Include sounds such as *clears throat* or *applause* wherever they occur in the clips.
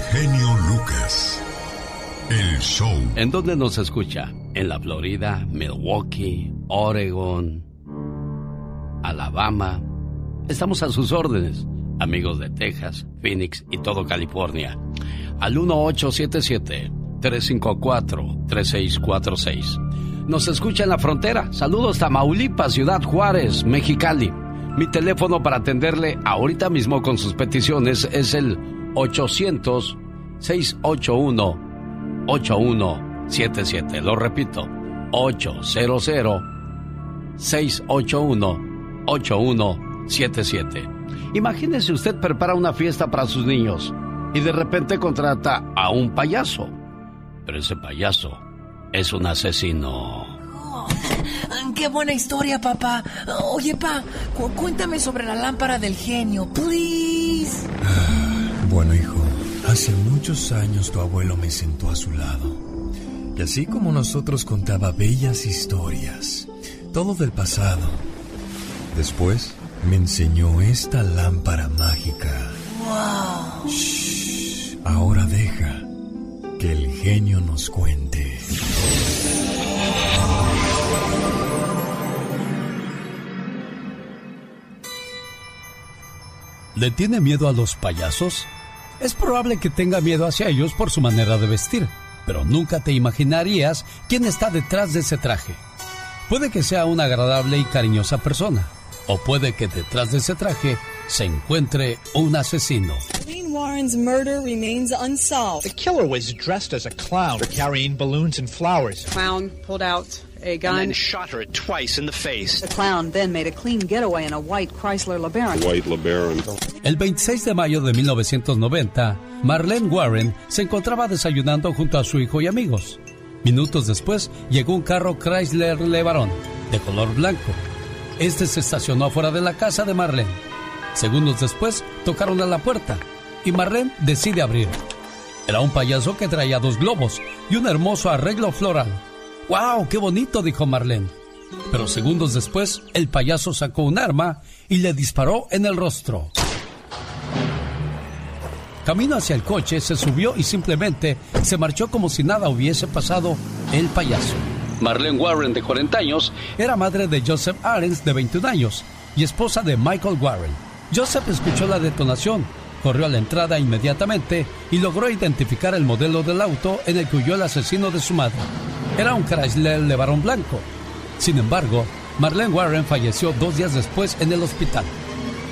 Genio Lucas. El show. ¿En dónde nos escucha? En la Florida, Milwaukee, Oregon, Alabama. Estamos a sus órdenes, amigos de Texas, Phoenix y todo California. Al 1877-354-3646. Nos escucha en la frontera. Saludos Tamaulipas, Ciudad Juárez, Mexicali. Mi teléfono para atenderle ahorita mismo con sus peticiones es el 800-681-8177. Lo repito, 800-681-8177. Imagínese usted prepara una fiesta para sus niños y de repente contrata a un payaso. Pero ese payaso es un asesino. Oh, ¡Qué buena historia, papá! Oye, pa, cuéntame sobre la lámpara del genio, please. *gasps* *gasps* Bueno, hijo, hace muchos años tu abuelo me sentó a su lado. Y así como nosotros contaba bellas historias, todo del pasado. Después me enseñó esta lámpara mágica. ¡Wow! Shh, ahora deja que el genio nos cuente. ¿Le tiene miedo a los payasos? Es probable que tenga miedo hacia ellos por su manera de vestir, pero nunca te imaginarías quién está detrás de ese traje. Puede que sea una agradable y cariñosa persona, o puede que detrás de ese traje se encuentre un asesino. Warren's murder remains unsolved. The killer was dressed as a clown, carrying balloons and flowers. Clown pulled out a gun. And then shot her twice in the face. The clown then made a clean getaway in a white Chrysler LeBaron. White LeBaron. El 26 de mayo de 1990, Marlene Warren se encontraba desayunando junto a su hijo y amigos. Minutos después, llegó un carro Chrysler LeBaron de color blanco. Este se estacionó fuera de la casa de Marlene. Segundos después, tocaron a la puerta y Marlene decide abrir. Era un payaso que traía dos globos y un hermoso arreglo floral. ¡Wow! ¡Qué bonito! dijo Marlene. Pero segundos después, el payaso sacó un arma y le disparó en el rostro. Camino hacia el coche, se subió y simplemente se marchó como si nada hubiese pasado el payaso. Marlene Warren, de 40 años, era madre de Joseph Arens, de 21 años, y esposa de Michael Warren. Joseph escuchó la detonación, corrió a la entrada inmediatamente y logró identificar el modelo del auto en el que huyó el asesino de su madre. Era un Chrysler LeBaron blanco. Sin embargo, Marlene Warren falleció dos días después en el hospital.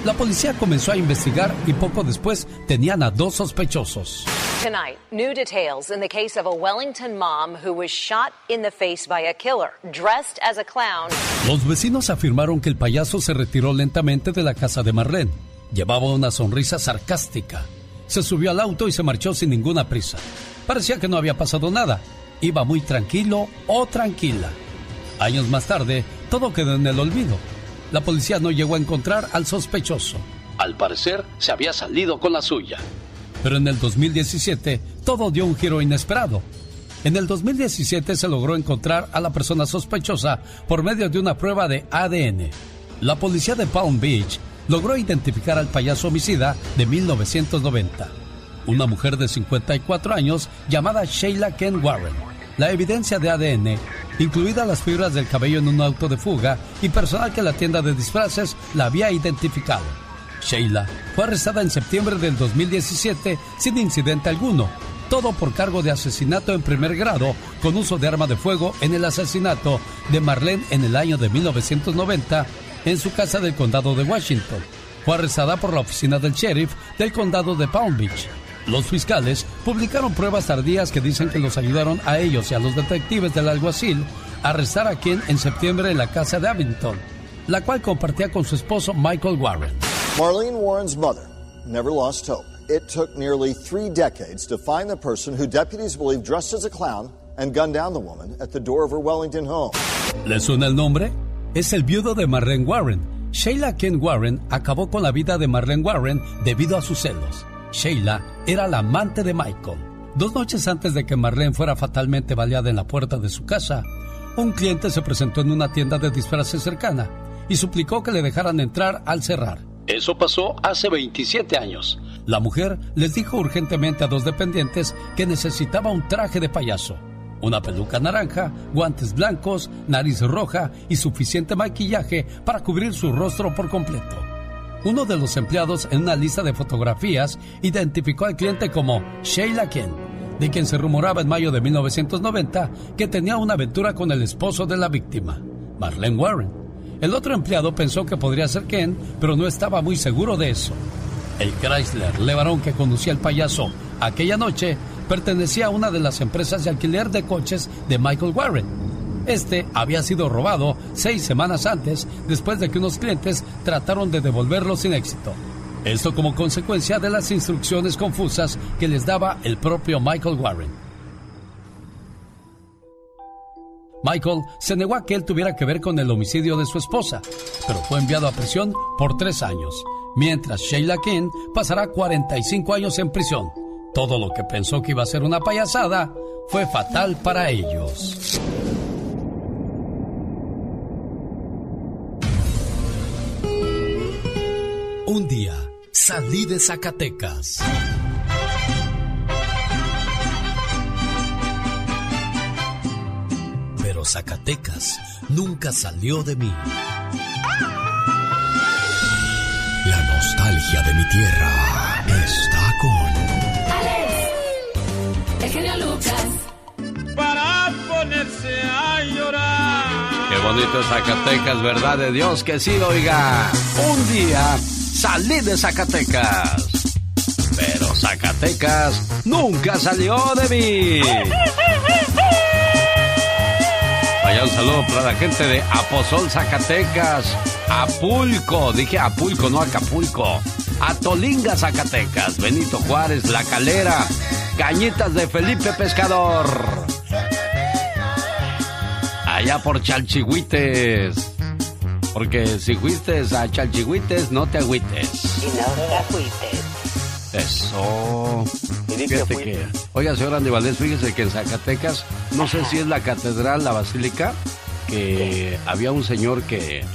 La policía comenzó a investigar y poco después tenían a dos sospechosos. Tonight, new details in the case of a Wellington mom who was shot in the face by a killer dressed as a clown. Los vecinos afirmaron que el payaso se retiró lentamente de la casa de Marlene. Llevaba una sonrisa sarcástica. Se subió al auto y se marchó sin ninguna prisa. Parecía que no había pasado nada. Iba muy tranquilo o tranquila. Años más tarde, todo quedó en el olvido. La policía no llegó a encontrar al sospechoso. Al parecer, se había salido con la suya. Pero en el 2017, todo dio un giro inesperado. En el 2017 se logró encontrar a la persona sospechosa por medio de una prueba de ADN. La policía de Palm Beach logró identificar al payaso homicida de 1990, una mujer de 54 años llamada Sheila Ken Warren. La evidencia de ADN, incluida las fibras del cabello en un auto de fuga y personal que la tienda de disfraces la había identificado. Sheila fue arrestada en septiembre del 2017 sin incidente alguno, todo por cargo de asesinato en primer grado con uso de arma de fuego en el asesinato de Marlene en el año de 1990 en su casa del condado de Washington. Fue arrestada por la oficina del sheriff del condado de Palm Beach. Los fiscales publicaron pruebas tardías que dicen que los ayudaron a ellos y a los detectives del alguacil a arrestar a quien en septiembre en la casa de Abington, la cual compartía con su esposo Michael Warren. Marlene Warren's mother never lost hope. It took nearly three decades to find the person who deputies believe dressed as a clown and gunned down the woman at the door of her Wellington home. ¿Le suena el nombre? Es el viudo de Marlene Warren. Sheila Ken Warren acabó con la vida de Marlene Warren debido a sus celos. Sheila era la amante de Michael. Dos noches antes de que Marlene fuera fatalmente baleada en la puerta de su casa, un cliente se presentó en una tienda de disfraces cercana y suplicó que le dejaran entrar al cerrar. Eso pasó hace 27 años. La mujer les dijo urgentemente a dos dependientes que necesitaba un traje de payaso, una peluca naranja, guantes blancos, nariz roja y suficiente maquillaje para cubrir su rostro por completo. Uno de los empleados en una lista de fotografías identificó al cliente como Sheila Ken, de quien se rumoraba en mayo de 1990 que tenía una aventura con el esposo de la víctima, Marlene Warren. El otro empleado pensó que podría ser Ken, pero no estaba muy seguro de eso. El Chrysler Levarón que conducía el payaso aquella noche pertenecía a una de las empresas de alquiler de coches de Michael Warren. Este había sido robado seis semanas antes después de que unos clientes trataron de devolverlo sin éxito. Esto como consecuencia de las instrucciones confusas que les daba el propio Michael Warren. Michael se negó a que él tuviera que ver con el homicidio de su esposa, pero fue enviado a prisión por tres años mientras Sheila King pasará 45 años en prisión. Todo lo que pensó que iba a ser una payasada fue fatal para ellos. Salí de Zacatecas. Pero Zacatecas nunca salió de mí. La nostalgia de mi tierra está con. Alex, el genio Lucas. Para ponerse a llorar. Qué bonito es Zacatecas, ¿verdad? De Dios que sí, oiga. Un día salí de Zacatecas. Pero Zacatecas nunca salió de mí. Vaya un saludo para la gente de Aposol, Zacatecas. Apulco, dije Apulco, no Acapulco. Atolinga, Zacatecas. Benito Juárez, La Calera. Cañitas de Felipe Pescador. Allá por Chalchihuites. Porque si fuiste a Chalchihuites, no te agüites. Y no te agüites. Eso. Fíjate que. Oiga, señor Andy Valdés, fíjese que en Zacatecas, no sé si es la catedral, la basílica, que había un señor que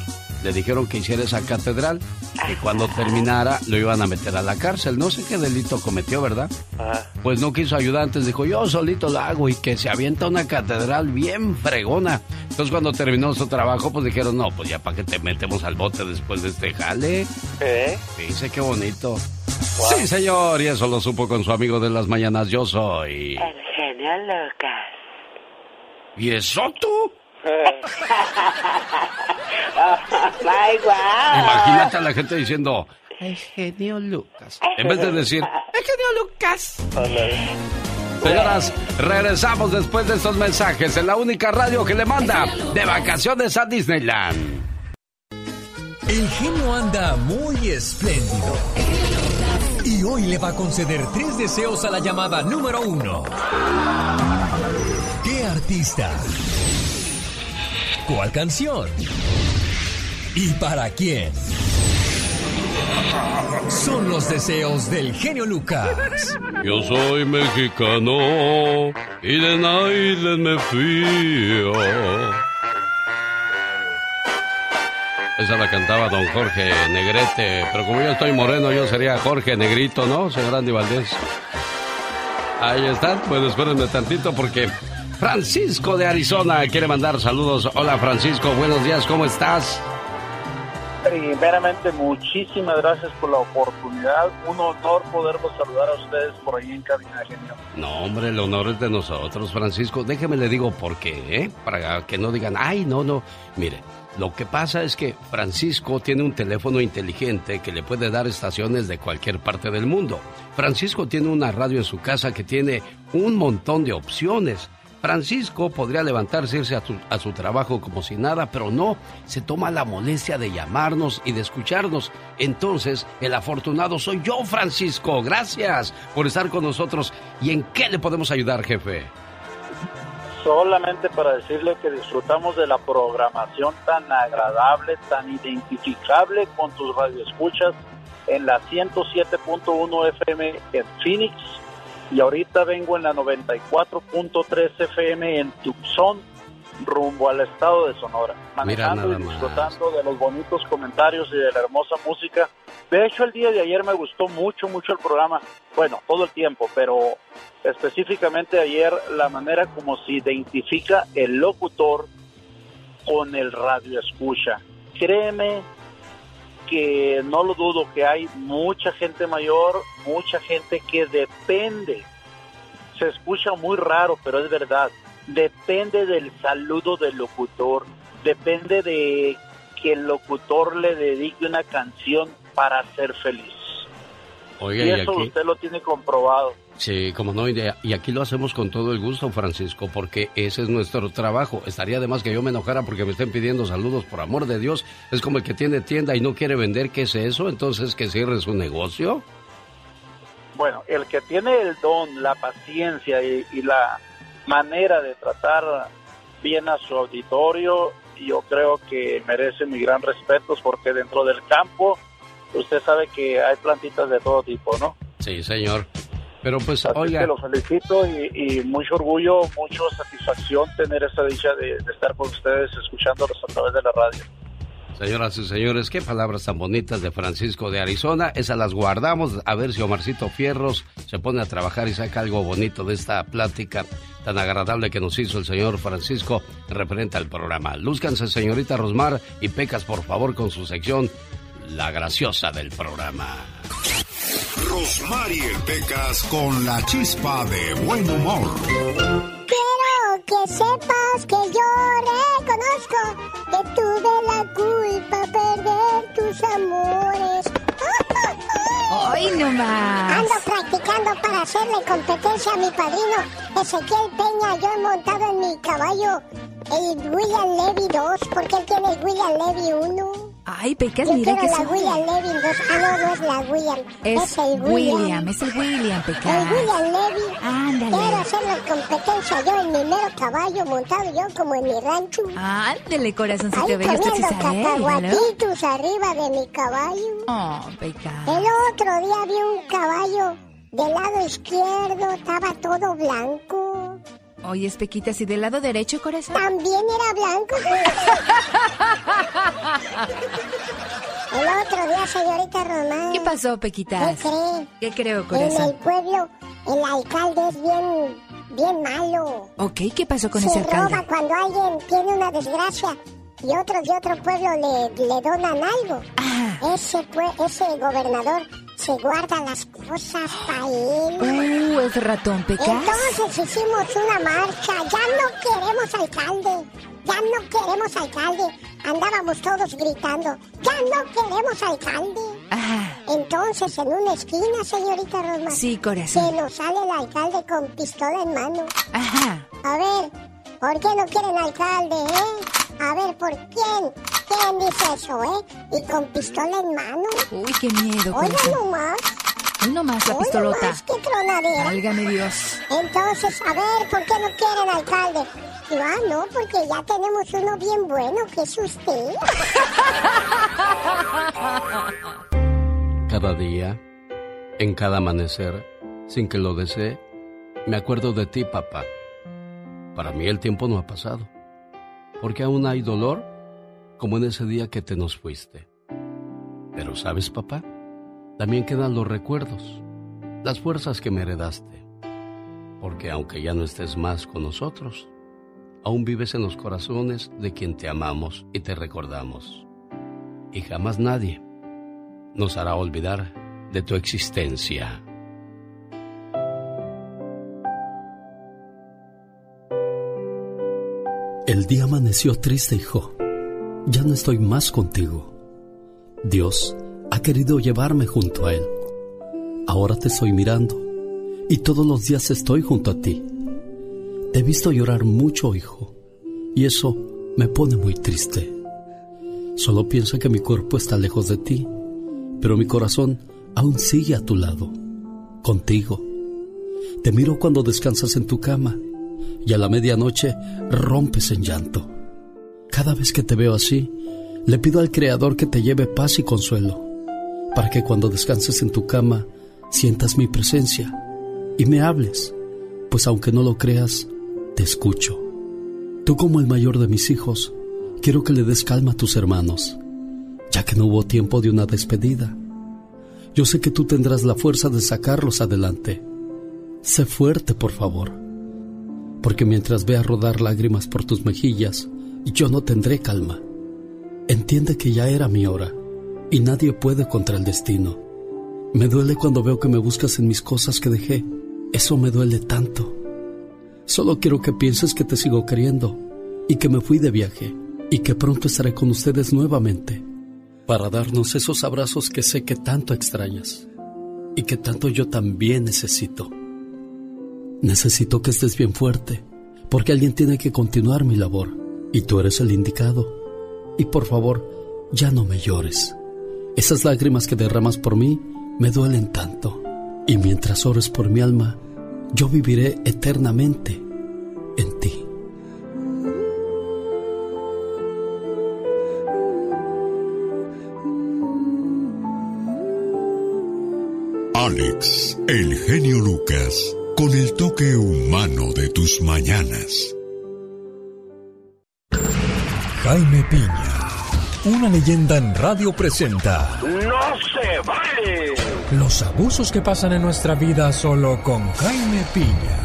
le dijeron que hiciera esa catedral, que cuando terminara lo iban a meter a la cárcel. No sé qué delito cometió, ¿verdad? Pues no quiso ayudar antes, dijo yo solito lo hago y que se avienta una catedral bien fregona. Entonces cuando terminó su trabajo, pues dijeron, no, pues ya para que te metemos al bote después de este jale. ¿Eh? Dice qué bonito. Sí, señor, y eso lo supo con su amigo de las mañanas, yo soy. El genio Lucas. ¿Y eso tú? *laughs* Imagínate a la gente diciendo, el genio Lucas. En vez de decir, el genio Lucas. Señoras, regresamos después de estos mensajes en la única radio que le manda de vacaciones a Disneyland. El genio anda muy espléndido. Y hoy le va a conceder tres deseos a la llamada número uno. ¿Qué artista? ¿Cuál canción? ¿Y para quién? Son los deseos del genio Lucas. Yo soy mexicano y de nadie me fío. Esa la cantaba don Jorge Negrete, pero como yo estoy moreno, yo sería Jorge Negrito, ¿no, señor Andy Valdés? Ahí están, pues espérenme tantito porque Francisco de Arizona quiere mandar saludos. Hola Francisco, buenos días, ¿cómo estás? Primeramente, muchísimas gracias por la oportunidad. Un honor poderlos saludar a ustedes por ahí en cabina, genio. No, hombre, el honor es de nosotros, Francisco. Déjeme le digo por qué, ¿eh? Para que no digan, ay, no, no. Mire, lo que pasa es que Francisco tiene un teléfono inteligente que le puede dar estaciones de cualquier parte del mundo. Francisco tiene una radio en su casa que tiene un montón de opciones. Francisco podría levantarse, irse a, a, su trabajo como si nada, pero no, se toma la molestia de llamarnos y de escucharnos. Entonces, el afortunado soy yo, Francisco. Gracias por estar con nosotros. ¿Y en qué le podemos ayudar, jefe? Solamente para decirle que disfrutamos de la programación tan agradable, tan identificable con tus radioescuchas en la 107.1 FM en Phoenix y ahorita vengo en la 94.3 FM en Tucson, rumbo al estado de Sonora. Manejando y disfrutando de los bonitos comentarios y de la hermosa música De hecho, el día de ayer me gustó mucho, mucho el programa. Bueno, todo el tiempo, pero específicamente ayer la manera como se identifica el locutor con el radio escucha. Créeme que no lo dudo que hay mucha gente mayor, mucha gente que depende. Se escucha muy raro, pero es verdad. Depende del saludo del locutor, depende de que el locutor le dedique una canción para ser feliz. Oiga, y eso usted lo tiene comprobado. Sí, como no, y aquí lo hacemos con todo el gusto, Francisco, porque ese es nuestro trabajo. Estaría de más que yo me enojara porque me estén pidiendo saludos, por amor de Dios. Es como el que tiene tienda y no quiere vender, ¿qué es eso? Entonces, que cierre su negocio. Bueno, el que tiene el don, la paciencia y, y la manera de tratar bien a su auditorio, yo creo que merece mi gran respeto porque dentro del campo usted sabe que hay plantitas de todo tipo, ¿no? Sí, señor. Pero pues, Así oiga. que lo felicito y, y mucho orgullo, mucha satisfacción tener esa dicha de, de estar con ustedes escuchándolos a través de la radio. Señoras y señores, qué palabras tan bonitas de Francisco de Arizona. Esas las guardamos a ver si Omarcito Fierros se pone a trabajar y saca algo bonito de esta plática tan agradable que nos hizo el señor Francisco referente al programa. Lúzcanse, señorita Rosmar, y pecas por favor con su sección La Graciosa del programa. Rosmarie Pecas con la chispa de buen humor. Quiero que sepas que yo reconozco que tuve la culpa perder tus amores. ¡Ay, no más! Ando practicando para hacerle competencia a mi padrino Ezequiel Peña. Yo he montado en mi caballo el William Levy 2 porque él tiene el William Levy 1. Ay, Pecas, Yo mira que la es William Levy 2. Ah, no, no es la William. Es el William, es el William, Pecas. El William Levy. Ándale. Quiero hacerle competencia yo en mi mero caballo montado yo como en mi rancho. Ándale, corazoncito Ahí bello, sí comiendo cacahuatitos arriba de mi caballo. Oh, Pecas. El otro día vi un caballo del lado izquierdo, estaba todo blanco. Oye, es Pequitas, ¿y del lado derecho, corazón? También era blanco. *laughs* El otro día, señorita Román. ¿Qué pasó, ¿Qué Pequitas? cree? ¿Qué creo, En corazón? el pueblo, el alcalde es bien, bien malo. Ok, ¿qué pasó con Se ese alcalde? roba cuando alguien tiene una desgracia y otros de otro pueblo le, le donan algo. Ese, pue- ese gobernador se guarda las cosas para él. Uh, es ratón, Pecas. Entonces hicimos una marcha. Ya no queremos alcalde. Ya no queremos alcalde. Andábamos todos gritando. Ya no queremos alcalde. Entonces, en una esquina, señorita Rosma. Sí, corazón. Se nos sale el alcalde con pistola en mano. Ajá. A ver, ¿por qué no quieren alcalde, eh? A ver, ¿por quién? ¿Quién dice eso, eh? Y con pistola en mano. Uy, qué miedo, Oiga nomás. Uy, nomás la pistolota. nomás, qué tronadera. Válgame Dios. Entonces, a ver, ¿por qué no quieren alcalde? Digo, ah, no, porque ya tenemos uno bien bueno, que es usted. Cada día, en cada amanecer, sin que lo desee, me acuerdo de ti, papá. Para mí el tiempo no ha pasado, porque aún hay dolor como en ese día que te nos fuiste. Pero sabes, papá, también quedan los recuerdos, las fuerzas que me heredaste, porque aunque ya no estés más con nosotros, aún vives en los corazones de quien te amamos y te recordamos. Y jamás nadie nos hará olvidar de tu existencia. El día amaneció triste, hijo. Ya no estoy más contigo. Dios ha querido llevarme junto a Él. Ahora te estoy mirando y todos los días estoy junto a ti. Te he visto llorar mucho, hijo, y eso me pone muy triste. Solo piensa que mi cuerpo está lejos de ti, pero mi corazón aún sigue a tu lado, contigo. Te miro cuando descansas en tu cama y a la medianoche rompes en llanto. Cada vez que te veo así, le pido al Creador que te lleve paz y consuelo, para que cuando descanses en tu cama sientas mi presencia y me hables, pues aunque no lo creas, te escucho. Tú como el mayor de mis hijos, quiero que le des calma a tus hermanos, ya que no hubo tiempo de una despedida. Yo sé que tú tendrás la fuerza de sacarlos adelante. Sé fuerte, por favor. Porque mientras vea rodar lágrimas por tus mejillas, yo no tendré calma. Entiende que ya era mi hora y nadie puede contra el destino. Me duele cuando veo que me buscas en mis cosas que dejé. Eso me duele tanto. Solo quiero que pienses que te sigo queriendo y que me fui de viaje y que pronto estaré con ustedes nuevamente para darnos esos abrazos que sé que tanto extrañas y que tanto yo también necesito. Necesito que estés bien fuerte, porque alguien tiene que continuar mi labor y tú eres el indicado. Y por favor, ya no me llores. Esas lágrimas que derramas por mí me duelen tanto. Y mientras ores por mi alma, yo viviré eternamente en ti. Alex, el genio Lucas, con el toque humano de tus mañanas. Jaime Piña, una leyenda en radio presenta. ¡No se vale! Los abusos que pasan en nuestra vida solo con Jaime Piña.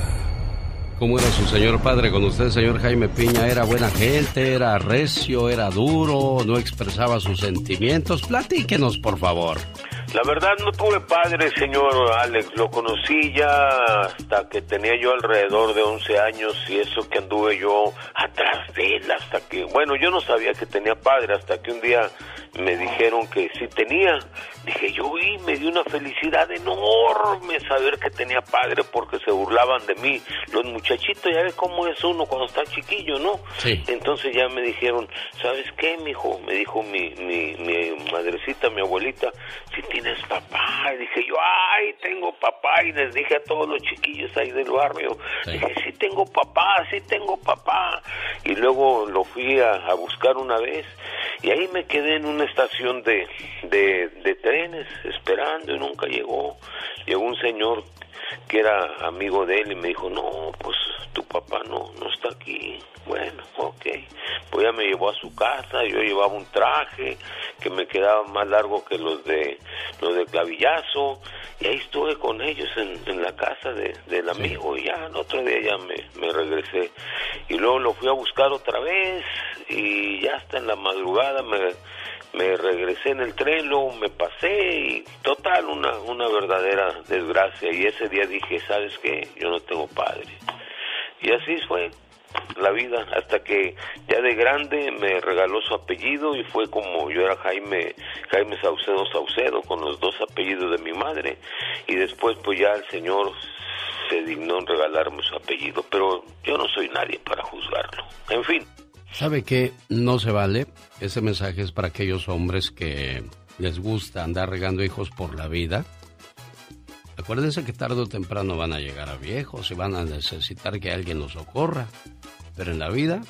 ¿Cómo era su señor padre con usted, señor Jaime Piña? ¿Era buena gente? ¿Era recio? ¿Era duro? ¿No expresaba sus sentimientos? Platíquenos, por favor. La verdad no tuve padre, señor Alex. Lo conocí ya hasta que tenía yo alrededor de 11 años y eso que anduve yo atrás de él hasta que, bueno, yo no sabía que tenía padre hasta que un día me dijeron que sí tenía. Dije yo y me dio una felicidad enorme saber que tenía padre porque se burlaban de mí. Los muchachitos, ya ves cómo es uno cuando está chiquillo, ¿no? Sí. Entonces ya me dijeron, ¿sabes qué, mijo? Me dijo mi, mi, mi madrecita, mi abuelita, si tienes papá. Y dije yo, ay, tengo papá. Y les dije a todos los chiquillos ahí del barrio, dije, sí tengo papá, sí tengo papá. Y luego lo fui a, a buscar una vez y ahí me quedé en una estación de, de, de trenes esperando y nunca llegó. Llegó un señor que era amigo de él y me dijo, no, pues tu papá no, no está aquí. Bueno, ok. Pues ya me llevó a su casa, yo llevaba un traje que me quedaba más largo que los de los de clavillazo y ahí estuve con ellos en, en la casa de, del amigo y ya el otro día ya me, me regresé y luego lo fui a buscar otra vez y ya hasta en la madrugada me, me regresé en el tren, luego me pasé y total una, una verdadera desgracia y ese día dije, ¿sabes qué? Yo no tengo padre. Y así fue la vida hasta que ya de grande me regaló su apellido y fue como yo era Jaime Jaime Saucedo Saucedo con los dos apellidos de mi madre y después pues ya el señor se dignó en regalarme su apellido pero yo no soy nadie para juzgarlo en fin ¿Sabe qué? No se vale. Ese mensaje es para aquellos hombres que les gusta andar regando hijos por la vida. Acuérdense que tarde o temprano van a llegar a viejos y van a necesitar que alguien los socorra. Pero en la vida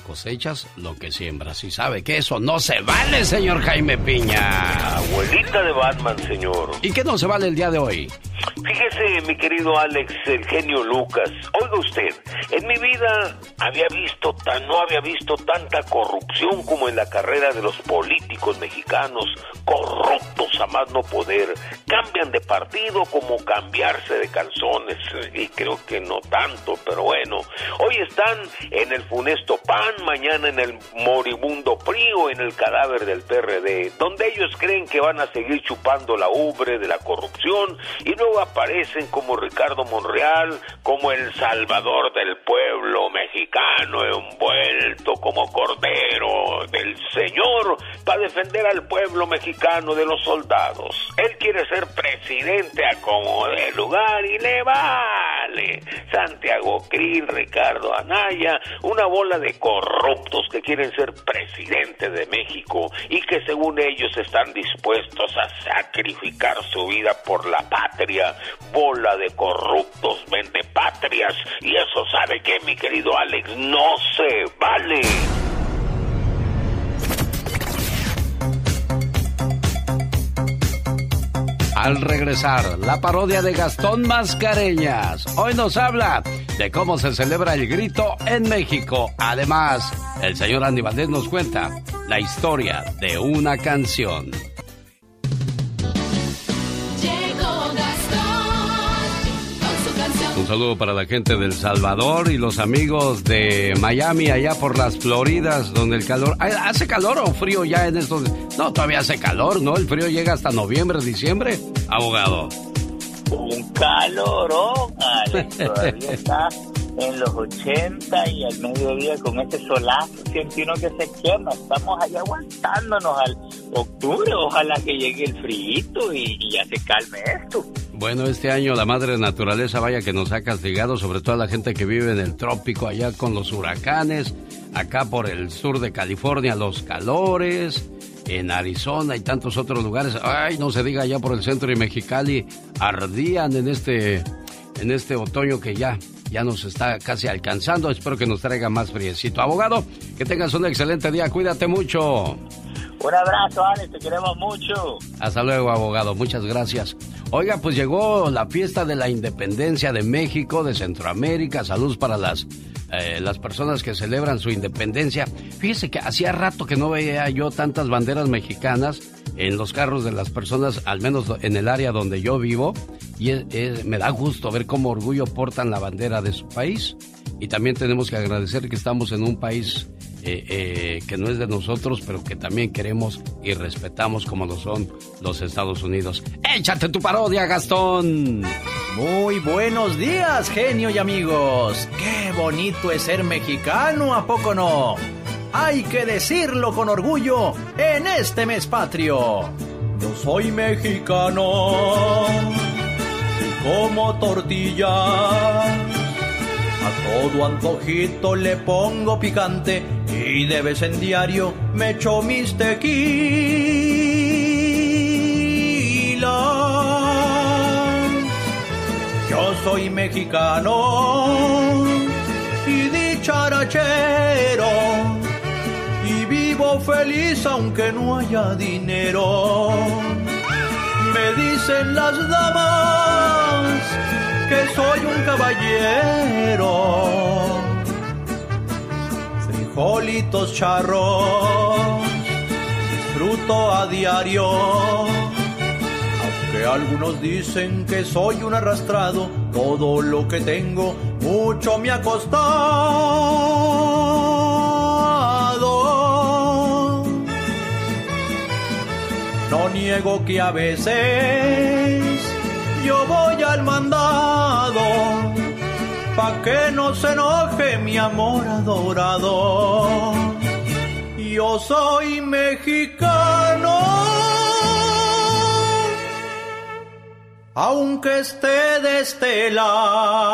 cosechas lo que siembras. Y sabe que eso no se vale, señor Jaime Piña. Abuelita de Batman, señor. ¿Y qué no se vale el día de hoy? Fíjese, mi querido Alex, el genio Lucas. Oiga usted, en mi vida había visto tan, no había visto tanta corrupción como en la carrera de los políticos mexicanos, corruptos a más no poder. Cambian de partido como cambiarse de calzones. *laughs* Y creo que no tanto, pero bueno. Hoy están en el funesto PAN, mañana en el moribundo frío, en el cadáver del PRD, donde ellos creen que van a seguir chupando la ubre de la corrupción y luego aparecen como Ricardo Monreal, como el salvador del pueblo mexicano, envuelto como cordero del Señor para defender al pueblo mexicano de los soldados. Él quiere ser presidente a como de lugar y le vale. Santiago Krill, Ricardo Anaya, una bola de corruptos que quieren ser presidente de México y que según ellos están dispuestos a sacrificar su vida por la patria, bola de corruptos vende patrias. Y eso sabe que mi querido Alex. No se vale. Al regresar, la parodia de Gastón Mascareñas. Hoy nos habla de cómo se celebra el grito en México. Además, el señor Andy Valdés nos cuenta la historia de una canción. Saludo para la gente del Salvador y los amigos de Miami, allá por las Floridas, donde el calor... ¿Hace calor o frío ya en estos...? No, todavía hace calor, ¿no? El frío llega hasta noviembre, diciembre, abogado. Un calorón, Alex. Todavía está en los 80 y al mediodía con este solazo siente uno que se quema. Estamos ahí aguantándonos al octubre. Ojalá que llegue el frío y ya se calme esto. Bueno, este año la madre naturaleza vaya que nos ha castigado, sobre todo a la gente que vive en el trópico, allá con los huracanes, acá por el sur de California, los calores, en Arizona y tantos otros lugares. Ay, no se diga allá por el centro y Mexicali, ardían en este, en este otoño que ya, ya nos está casi alcanzando. Espero que nos traiga más friecito. Abogado, que tengas un excelente día, cuídate mucho. Un abrazo, Alex, te queremos mucho. Hasta luego, abogado, muchas gracias. Oiga, pues llegó la fiesta de la independencia de México, de Centroamérica. Salud para las, eh, las personas que celebran su independencia. Fíjese que hacía rato que no veía yo tantas banderas mexicanas en los carros de las personas, al menos en el área donde yo vivo. Y me da gusto ver cómo orgullo portan la bandera de su país. Y también tenemos que agradecer que estamos en un país eh, eh, que no es de nosotros, pero que también queremos y respetamos como lo son los Estados Unidos. ¡Échate tu parodia, Gastón! Muy buenos días, genio y amigos. Qué bonito es ser mexicano, ¿a poco no? Hay que decirlo con orgullo en este mes patrio. Yo soy mexicano y como tortilla a todo antojito le pongo picante y de vez en diario me echo mis tequilas. Yo soy mexicano y dicharachero vivo feliz aunque no haya dinero. Me dicen las damas que soy un caballero. Frijolitos charros, disfruto a diario. Aunque algunos dicen que soy un arrastrado, todo lo que tengo mucho me ha costado. No niego que a veces yo voy al mandado, pa' que no se enoje mi amor adorado. Yo soy mexicano, aunque esté de este lado.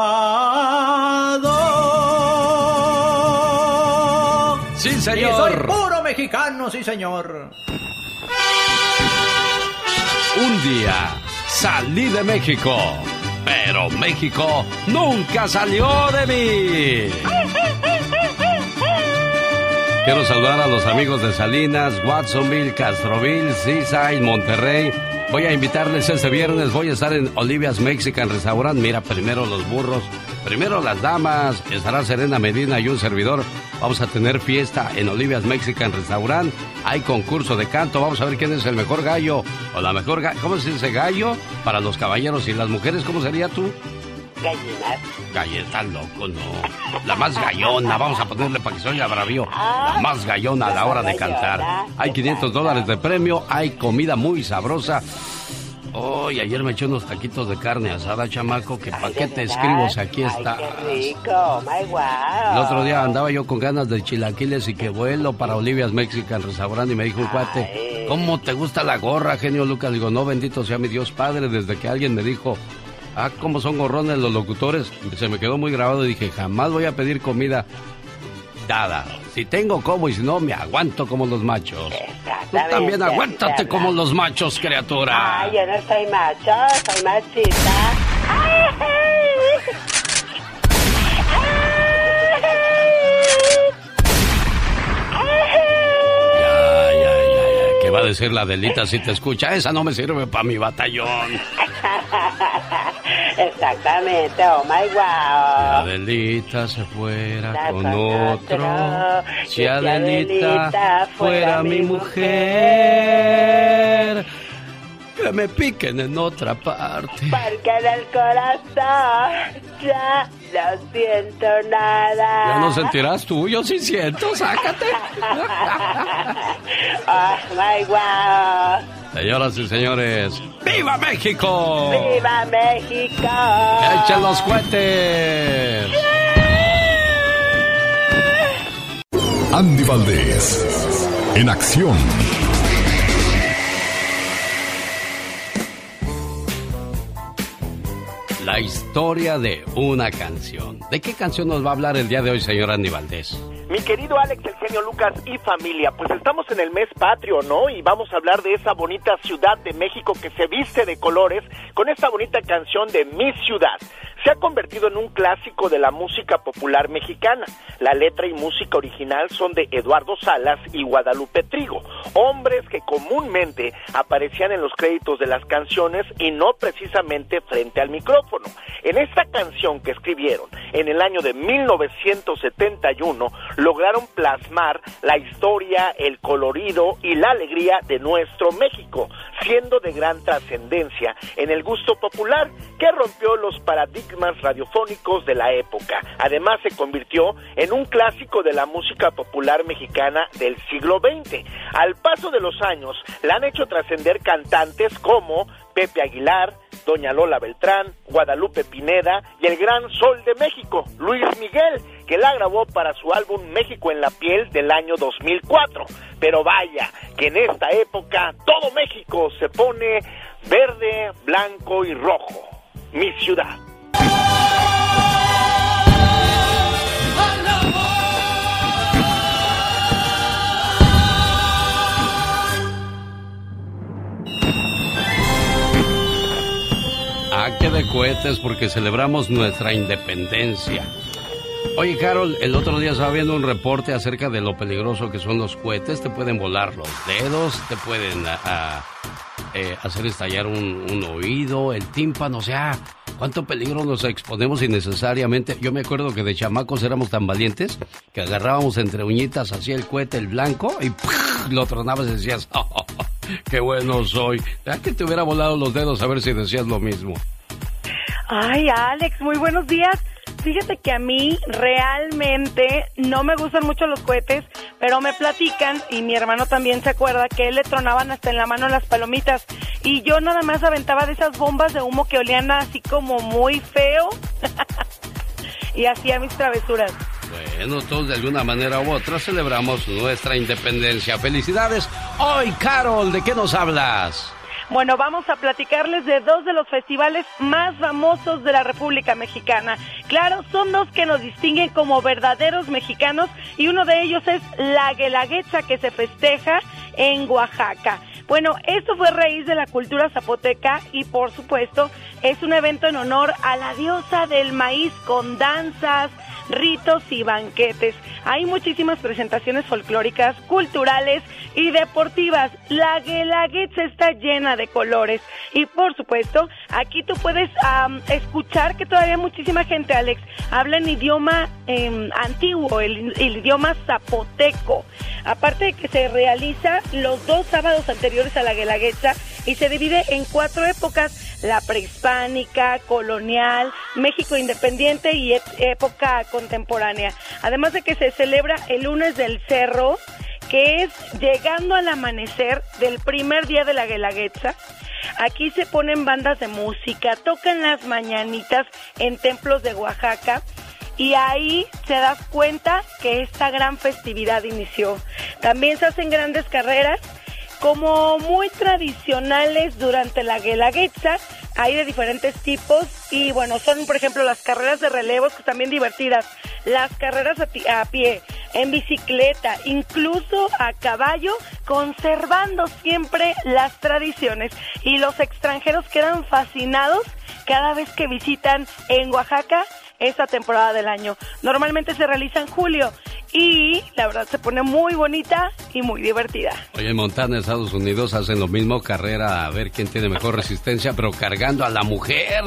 Sí, señor. Y soy puro mexicano, sí, señor. Un día salí de México, pero México nunca salió de mí. Quiero saludar a los amigos de Salinas, Watsonville, Castroville, Seaside, Monterrey. Voy a invitarles este viernes, voy a estar en Olivia's Mexican Restaurant. Mira, primero los burros, primero las damas, estará Serena Medina y un servidor. Vamos a tener fiesta en Olivia's Mexican Restaurant. Hay concurso de canto, vamos a ver quién es el mejor gallo o la mejor gallo. ¿Cómo se dice gallo? Para los caballeros y las mujeres, ¿cómo sería tú? Gallinas. Galleta loco, no. La más gallona, vamos a ponerle para que se oiga bravío. La más gallona a la hora de cantar. Hay 500 dólares de premio, hay comida muy sabrosa. Oh, y ayer me eché unos taquitos de carne asada, chamaco, que pa' qué te escribo si aquí está. Rico, my wow. El otro día andaba yo con ganas de chilaquiles y que vuelo para Olivia's Mexican Restaurant y me dijo un cuate, ¿cómo te gusta la gorra, genio Lucas? Digo, no, bendito sea mi Dios Padre, desde que alguien me dijo, ah, cómo son gorrones los locutores, se me quedó muy grabado y dije, jamás voy a pedir comida dada. Si tengo como y si no, me aguanto como los machos. Tú también aguántate como los machos, criatura. Ay, yo no soy macho, soy machita. Ya, ya, ya, ya. ¿Qué va a decir la delita si te escucha? Esa no me sirve para mi batallón. *laughs* Exactamente, oh my wow. Si Adelita se fuera La con otro. Si Adelita Adelita fuera mi mujer. ¿Qué que me piquen en otra parte. Porque en el corazón ya no siento nada. Ya no sentirás tú, yo sí siento, sácate. *laughs* oh my wow. Señoras y señores, ¡Viva México! ¡Viva México! ¡Echen los cohetes! Andy Valdés, en acción. La historia de una canción. ¿De qué canción nos va a hablar el día de hoy, señor Andy Valdés? Mi querido Alex, el genio Lucas y familia, pues estamos en el mes patrio, ¿no? Y vamos a hablar de esa bonita ciudad de México que se viste de colores con esta bonita canción de Mi Ciudad. Se ha convertido en un clásico de la música popular mexicana. La letra y música original son de Eduardo Salas y Guadalupe Trigo, hombres que comúnmente aparecían en los créditos de las canciones y no precisamente frente al micrófono. En esta canción que escribieron en el año de 1971, lograron plasmar la historia, el colorido y la alegría de nuestro México, siendo de gran trascendencia en el gusto popular que rompió los paradigmas radiofónicos de la época. Además se convirtió en un clásico de la música popular mexicana del siglo XX. Al paso de los años la han hecho trascender cantantes como Pepe Aguilar, Doña Lola Beltrán, Guadalupe Pineda y el gran sol de México, Luis Miguel, que la grabó para su álbum México en la piel del año 2004. Pero vaya, que en esta época todo México se pone verde, blanco y rojo. Mi ciudad. Ah, qué de cohetes porque celebramos nuestra independencia. Oye, Carol, el otro día estaba viendo un reporte acerca de lo peligroso que son los cohetes. Te pueden volar los dedos, te pueden ah, eh, hacer estallar un, un, oído, el tímpano, o sea, cuánto peligro nos exponemos innecesariamente. Yo me acuerdo que de chamacos éramos tan valientes que agarrábamos entre uñitas así el cohete, el blanco, y lo tronabas y decías, *laughs* oh, qué bueno soy. ¿A que te hubiera volado los dedos a ver si decías lo mismo? Ay, Alex, muy buenos días. Fíjate que a mí realmente no me gustan mucho los cohetes, pero me platican y mi hermano también se acuerda que él le tronaban hasta en la mano las palomitas y yo nada más aventaba de esas bombas de humo que olían así como muy feo *laughs* y hacía mis travesuras. Bueno, todos de alguna manera u otra celebramos nuestra independencia. Felicidades. Hoy, Carol, ¿de qué nos hablas? Bueno, vamos a platicarles de dos de los festivales más famosos de la República Mexicana. Claro, son dos que nos distinguen como verdaderos mexicanos y uno de ellos es la Guelaguetza que se festeja en Oaxaca. Bueno, esto fue raíz de la cultura zapoteca y por supuesto es un evento en honor a la diosa del maíz con danzas, ritos y banquetes. Hay muchísimas presentaciones folclóricas, culturales y deportivas. La Guelaguetza está llena de colores y por supuesto aquí tú puedes um, escuchar que todavía muchísima gente, Alex, habla en idioma eh, antiguo, el, el idioma zapoteco. Aparte de que se realiza los dos sábados anteriores a la Guelaguetza y se divide en cuatro épocas, la prehispánica, colonial, México independiente y época contemporánea. Además de que se celebra el lunes del cerro, que es llegando al amanecer del primer día de la Guelaguetza. Aquí se ponen bandas de música, tocan las mañanitas en templos de Oaxaca y ahí se das cuenta que esta gran festividad inició. También se hacen grandes carreras como muy tradicionales durante la Guelaguetza. Hay de diferentes tipos y bueno, son por ejemplo las carreras de relevos que están bien divertidas, las carreras a, a pie, en bicicleta, incluso a caballo, conservando siempre las tradiciones. Y los extranjeros quedan fascinados cada vez que visitan en Oaxaca esta temporada del año. Normalmente se realiza en julio y la verdad se pone muy bonita y muy divertida. Oye, en Montana, Estados Unidos, hacen lo mismo, carrera a ver quién tiene mejor resistencia, pero cargando a la mujer.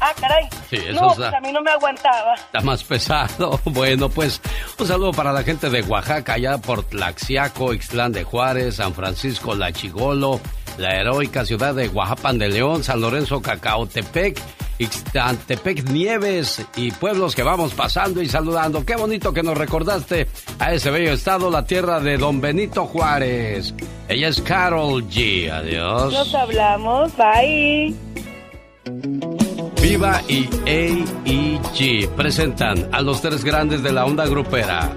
Ah, caray. Sí, eso no, está, pues a mí no me aguantaba. Está más pesado. *laughs* Bueno, pues un saludo para la gente de Oaxaca, allá por Tlaxiaco, Ixtlán de Juárez, San Francisco, La Chigolo, la heroica ciudad de Oaxapan de León, San Lorenzo, Cacaotepec, Ixtantepec, Nieves y pueblos que vamos pasando y saludando. Qué bonito que nos recordaste a ese bello estado, la tierra de Don Benito Juárez. Ella es Carol G. Adiós. Nos hablamos, bye. Viva y AEG presentan a los tres grandes de la onda grupera.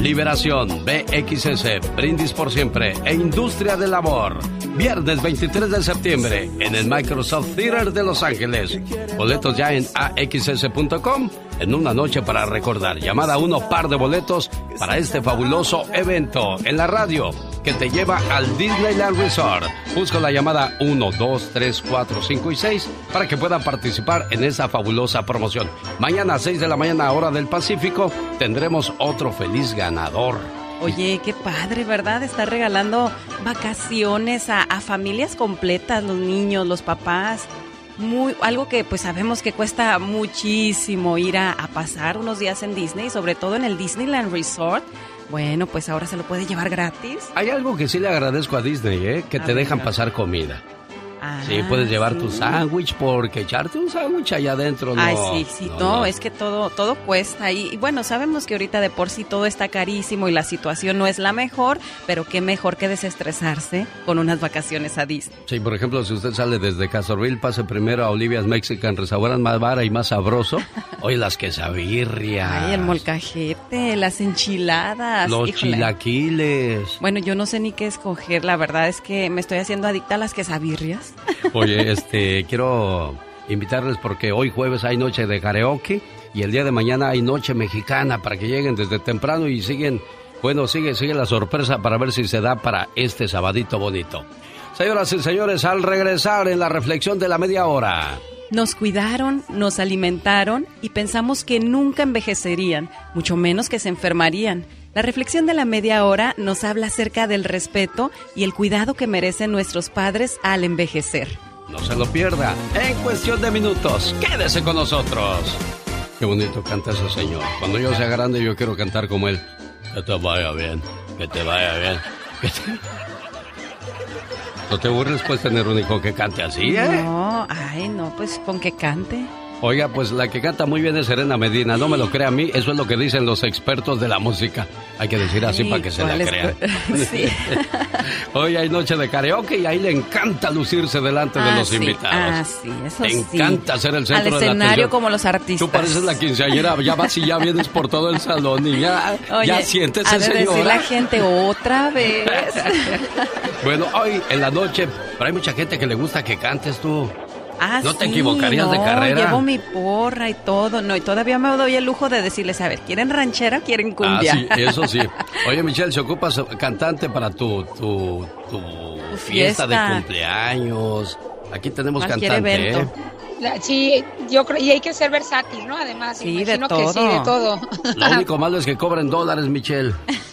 Liberación, BXS, Brindis por Siempre e Industria del Amor. Viernes 23 de septiembre en el Microsoft Theater de Los Ángeles. Boletos ya en axs.com en una noche para recordar. Llamada uno par de boletos para este fabuloso evento en la radio que te lleva al Disneyland Resort. Busco la llamada 1, 2, 3, 4, 5 y 6 para que puedan participar en esa fabulosa promoción. Mañana a 6 de la mañana, hora del Pacífico, tendremos otro feliz ganador. Oye, qué padre, ¿verdad? Estar regalando vacaciones a familias completas, los niños, los papás. Muy, algo que pues sabemos que cuesta muchísimo ir a, a pasar unos días en Disney, sobre todo en el Disneyland Resort. Bueno, pues ahora se lo puede llevar gratis. Hay algo que sí le agradezco a Disney, ¿eh? Que A te ver, dejan pasar comida. Ah, sí, puedes llevar tu sándwich porque echarte un sándwich allá adentro no. Ay, sí, sí, no, es que todo, todo cuesta. Y, y bueno, sabemos que ahorita de por sí todo está carísimo y la situación no es la mejor, pero qué mejor que desestresarse con unas vacaciones a Disney. Sí, por ejemplo, si usted sale desde Casorville, pase primero a Olivia's Mexican Restaurant más vara y más sabroso. *laughs* Oye, las quesabirrias. Ay, el molcajete, las enchiladas. Los híjole. chilaquiles. Bueno, yo no sé ni qué escoger, la verdad es que me estoy haciendo adicta a las quesabirrias. Oye, este, quiero invitarles porque hoy jueves hay noche de karaoke y el día de mañana hay noche mexicana para que lleguen desde temprano y siguen, bueno, sigue, sigue la sorpresa para ver si se da para este sabadito bonito. Señoras y señores, al regresar en la reflexión de la media hora. Nos cuidaron, nos alimentaron y pensamos que nunca envejecerían, mucho menos que se enfermarían. La reflexión de la media hora nos habla acerca del respeto y el cuidado que merecen nuestros padres al envejecer. No se lo pierda. En cuestión de minutos, quédese con nosotros. Qué bonito canta ese señor. Cuando yo sea grande, yo quiero cantar como él. Que te vaya bien, que te vaya bien. que te- *laughs* No te burles, pues, tener un hijo que cante así, ¿eh? No, ay, no, pues con que cante. Oiga, pues la que canta muy bien es Serena Medina. No me lo crea a mí, eso es lo que dicen los expertos de la música. Hay que decir así para que se la ¿cuál es- crean. *laughs* Sí. *laughs* Hoy hay noche de karaoke y ahí le encanta lucirse delante de Ah, los sí, invitados. Ah, sí, eso sí. encanta ser el centro Al de la escenario atención. como los artistas. Tú pareces la quinceañera, ya vas y ya vienes por todo el salón y ya, Oye, ya siéntese, ha de decir señora. la gente otra vez. *laughs* Bueno, hoy en la noche, pero hay mucha gente que le gusta que cantes tú. Ah, ¿No te sí, equivocarías de carrera? Llevo mi porra y todo, no, y todavía me doy el lujo de decirles, a ver, ¿quieren ranchera o quieren cumbia? Ah, sí, eso sí. *laughs* Oye, Michelle, ¿se ocupas cantante para tu, tu, tu fiesta. de cumpleaños? Aquí tenemos Cualquier cantante, evento. ¿eh? La- sí, yo creo, y hay que ser versátil, ¿no? Además, Sí, de imagino que sí, todo. de todo. Lo único malo es que cobren dólares, Michelle.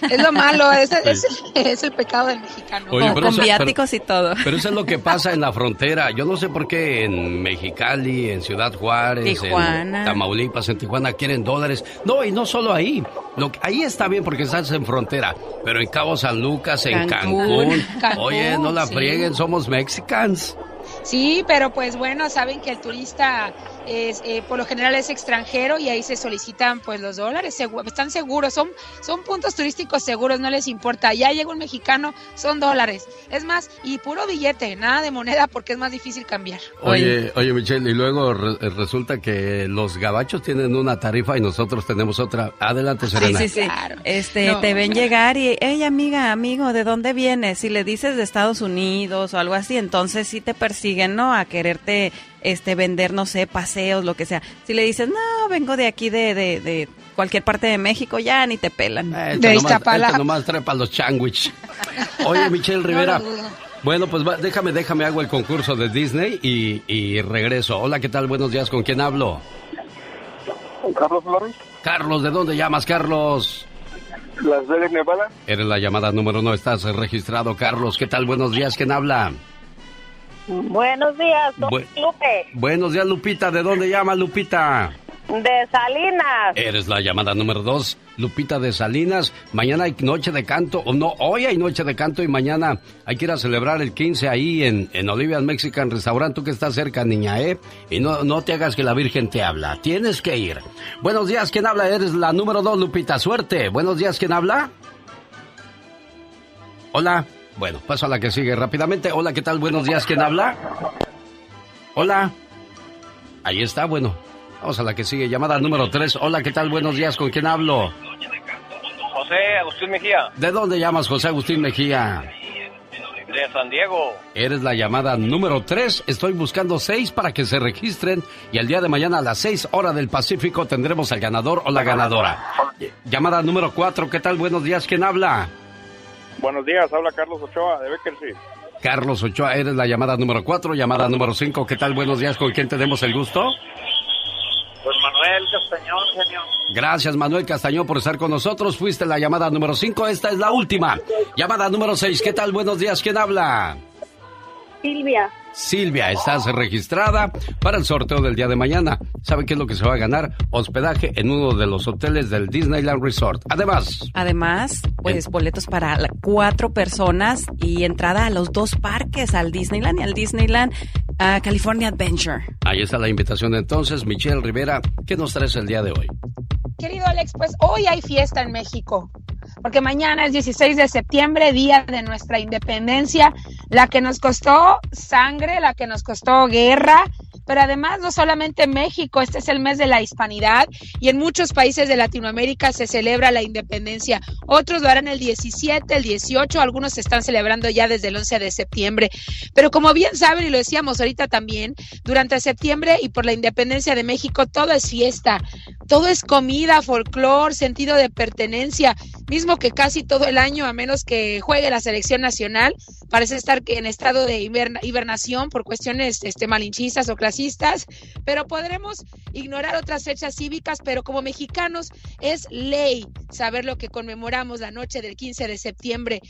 es lo malo, es, Sí. es, es el pecado del mexicano. Oye, con pero con eso- viáticos y todo. Pero eso es lo que pasa en la frontera. Yo no sé por qué en Mexicali, en Ciudad Juárez, Tijuana. en Tamaulipas, en Tijuana quieren dólares. No, y no solo ahí. Lo que- ahí está bien porque estás en frontera. Pero en Cabo San Lucas, en Cancún. Cancún. Cancún, Oye, no la sí. frieguen, somos mexicans. Sí, pero pues bueno, saben que el turista es, eh, por lo general es extranjero y ahí se solicitan pues los dólares, están seguros, son, son puntos turísticos seguros, no les importa. Ya llega un mexicano, son dólares. Es más, y puro billete, nada de moneda porque es más difícil cambiar. Oye, oye, Michelle, y luego re- resulta que los gabachos tienen una tarifa y nosotros tenemos otra. Adelante, Sí, Serena. sí, sí. Este, No, te ven llegar y, hey, amiga, amigo, ¿de dónde vienes? Si le dices de Estados Unidos o algo así, entonces sí te persiguen, ¿no? A quererte, este, vender, no sé, paseos, lo que sea. Si le dices, no, vengo de aquí, de, de, de cualquier parte de México, ya ni te pelan. Este nomás, este nomás trepa los sándwich. *laughs* Oye, Michelle Rivera. bueno, pues va- déjame, déjame, hago el concurso de Disney y, y regreso. Hola, ¿qué tal? Buenos días, ¿con quién hablo? Carlos Flores, Carlos, ¿de dónde llamas, Carlos? Las Vegas, Nevada. Eres la llamada número uno, estás registrado, Carlos. ¿Qué tal? Buenos días, ¿quién habla? Buenos días, soy Bu- Lupe. Buenos días, Lupita. ¿De dónde llama Lupita? De Salinas. Eres la llamada número dos, Lupita de Salinas. Mañana hay noche de canto, o no, hoy hay noche de canto y mañana hay que ir a celebrar el 15 ahí en, en Olivia's Mexican Restaurant, tú que estás cerca, niña, ¿eh? Y no, no te hagas que la Virgen te habla, tienes que ir. Buenos días, ¿quién habla? Eres la número dos, Lupita, suerte. Buenos días, ¿quién habla? Hola. Bueno, paso a la que sigue rápidamente. Hola, ¿qué tal? Buenos días, ¿quién habla? Hola. Ahí está, bueno. Vamos a la que sigue. Llamada número 3. Hola, ¿qué tal? Buenos días. ¿Con quién hablo? José Agustín Mejía. ¿De dónde llamas, José Agustín Mejía? De San Diego. Eres la llamada número 3. Estoy buscando 6 para que se registren. Y el día de mañana a las 6 horas del Pacífico tendremos al ganador o la ganadora. Llamada número 4. ¿Qué tal? Buenos días. ¿Quién habla? Buenos días, habla Carlos Ochoa de Beckersfield. Carlos Ochoa, eres la llamada número 4. Llamada número 5. ¿Qué tal? Buenos días. ¿Con quién tenemos el gusto? Pues Manuel Castañón, señor. Gracias, Manuel Castañón, por estar con nosotros. Fuiste la llamada número 5. Esta es la última. Llamada número 6. ¿Qué tal? Buenos días. ¿Quién habla? Silvia. Silvia, estás registrada para el sorteo del día de mañana. ¿Sabe qué es lo que se va a ganar? Hospedaje en uno de los hoteles del Disneyland Resort. Además. Además, pues boletos para cuatro personas y entrada a los dos parques, al Disneyland y al Disneyland ah, California Adventure. Ahí está la invitación entonces. Michelle Rivera, ¿qué nos traes el día de hoy? Querido Alex, pues hoy hay fiesta en México, porque mañana es 16 de septiembre, día de nuestra independencia, la que nos costó sangre, la que nos costó guerra, pero además no solamente en México, este es el mes de la hispanidad y en muchos países de Latinoamérica se celebra la independencia. Otros lo harán el 17, el 18, algunos se están celebrando ya desde el 11 de septiembre. Pero como bien saben y lo decíamos ahorita también, durante septiembre y por la independencia de México todo es fiesta, todo es comida, folclor, sentido de pertenencia, mismo que casi todo el año, a menos que juegue la selección nacional, parece estar en estado de hiberna- hibernación por cuestiones este, malinchistas o clasistas, pero podremos ignorar otras fechas cívicas, pero como mexicanos es ley saber lo que conmemoramos la noche del 15 de septiembre.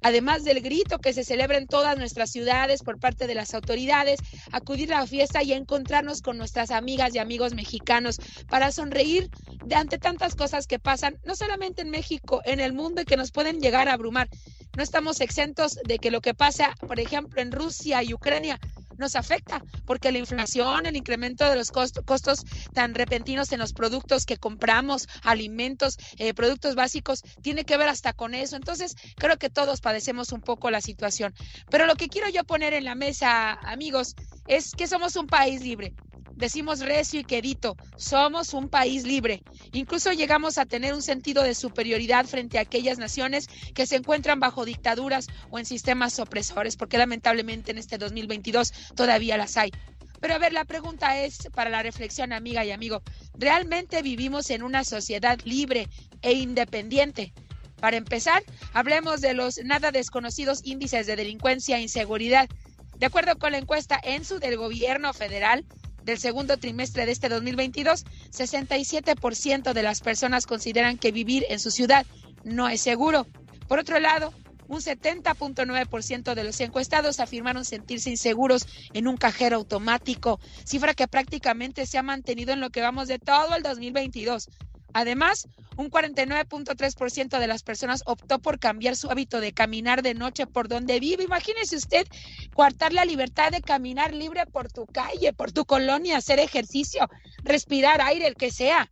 Además del grito que se celebra en todas nuestras ciudades por parte de las autoridades, acudir a la fiesta y encontrarnos con nuestras amigas y amigos mexicanos para sonreír de ante tantas cosas que pasan, no solamente en México, en el mundo y que nos pueden llegar a abrumar. No estamos exentos de que lo que pasa, por ejemplo, en Rusia y Ucrania nos afecta, porque la inflación, el incremento de los cost- costos tan repentinos en los productos que compramos, alimentos, eh, productos básicos, tiene que ver hasta con eso. Entonces, creo que todos padecemos un poco la situación. Pero lo que quiero yo poner en la mesa, amigos, es que somos un país libre. Decimos recio y quedito, somos un país libre. Incluso llegamos a tener un sentido de superioridad frente a aquellas naciones que se encuentran bajo dictaduras o en sistemas opresores, porque lamentablemente en este 2022 todavía las hay. Pero a ver, la pregunta es para la reflexión, amiga y amigo, ¿realmente vivimos en una sociedad libre e independiente? Para empezar, hablemos de los nada desconocidos índices de delincuencia e inseguridad. De acuerdo con la encuesta ENSU del gobierno federal del segundo trimestre de este 2022, 67% de las personas consideran que vivir en su ciudad no es seguro. Por otro lado, un 70.9% de los encuestados afirmaron sentirse inseguros en un cajero automático, cifra que prácticamente se ha mantenido en lo que vamos de todo el 2022. Además, un 49.3% de las personas optó por cambiar su hábito de caminar de noche por donde vive. Imagínese usted coartar la libertad de caminar libre por tu calle, por tu colonia, hacer ejercicio, respirar aire, el que sea.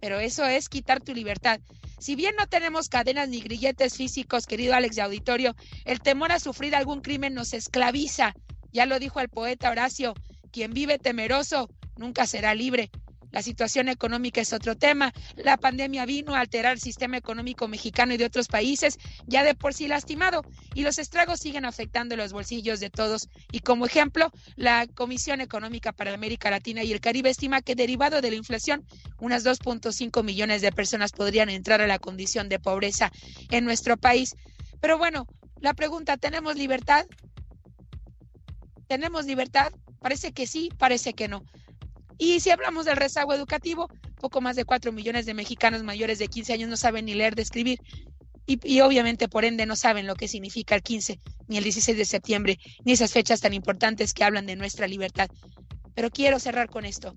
Pero eso es quitar tu libertad. Si bien no tenemos cadenas ni grilletes físicos, querido Alex de Auditorio, el temor a sufrir algún crimen nos esclaviza. Ya lo dijo el poeta Horacio, quien vive temeroso nunca será libre. La situación económica es otro tema. La pandemia vino a alterar el sistema económico mexicano y de otros países, ya de por sí lastimado, y los estragos siguen afectando los bolsillos de todos. Y como ejemplo, la Comisión Económica para América Latina y el Caribe estima que derivado de la inflación, unas 2.5 millones de personas podrían entrar a la condición de pobreza en nuestro país. Pero bueno, la pregunta, ¿tenemos libertad? ¿Tenemos libertad? Parece que sí, parece que no. Y si hablamos del rezago educativo, poco más de 4 millones de mexicanos mayores de 15 años no saben ni leer ni escribir. Y, y, obviamente, por ende, no saben lo que significa el 15, ni el 16 de septiembre, ni esas fechas tan importantes que hablan de nuestra libertad. Pero quiero cerrar con esto.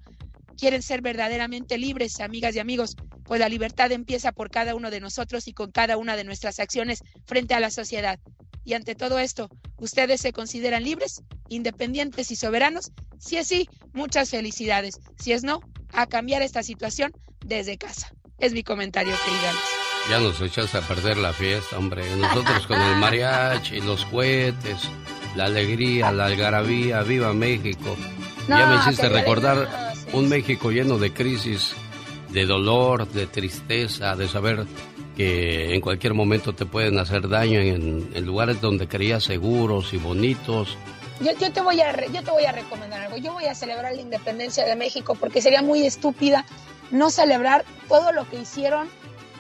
quieren ser verdaderamente libres, amigas y amigos, pues la libertad empieza por cada uno de nosotros y con cada una de nuestras acciones frente a la sociedad. Y ante todo esto, ¿ustedes se consideran libres, independientes y soberanos? Si es sí, muchas felicidades. Si es no, a cambiar esta situación desde casa. Es mi comentario, querida. Ya nos echas a perder la fiesta, hombre. Nosotros con el mariachi, los cohetes, la alegría, la algarabía, viva México. ya me hiciste recordar un México lleno de crisis, de dolor, de tristeza, de saber que en cualquier momento te pueden hacer daño en, lugares donde creías seguros y bonitos. Yo, yo, te voy a, yo te voy a recomendar algo. Yo voy a celebrar la independencia de México porque sería muy estúpida no celebrar todo lo que hicieron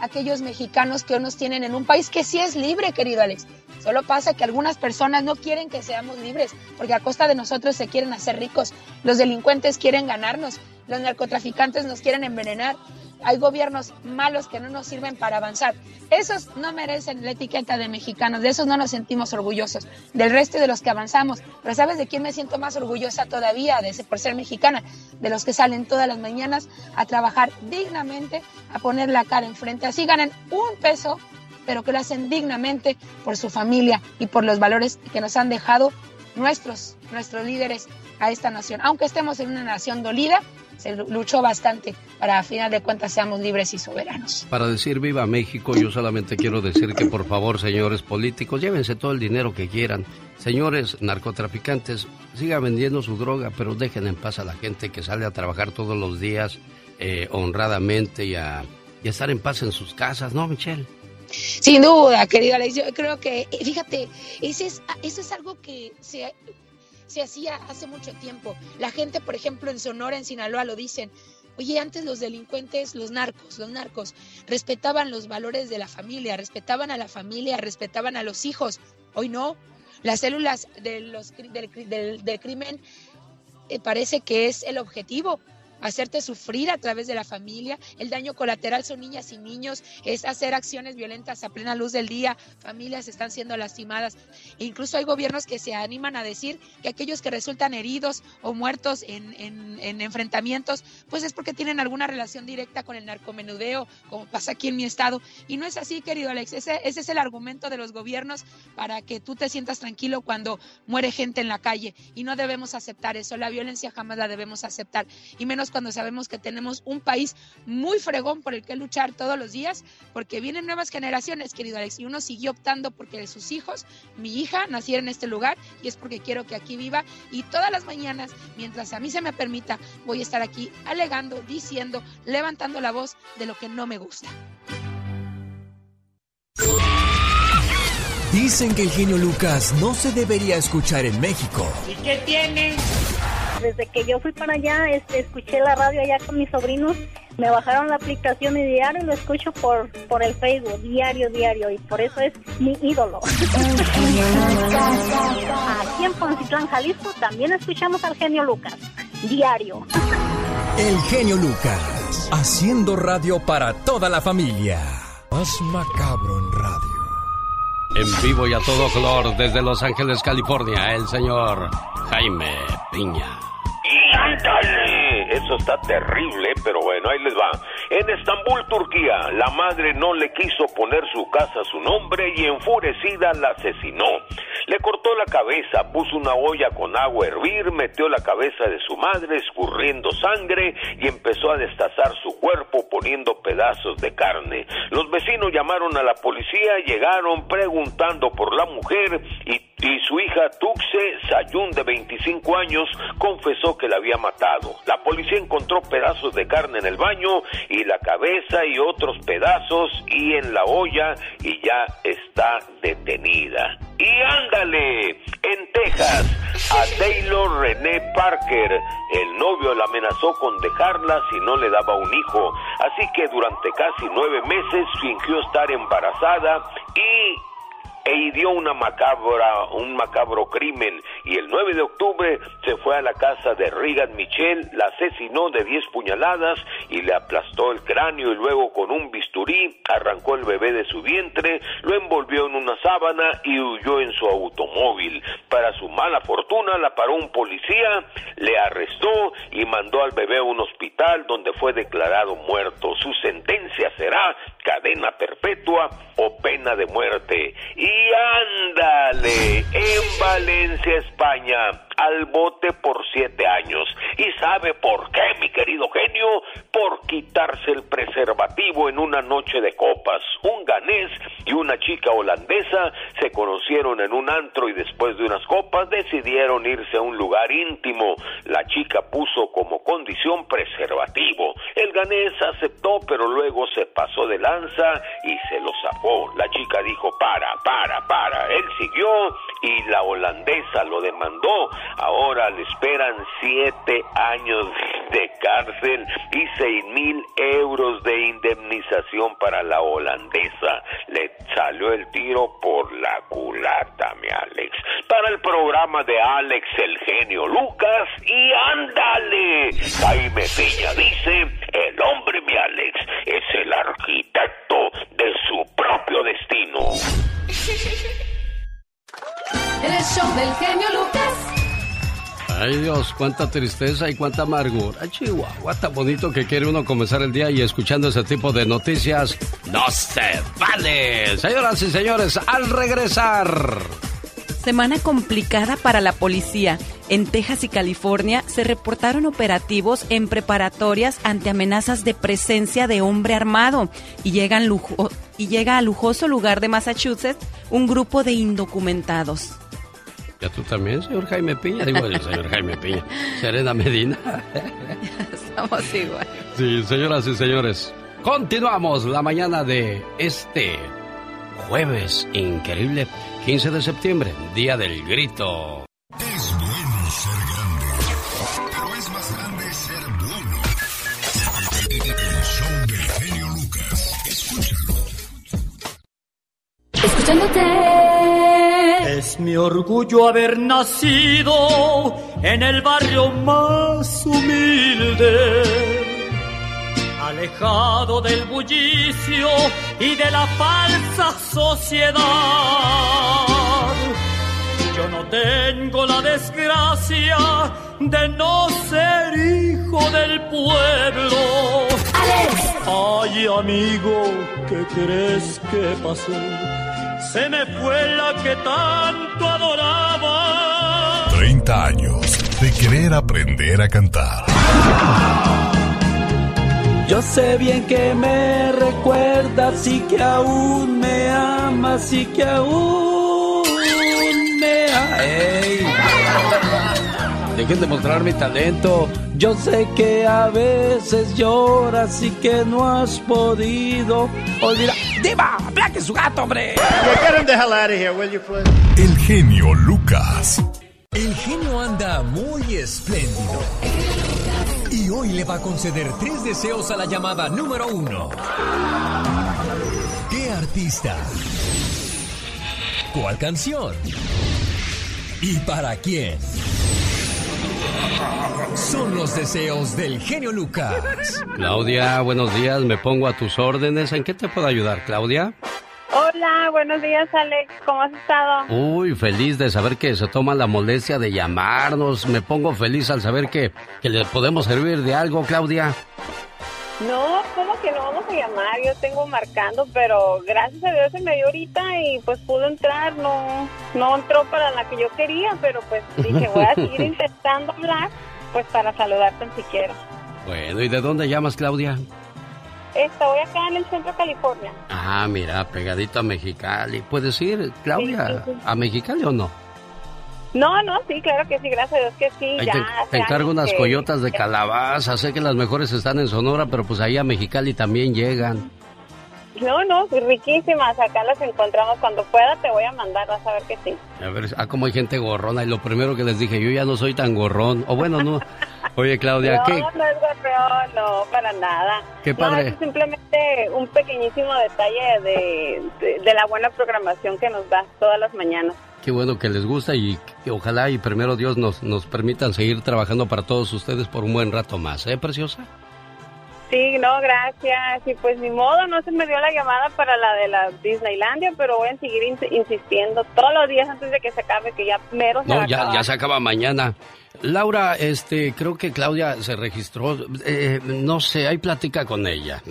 aquellos mexicanos que hoy nos tienen en un país que sí es libre, querido Alex. Solo pasa que algunas personas no quieren que seamos libres, porque a costa de nosotros se quieren hacer ricos. Los delincuentes quieren ganarnos, los narcotraficantes nos quieren envenenar. Hay gobiernos malos que no nos sirven para avanzar. Esos no merecen la etiqueta de mexicanos, de esos no nos sentimos orgullosos. Del resto de los que avanzamos. Pero ¿sabes de quién me siento más orgullosa todavía de por ser mexicana? De los que salen todas las mañanas a trabajar dignamente, a poner la cara enfrente. Así ganan un peso pero que lo hacen dignamente por su familia y por los valores que nos han dejado nuestros, nuestros líderes a esta nación. Aunque estemos en una nación dolida, se luchó bastante para a final de cuentas seamos libres y soberanos. Para decir viva México, yo solamente quiero decir que por favor, señores políticos, llévense todo el dinero que quieran. Señores narcotraficantes, sigan vendiendo su droga, pero dejen en paz a la gente que sale a trabajar todos los días eh, honradamente y a, y a estar en paz en sus casas, ¿no, Michelle? Sin duda, querida Alex, yo creo que, fíjate, ese es, eso es algo que se, se hacía hace mucho tiempo. La gente, por ejemplo, en Sonora, en Sinaloa, lo dicen. Oye, antes los delincuentes, los narcos, los narcos, respetaban los valores de la familia, respetaban a la familia, respetaban a los hijos. Hoy no. Las células de los, del, del, crimen eh, parece que es el objetivo hacerte sufrir a través de la familia. El daño colateral son niñas y niños, es hacer acciones violentas a plena luz del día, familias están siendo lastimadas. E incluso hay gobiernos que se animan a decir que aquellos que resultan heridos o muertos en, enfrentamientos, pues es porque tienen alguna relación directa con el narcomenudeo, como pasa aquí en mi estado. Y no es así, querido Alex, ese, ese es el argumento de los gobiernos para que tú te sientas tranquilo cuando muere gente en la calle. Y no debemos aceptar eso, la violencia jamás la debemos aceptar. Y menos cuando sabemos que tenemos un país muy fregón por el que luchar todos los días, porque vienen nuevas generaciones, querido Alex, y uno siguió optando porque de sus hijos, mi hija, naciera en este lugar y es porque quiero que aquí viva y todas las mañanas, mientras a mí se me permita, voy a estar aquí alegando, diciendo, levantando la voz de lo que no me gusta. Dicen que el genio Lucas no se debería escuchar en México. ¿Y qué tiene? Desde que yo fui para allá, este, escuché la radio allá con mis sobrinos, me bajaron la aplicación y diario lo escucho por, por el Facebook, diario, diario, y por eso es mi ídolo. Aquí en Poncitlán, Jalisco, también escuchamos al genio Lucas, diario. El genio Lucas, haciendo radio para toda la familia. Más macabro en radio. En vivo y a todo color desde Los Ángeles, California, el señor Jaime Piña. Eso está terrible, pero bueno, ahí les va. En Estambul, Turquía, la madre no le quiso poner su casa a su nombre y enfurecida la asesinó. Le cortó la cabeza, puso una olla con agua a hervir, metió la cabeza de su madre escurriendo sangre y empezó a destazar su cuerpo poniendo pedazos de carne. Los vecinos llamaron a la policía, llegaron preguntando por la mujer y, y su hija Tuxe Sayun de 25 años confesó que la había matado. La policía encontró pedazos de carne en el baño y la cabeza y otros pedazos y en la olla y ya está detenida. Y ándale, en Texas, a Taylor René Parker, el novio la amenazó con dejarla si no le daba un hijo, así que durante casi nueve meses fingió estar embarazada y e hirió una macabra, un macabro crimen y el 9 de octubre se fue a la casa de Regan Michel, la asesinó de 10 puñaladas y le aplastó el cráneo y luego con un bisturí arrancó el bebé de su vientre, lo envolvió en una sábana y huyó en su automóvil. Para su mala fortuna la paró un policía, le arrestó y mandó al bebé a un hospital donde fue declarado muerto. Su sentencia será cadena perpetua o pena de muerte. Y ándale, en Valencia, España, al bote por siete años. ¿Y sabe por qué, mi querido genio? Por quitarse el preservativo en una noche de copas. Un ganés y una chica holandesa se conocieron en un antro y después de unas copas decidieron irse a un lugar íntimo. La chica puso como condición preservativo. El ganés aceptó, pero luego se pasó de lanza y se lo zafó. La chica dijo, para, para, para. Él siguió y la holandesa lo demandó. Ahora le esperan siete años de cárcel y seis mil euros de indemnización para la holandesa. Le salió el tiro por la culata, mi Alex. Para el programa de Alex el genio Lucas y ándale. Jaime Piña dice, el hombre, mi Alex, es el arquitecto de su propio destino. *laughs* El show del genio Lucas. Ay Dios, cuánta tristeza y cuánta amargura. Chihuahua, tan bonito que quiere uno comenzar el día y escuchando ese tipo de noticias. No se vale. Señoras y señores, al regresar. Semana complicada para la policía. En Texas y California se reportaron operativos en preparatorias ante amenazas de presencia de hombre armado y, llegan lujo y llega al lujoso lugar de Massachusetts un grupo de indocumentados. ¿Ya tú también, señor Jaime Piña? Digo, el señor Jaime Piña. Serena Medina. Estamos igual. Sí, señoras y señores. Continuamos la mañana de este jueves increíble, 15 de septiembre, Día del Grito. Es bueno ser grande, pero es más grande ser bueno. El show del genio Lucas. Escúchalo. Escuchándote. Es mi orgullo haber nacido en el barrio más humilde, alejado del bullicio y de la falsa sociedad. Yo no tengo la desgracia de no ser hijo del pueblo. Alex. Ay, amigo, ¿qué crees que pasó? Se me fue la que tanto adoraba. 30 años de querer aprender a cantar. Yo sé bien que me recuerdas y que aún me amas y que aún me amas. Dejen de mostrar mi talento. Yo sé que a veces lloras y que no has podido olvidar. ¡Diva! ¡Plaque su gato, hombre! El genio Lucas. El genio anda muy espléndido. Y hoy le va a conceder tres deseos a la llamada número uno. ¿Qué artista? ¿Cuál canción? ¿Y para quién? Son los deseos del genio Lucas. Claudia, buenos días, me pongo a tus órdenes. ¿En qué te puedo ayudar, Claudia? Hola, buenos días, Alex. ¿Cómo has estado? Uy, feliz de saber que se toma la molestia de llamarnos. Me pongo feliz al saber que, que le podemos servir de algo, Claudia. No, ¿cómo que no vamos a llamar? Yo tengo marcando, pero gracias a Dios se me dio ahorita y pues pudo entrar. No, no entró para la que yo quería, pero pues dije, voy a seguir *laughs* intentando hablar, pues para saludarte tan siquiera. Bueno, ¿y de dónde llamas, Claudia? Estoy acá en el centro de California. Ah, mira, pegadito a Mexicali. ¿Puedes ir, Claudia, Sí, sí, sí. a Mexicali o no? No, no, sí, claro que sí, gracias a Dios que sí. Ahí ya te, encargo unas que- coyotas de *laughs* calabaza. Sé que las mejores están en Sonora, pero pues ahí a Mexicali también llegan. No, no, riquísimas. Acá las encontramos. Cuando pueda te voy a mandar, vas a ver que sí. A ver, ah, como hay gente gorrona. Y lo primero que les dije, yo ya no soy tan gorrón. O bueno, no. Oye, Claudia, no, ¿qué? no es gorreón, no, para nada. Qué No, padre. es simplemente un pequeñísimo detalle de, de, de la buena programación que nos da todas las mañanas. Qué bueno que les gusta y que ojalá y primero Dios nos, nos permitan seguir trabajando para todos ustedes por un buen rato más, ¿eh, preciosa? Sí, no, gracias. Y pues ni modo, no se me dio la llamada para la de la Disneylandia, pero voy a seguir ins- insistiendo todos los días antes de que se acabe, que ya mero se No, ya, ya se acaba mañana. Laura, este, creo que Claudia se registró. eh, no sé, hay plática con ella.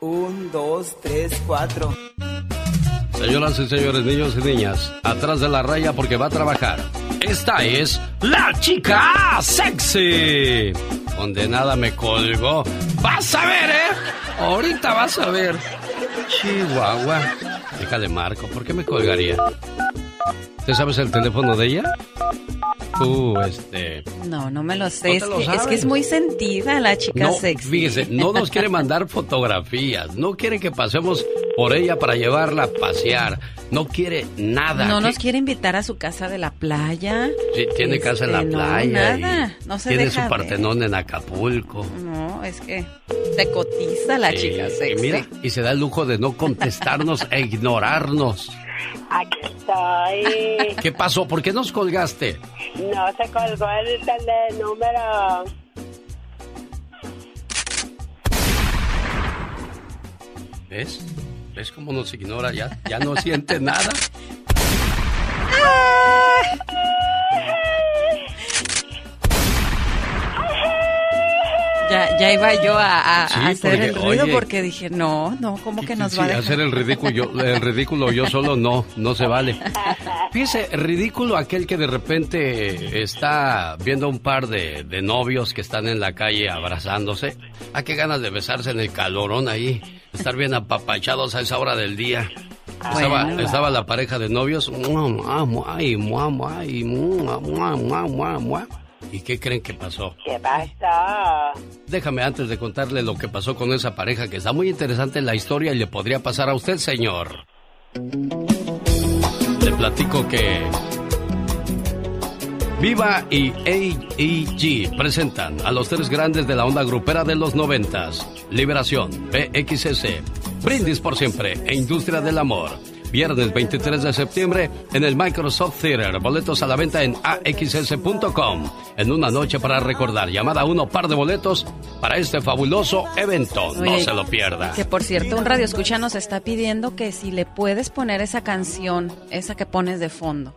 Un, dos, tres, cuatro. Señoras y señores, niños y niñas, atrás de la raya porque va a trabajar. Esta es la chica sexy. Condenada me colgó. Vas a ver, ¿eh? Ahorita vas a ver. Chihuahua. Déjale marco, ¿por qué me colgaría? ¿Te sabes el teléfono de ella? Tú, este... No, no me lo sé. ¿No es, lo que, es que es muy sentida la chica No, sexy. fíjese, no nos quiere mandar fotografías, no quiere que pasemos por ella para llevarla a pasear, no quiere nada. No ¿Qué- nos quiere invitar a su casa de la playa. Sí, tiene casa en la Este, no, playa. nada, y no se tiene deja su partenón en Acapulco. No, es que se cotiza la Sí, chica y sexy. mira, y se da el lujo de no contestarnos *laughs* e ignorarnos. Aquí estoy. ¿Qué pasó? ¿Por qué nos colgaste? No se colgó el tele número. ¿Ves? ¿Ves cómo nos ignora? Ya, ya no siente nada. *laughs* Ya, ya iba yo a, a- a Sí, hacer porque, el ruido oye, porque dije, no, no, ¿cómo que nos Sí, va a dejar? hacer el ridículo, yo, el ridículo yo solo no, no se vale. Fíjese, ridículo aquel que de repente está viendo un par de, de novios que están en la calle abrazándose. ¿A qué ganas de besarse en el calorón ahí? Estar bien apapachados a esa hora del día. Estaba, Bueno. estaba la pareja de novios. mua, mua, mua, y mua, mua, y mua, mua, mua, mua, mua. ¿Y qué creen que pasó? ¿Qué pasó? Déjame antes de contarle lo que pasó con esa pareja, que está muy interesante la historia y le podría pasar a usted, señor. Le platico que Viva y AEG presentan a los tres grandes de la onda grupera de los noventas. Liberación, BXS, Brindis por siempre e Industria del Amor. Viernes 23 de septiembre en el Microsoft Theater. Boletos a la venta en axs.com. En una noche para recordar. Llamada a uno par de boletos para este fabuloso evento. no se lo pierda. Que por cierto, un radio escucha nos está pidiendo que si le puedes poner esa canción, esa que pones de fondo.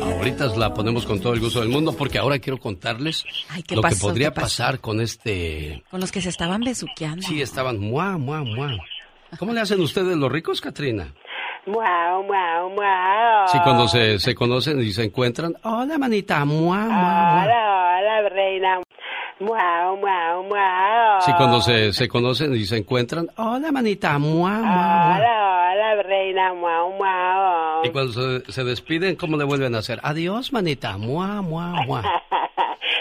Ahorita la ponemos con todo el gusto del mundo porque ahora quiero contarles Ay, ¿qué lo que podría pasar con este... Con los que se estaban besuqueando. Sí, estaban mua, mua, mua. ¿Cómo le hacen ustedes los ricos, Katrina? Wow, wow, wow. Sí, cuando se, se conocen y se encuentran. Hola, manita, mua, mua. Hola, hola, reina. Wow, wow, wow. Sí, cuando se, se conocen y se encuentran. Hola, manita, mua, mua. Hola, hola, reina. Wow, wow. Y cuando se, se despiden, ¿cómo le vuelven a hacer? Adiós, manita, mua, mua, mua. *laughs*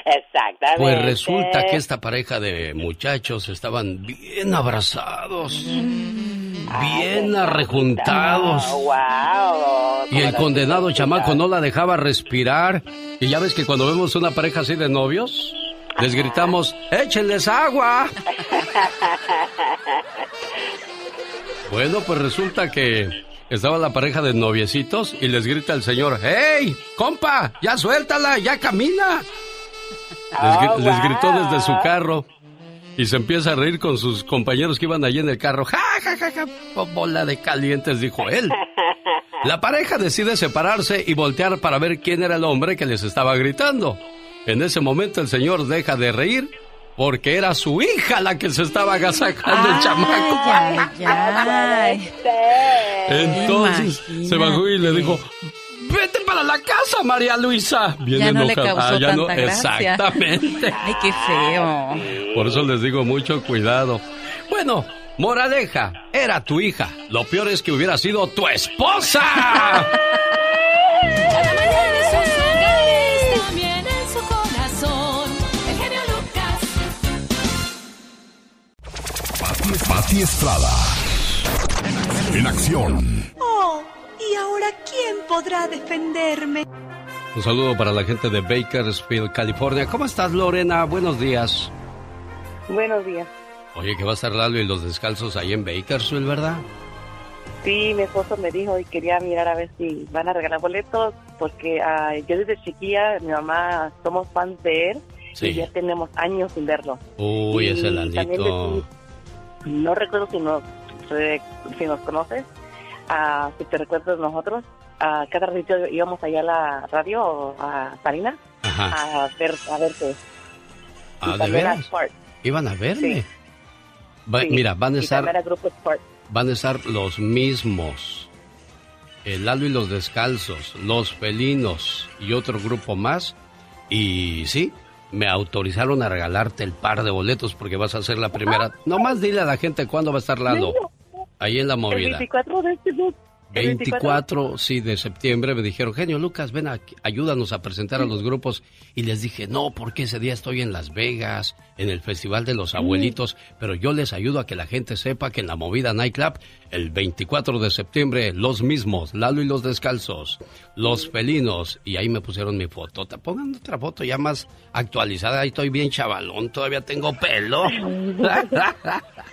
Exactamente. Pues resulta que esta pareja de muchachos estaban bien abrazados, bien arrejuntados. Wow. Y el condenado chamaco no la dejaba respirar. Y ya ves que cuando vemos una pareja así de novios, les gritamos, échenles agua. *laughs* Bueno, pues resulta que estaba la pareja de noviecitos y les grita el señor, ¡Hey, compa! ¡Ya suéltala! ¡Ya camina! Les, gri- les gritó desde su carro y se empieza a reír con sus compañeros que iban allí en el carro. ¡Ja, ja, ja, ja! Oh, Bola de calientes, dijo él. *laughs* La pareja decide separarse y voltear para ver quién era el hombre que les estaba gritando. En ese momento el señor deja de reír porque era su hija la que se estaba agasajando el chamaco. Ay, ay. Entonces Imagínate. se bajó y le dijo, vete para la casa, María Luisa. Bien ya no le enojada. causó Ah, ya no- gracia. Exactamente. *laughs* Ay, qué feo. Por eso les digo mucho cuidado. Bueno, moraleja, era tu hija. Lo peor es que hubiera sido tu esposa. *laughs* Cada mañana en sus hogares, también en su corazón. El genio Lucas. Pati, Pati Estrada. En acción. Oh, ¿y ahora quién podrá defenderme? Un saludo para la gente de Bakersfield, California. ¿Cómo estás, Lorena? Buenos días. Buenos días. Oye, que va a estar Lalo y los descalzos ahí en Bakersfield, ¿verdad? Sí, mi esposo me dijo y quería mirar a ver si van a regalar boletos porque ah, yo desde chiquilla, mi mamá, somos fans de él Sí. Y ya tenemos años sin verlo. Uy, Y ese también Lalito. decir- no recuerdo si nos, si nos conoces, ah, si te recuerdas nosotros. a cada ratito íbamos allá a la radio, a Sarina, a, ver, a verte. Ah, ¿de veras? Iban a verme. Va- Sí, Mira, van a estar, van a estar los mismos. El Lalo y los Descalzos, los Felinos y otro grupo más. Y sí, me autorizaron a regalarte el par de boletos porque vas a ser la primera. *laughs* Nomás dile a la gente cuándo va a estar Lalo. Ahí en la El movida. 24 de este mes. El 24, sí, de septiembre me dijeron, genio Lucas, ven aquí, ayúdanos a presentar a los grupos. Y les dije, no, porque ese día estoy en Las Vegas, en el Festival de los Abuelitos, pero yo les ayudo a que la gente sepa que en la movida Nightclub, el 24 de septiembre, los mismos, Lalo y los Descalzos, los Felinos, y ahí me pusieron mi foto. Te pongan otra foto ya más actualizada, ahí estoy bien chavalón, todavía tengo pelo. Bueno.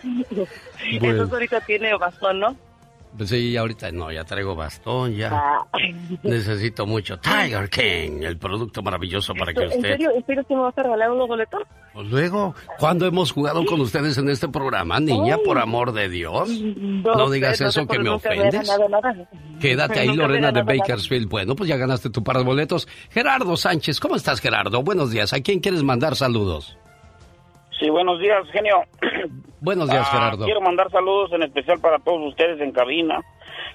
*laughs* Entonces ahorita tiene bastón, ¿no? Pues sí, ahorita no, ya traigo bastón, ya. Ah. *laughs* Necesito mucho Tiger King, el producto maravilloso para que ¿En usted... serio? ¿En serio que me vas a regalar unos boletos? Pues luego, ¿cuándo hemos jugado con ustedes en este programa, niña? Por amor de Dios. No digas no eso que me ofendes. Quédate ahí, Lorena de. Bakersfield. Bueno, pues ya ganaste tu par de boletos. Gerardo Sánchez, ¿cómo estás, Gerardo? Buenos días. ¿A quién quieres mandar saludos? Sí, buenos días, genio. *clears throat* Buenos días, Ah, Gerardo. Quiero mandar saludos en especial para todos ustedes en cabina.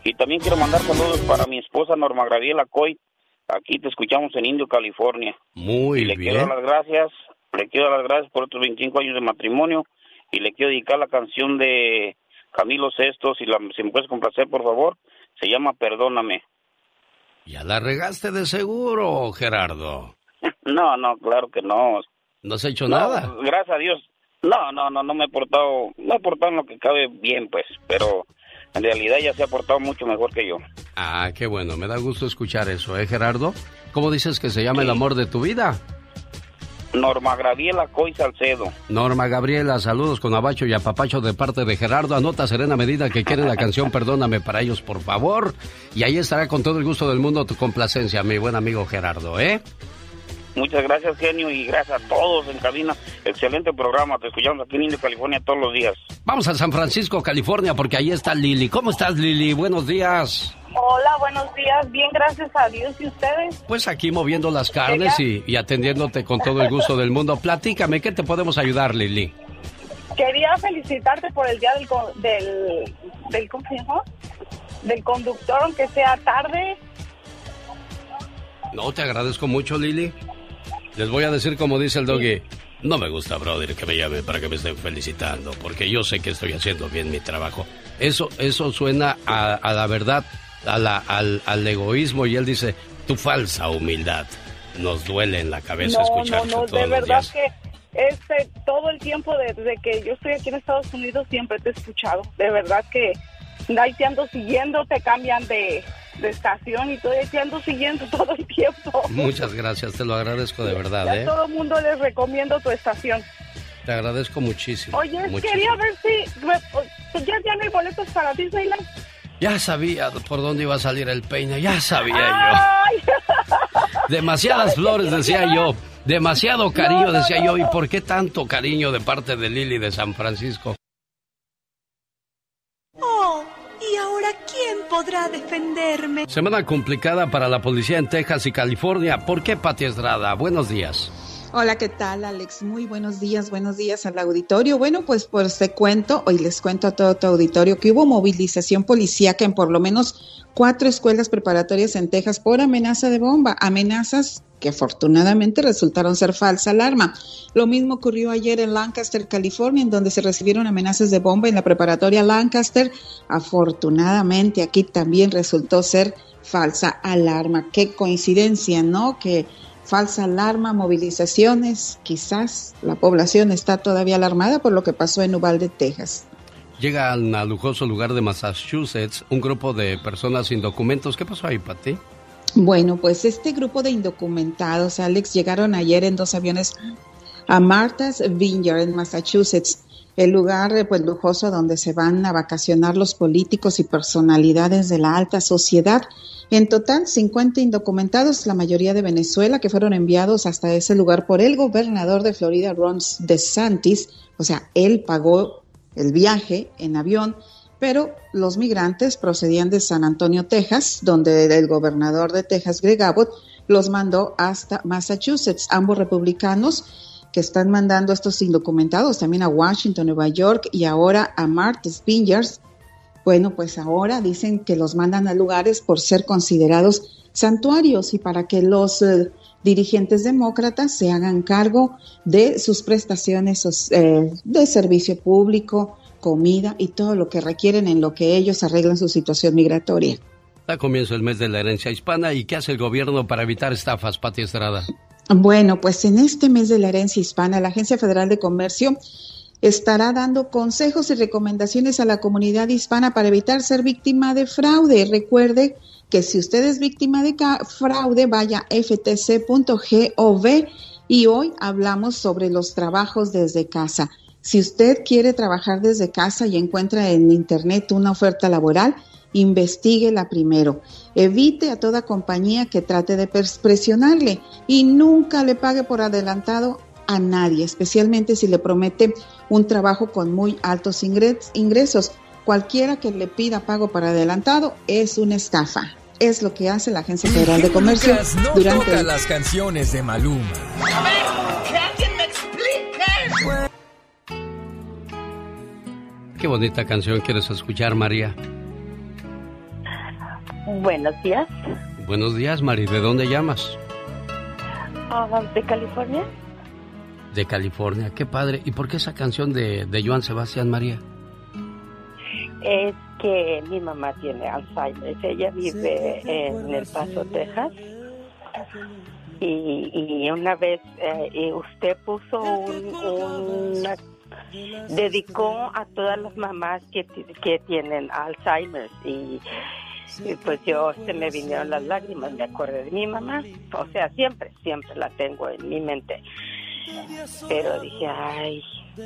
Y también quiero mandar saludos para mi esposa Norma Graviela Coy. Aquí te escuchamos en Indio, California. Muy y le quiero dar las gracias. Le quiero dar las gracias por estos 25 años de matrimonio. Y le quiero dedicar la canción de Camilo Sesto. Si, la, si me puedes complacer, por favor. Se llama Perdóname. Ya la regaste de seguro, Gerardo. *laughs* No, no, claro que no. No has hecho No, nada. Gracias a Dios. No, no, no, no me he portado, no he portado en lo que cabe bien, pues, pero en realidad ya se ha portado mucho mejor que yo. Ah, qué bueno, me da gusto escuchar eso, ¿eh, Gerardo? ¿Cómo dices que se llama el amor de tu vida? Norma Graviela Coy Salcedo. Norma Gabriela, saludos con abacho y apapacho de parte de Gerardo. Anota Serena Medida que quiere la canción Perdóname para ellos, por favor. Y ahí estará con todo el gusto del mundo tu complacencia, mi buen amigo Gerardo, ¿eh? Muchas gracias, genio, y gracias a todos en cabina. Excelente programa. Te escuchamos aquí en Indio, California, todos los días. Vamos a San Francisco, California, porque ahí está Lili. ¿Cómo estás, Lili? Buenos días. Hola, buenos días. Bien, gracias a Dios. ¿Y ustedes? Pues aquí moviendo las carnes y, y atendiéndote con todo el gusto del mundo. Platícame, ¿qué te podemos ayudar, Lili? Quería felicitarte por el día del, co- del, del ¿cómo se llama? Del conductor, aunque sea tarde. No, te agradezco mucho, Lili. Les voy a decir como dice el doggy. No me gusta, brother, que me llame para que me estén felicitando, porque yo sé que estoy haciendo bien mi trabajo. Eso, eso suena a, a la verdad, a la- al, al egoísmo, y él dice, tu falsa humildad. Nos duele en la cabeza no, escucharte no, no, todos de los verdad días. que este todo el tiempo desde que yo estoy aquí en Estados Unidos siempre te he escuchado. De verdad que ahí te ando siguiendo, te cambian de, de estación y todo, te ando siguiendo *laughs* todo el tiempo. Muchas gracias, te lo agradezco de A verdad, ¿eh? todo el mundo les recomiendo tu estación. Te agradezco muchísimo. Oye, muchísimo. quería ver si me- pues ya, ya no hay boletos para Disneyland. Ya sabía por dónde iba a salir el peine, ya sabía Ay, *laughs* yo. Demasiadas flores, decía yo. Demasiado cariño, decía yo. ¿Y por qué tanto cariño de parte de Lili de San Francisco? Oh, ¿y ahora quién podrá defenderme? Semana complicada para la policía en Texas y California. ¿Por qué, Pati Estrada? Buenos días. Hola, ¿qué tal, Alex? Muy buenos días, buenos días al auditorio. Bueno, pues pues te cuento, hoy les cuento a todo tu auditorio que hubo movilización policíaca en por lo menos cuatro escuelas preparatorias en Texas por amenaza de bomba, amenazas que afortunadamente resultaron ser falsa alarma. Lo mismo ocurrió ayer en Lancaster, California, en donde se recibieron amenazas de bomba en la preparatoria Lancaster. Afortunadamente aquí también resultó ser falsa alarma. Qué coincidencia, ¿no? Que falsa alarma, movilizaciones, quizás la población está todavía alarmada por lo que pasó en Uvalde, Texas. Llegan al lujoso lugar de Massachusetts un grupo de personas sin documentos. ¿Qué pasó ahí, Pati? Bueno, pues este grupo de indocumentados, Alex, llegaron ayer en dos aviones a Martha's Vineyard en Massachusetts. el lugar eh, pues lujoso donde se van a vacacionar los políticos y personalidades de la alta sociedad. En total, 50 indocumentados, la mayoría de Venezuela, que fueron enviados hasta ese lugar por el gobernador de Florida, Ron DeSantis. O sea, él pagó el viaje en avión, pero los migrantes procedían de San Antonio, Texas, donde el gobernador de Texas, Greg Abbott, los mandó hasta Massachusetts. Ambos republicanos que están mandando estos indocumentados también a Washington, Nueva York y ahora a Martha's Vineyards. Bueno, pues ahora dicen que los mandan a lugares por ser considerados santuarios y para que los eh, dirigentes demócratas se hagan cargo de sus prestaciones eh, de servicio público, comida y todo lo que requieren en lo que ellos arreglan su situación migratoria. Da comienzo el mes de la herencia hispana y ¿qué hace el gobierno para evitar estafas, Pati Estrada? Bueno, pues en este mes de la herencia hispana, la Agencia Federal de Comercio estará dando consejos y recomendaciones a la comunidad hispana para evitar ser víctima de fraude. Recuerde que si usted es víctima de fraude, vaya a ftc.gov y hoy hablamos sobre los trabajos desde casa. Si usted quiere trabajar desde casa y encuentra en Internet una oferta laboral, investiguela primero. Evite a toda compañía que trate de presionarle y nunca le pague por adelantado a nadie, especialmente si le promete un trabajo con muy altos ingresos. Cualquiera que le pida pago por adelantado es una estafa. Es lo que hace la Agencia Federal de Comercio no durante toca las canciones de Maluma. A ver, que alguien me explique. Qué bonita canción quieres escuchar, María. Buenos días. Buenos días, Mari. ¿De dónde llamas? Ah, ¿De California? De California. Qué padre. ¿Y por qué esa canción de, de Joan Sebastián, María? Es que mi mamá tiene Alzheimer. Ella vive en El Paso, Texas. Y, y una vez eh, usted puso un, una dedicó a todas las mamás que, que tienen Alzheimer y y pues yo se me vinieron las lágrimas, me acordé de mi mamá, o sea, siempre, siempre la tengo en mi mente. Pero dije, ay,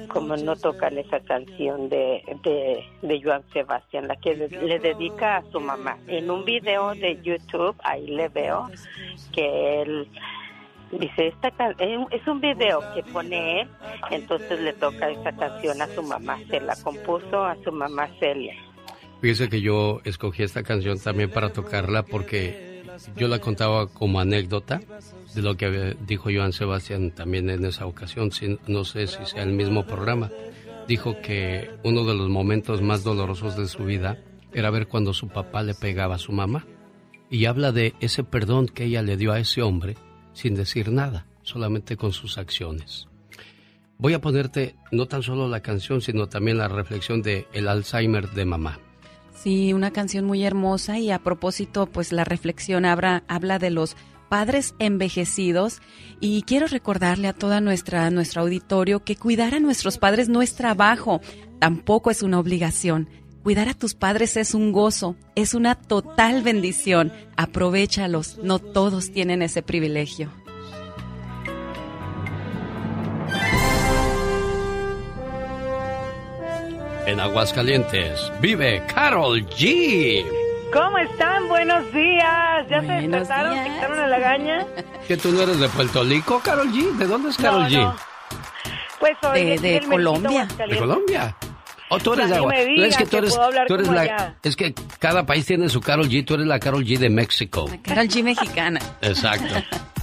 como no tocan esa canción de, de, de Joan Sebastián, la que le, dedica a su mamá. En un video de YouTube, ahí le veo que él dice, esta es un video que pone él, entonces le toca esa canción a su mamá, se la compuso a su mamá Celia. Fíjese que yo escogí esta canción también para tocarla porque yo la contaba como anécdota de lo que dijo Joan Sebastián también en esa ocasión, no sé si sea el mismo programa. Dijo que uno de los momentos más dolorosos de su vida era ver cuando su papá le pegaba a su mamá. Y habla de ese perdón que ella le dio a ese hombre sin decir nada, solamente con sus acciones. Voy a ponerte no tan solo la canción, sino también la reflexión de el Alzheimer de mamá. Sí, una canción muy hermosa y a propósito, pues la reflexión habla, habla de los padres envejecidos y quiero recordarle a toda nuestra nuestro auditorio que cuidar a nuestros padres no es trabajo, tampoco es una obligación. Cuidar a tus padres es un gozo, es una total bendición. Aprovechalos, no todos tienen ese privilegio. En Aguascalientes vive Carol G. ¿Cómo están? Buenos días. ¿Ya se despertaron? ¿Se quitaron la lagaña? ¿Que tú no eres de Puerto Rico, Carol G? ¿De dónde es Carol G? Pues soy de, de Colombia. ¿De Colombia? ¿O tú eres de agua? es que tú eres, tú eres la, es que cada país tiene su Carol G, tú eres la Carol G de México. La Carol G mexicana. Exacto.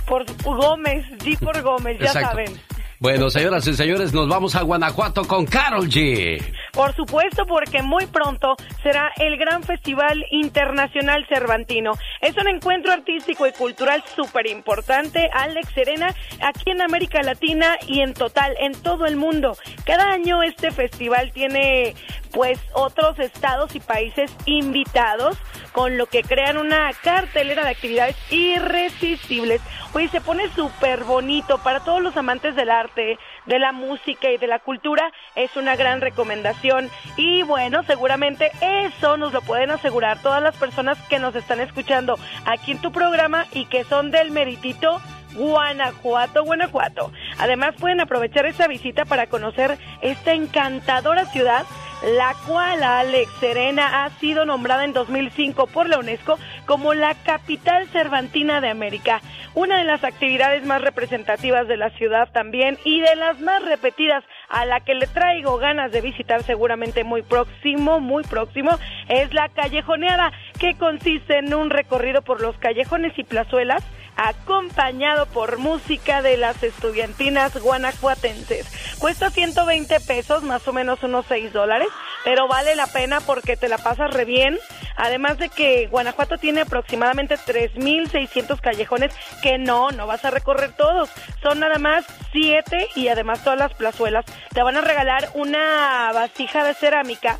Por Gómez, G por Gómez, ya saben. Bueno, señoras y señores, nos vamos a Guanajuato con Carol G. Por supuesto, porque muy pronto será el Gran Festival Internacional Cervantino. Es un encuentro artístico y cultural súper importante, Alex Serena, aquí en América Latina y en total, en todo el mundo. Cada año este festival tiene pues otros estados y países invitados, con lo que crean una cartelera de actividades irresistibles. Oye, se pone súper bonito para todos los amantes del arte, de la música y de la cultura, es una gran recomendación. Y bueno, seguramente eso nos lo pueden asegurar todas las personas que nos están escuchando aquí en tu programa y que son del meritito Guanajuato, Guanajuato. Además pueden aprovechar esta visita para conocer esta encantadora ciudad la cual Alex Serena ha sido nombrada en 2005 por la UNESCO como la capital cervantina de América, una de las actividades más representativas de la ciudad también y de las más repetidas a la que le traigo ganas de visitar seguramente muy próximo, muy próximo, es la callejoneada, que consiste en un recorrido por los callejones y plazuelas acompañado por música de las estudiantinas guanajuatenses. Cuesta 120 pesos, más o menos unos 6 dólares, pero vale la pena porque te la pasas re bien. Además de que Guanajuato tiene aproximadamente 3.600 callejones que no, no vas a recorrer todos. Son nada más 7 y además todas las plazuelas. Te van a regalar una vasija de cerámica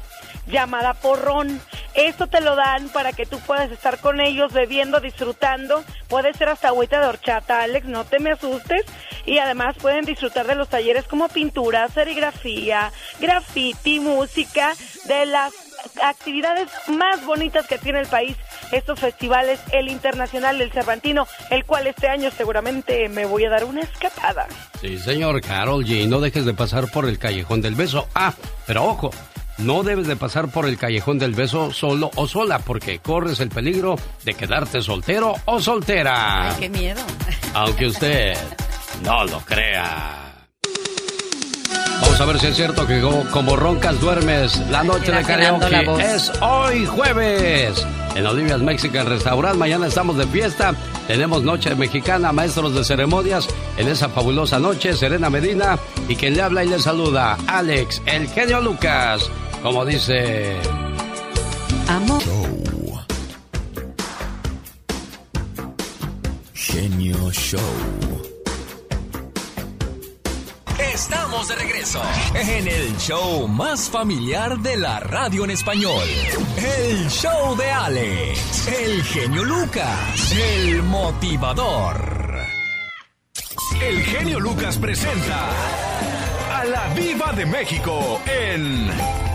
llamada porrón. Esto te lo dan para que tú puedas estar con ellos bebiendo, disfrutando. Puede ser hasta agüita de horchata, Alex, no te me asustes. Y además pueden disfrutar de los talleres como pintura, serigrafía, graffiti, música, de las actividades más bonitas que tiene el país. Estos festivales, el Internacional del Cervantino, el cual este año seguramente me voy a dar una escapada. Sí, señor Carol G, no dejes de pasar por el Callejón del Beso. Ah, pero ojo, no debes de pasar por el callejón del beso solo o sola porque corres el peligro de quedarte soltero o soltera. Ay, qué miedo. Aunque usted no lo crea. Vamos a ver si es cierto que como, roncas duermes, la noche de karaoke es hoy jueves. En Olivia's Mexican Restaurant, mañana estamos de fiesta. Tenemos noche mexicana, maestros de ceremonias. En esa fabulosa noche, Serena Medina y quien le habla y le saluda, Alex, el genio Lucas. Como dice... Amor. Show. Genio Show. Estamos de regreso en el show más familiar de la radio en español. El show de Alex, el genio Lucas, el motivador. El genio Lucas presenta a la Viva de México en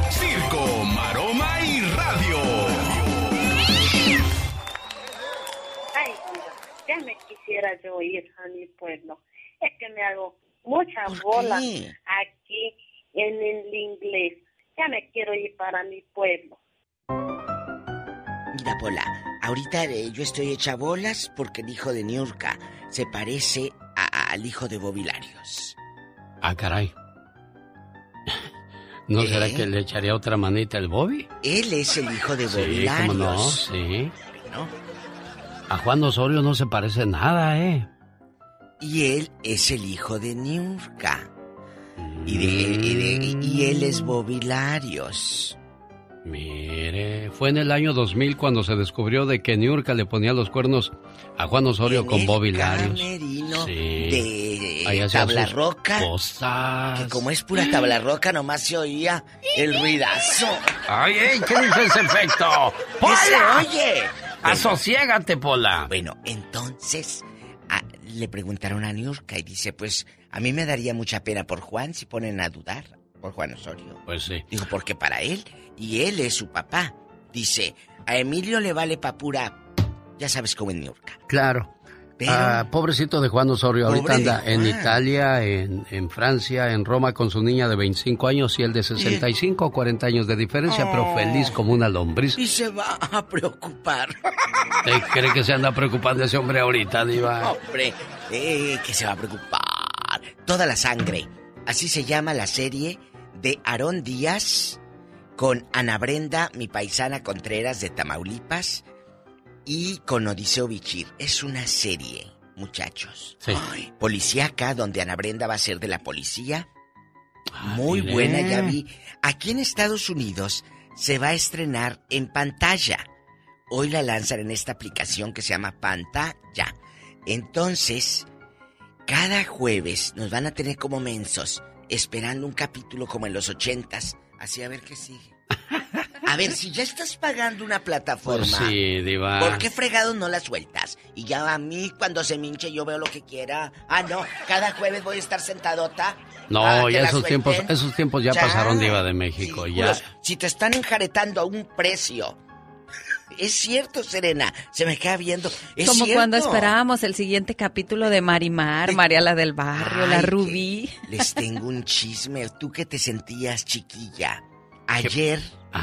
quisiera yo ir a mi pueblo. Es que me hago mucha bola aquí en el inglés. Ya me quiero ir para mi pueblo. Mira, Pola, ahorita eh, yo estoy hecha bolas porque el hijo de Niurka se parece al hijo de Bobilarios. Ah, caray. ¿No será ¿Eh? que le echaría otra manita al Bobby? Él es el hijo de Sí, Bobilarios. cómo no, sí. ¿No? A Juan Osorio no se parece nada, ¿eh? Y él es el hijo de Niurka. Y, de, y, de- y él es Bobilarios. Mire, fue en el año 2000 cuando se descubrió de que Niurka le ponía los cuernos a Juan Osorio En con Bobby Larios. Sí. de Ahí tabla roca. Cosas. Que como es pura tabla roca, nomás se oía el ruidazo. ¡Ay, ey! ¿Qué dice ese efecto? ¿Qué se ¡Pola! oye? ¡Asociégate, Pola! Bueno, entonces a- le preguntaron a Niurka y dice, pues a mí me daría mucha pena por Juan si ponen a dudar por Juan Osorio. Pues sí. Digo, porque para él, y él es su papá. Dice, a Emilio le vale pa' pura... Ya sabes cómo es Niurka. Claro. Pero- Ah, pobrecito de Juan Osorio, ahorita Pobre anda en. Italia, en, en Francia, en Roma con su niña de 25 años y el de 65 o 40 años de diferencia, pero Oh. feliz como una lombriz. Y se va a preocupar. ¿Te cree que se anda preocupando ese hombre ahorita, Diva? *laughs* Hombre, eh, que se va a preocupar. Toda la sangre. Así se llama la serie de Aarón Díaz con Ana Brenda, mi paisana Contreras de Tamaulipas, y con Odiseo Bichir. Es una serie, muchachos. Sí. Policíaca, donde Ana Brenda va a ser de la policía. Muy mire. buena, ya vi. Aquí en Estados Unidos se va a estrenar en pantalla. Hoy la lanzan en esta aplicación que se llama Pantalla. Entonces, cada jueves nos van a tener como mensos, esperando un capítulo como en los ochentas. Así a ver qué sigue. *laughs* A ver, si ya estás pagando una plataforma, Pues sí, Diva. ¿por qué fregados no la sueltas? Y ya a mí, cuando se minche, yo veo lo que quiera. Ah, no, cada jueves voy a estar sentadota. No, a que ya esos tiempos, esos tiempos ya, Ya. pasaron, Diva de México. ya. Puros, si te están enjaretando a un precio Es cierto, Serena. Se me queda viendo. Es Como cierto. cuando esperábamos el siguiente capítulo de Marimar, María la del Barrio, la Rubí. Les tengo un chisme. Tú que te sentías chiquilla. Ayer, ¿Qué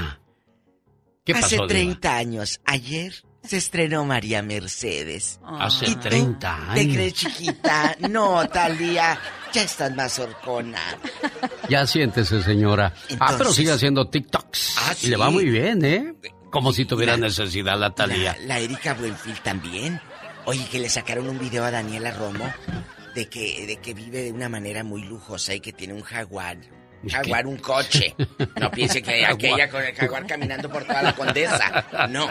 hace pasó, Diva? 30 años, ayer se estrenó María Mercedes. Hace ¿Y tú 30 ¿Te años. crees chiquita? No, Talía. Ya estás más horcona. Ya siéntese, señora. ah, pero sigue haciendo TikToks. Ah, Y le va sí. muy bien, ¿eh? Como si tuviera necesidad la Talía. La, la Erika Buenfil también. Oye, que le sacaron un video a Daniela Romo de que, de que vive de una manera muy lujosa y que tiene un jaguar. Un jaguar, un coche. No *laughs* piense que aquella con el jaguar caminando por toda la condesa. No.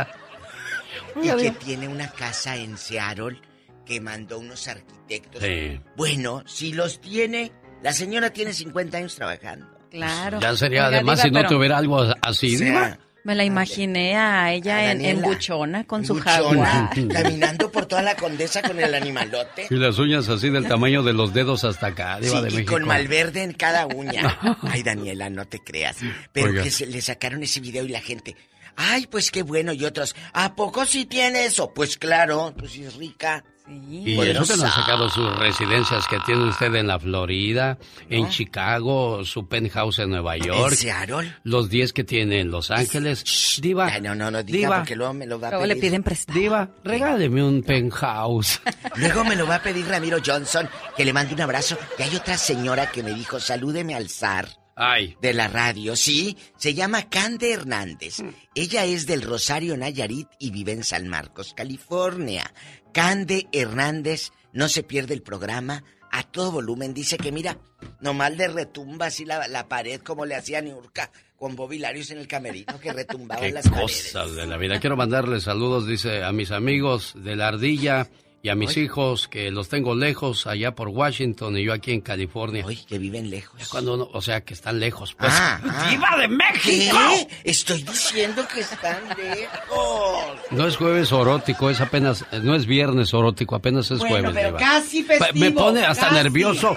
Y que tiene una casa en Seattle que mandó unos arquitectos. Sí. Bueno, si los tiene, la señora tiene 50 años trabajando. Claro. Ya sería, Oiga, además, Diva, si no pero tuviera algo así, O sea. Me la imaginé a ella A en, en buchona con su Buchona, jaguar. *laughs* caminando por toda la condesa con el animalote. Y las uñas así del tamaño de los dedos hasta acá, Sí, de y México. con malverde en cada uña. *laughs* Ay, Daniela, no te creas. Pero Oiga. que se le sacaron ese video y la gente. Ay, pues qué bueno. Y otros, ¿a poco sí tiene eso? Pues claro, pues sí es rica. Y eso que no han sacado sus residencias que tiene usted en la Florida, en Chicago, su penthouse en Nueva York. Seattle? Los 10 que tiene en Los Ángeles. Diva. Ay, no, no, no diga Diva. porque luego me lo va a Luego pedir. le piden prestado. Diva, regáleme un penthouse. *laughs* Luego me lo va a pedir Ramiro Johnson, que le mande un abrazo. Y hay otra señora que me dijo, salúdeme al zar. Ay. De la radio, sí. Se llama Cande Hernández. Ella es del Rosario Nayarit y vive en San Marcos, California. Cande Hernández no se pierde el programa a todo volumen. Dice que mira, nomás le retumba así la, la pared como le hacía Niurka con Bobby Larios en el camerino que retumbaban *laughs* las paredes. cosas de la vida. Quiero mandarle saludos, dice, a mis amigos de la ardilla y a mis hijos que los tengo lejos allá por Washington y yo aquí en California. Uy, que viven lejos. Cuando uno- o sea, que están lejos. Pues, Ah, ah. ¡Diva de México! ¿Qué? Estoy diciendo que están lejos. No es jueves orótico, es apenas, no es viernes orótico, apenas es Bueno, jueves. pero Diva. casi Me- festivo, Me pone hasta casi. nervioso.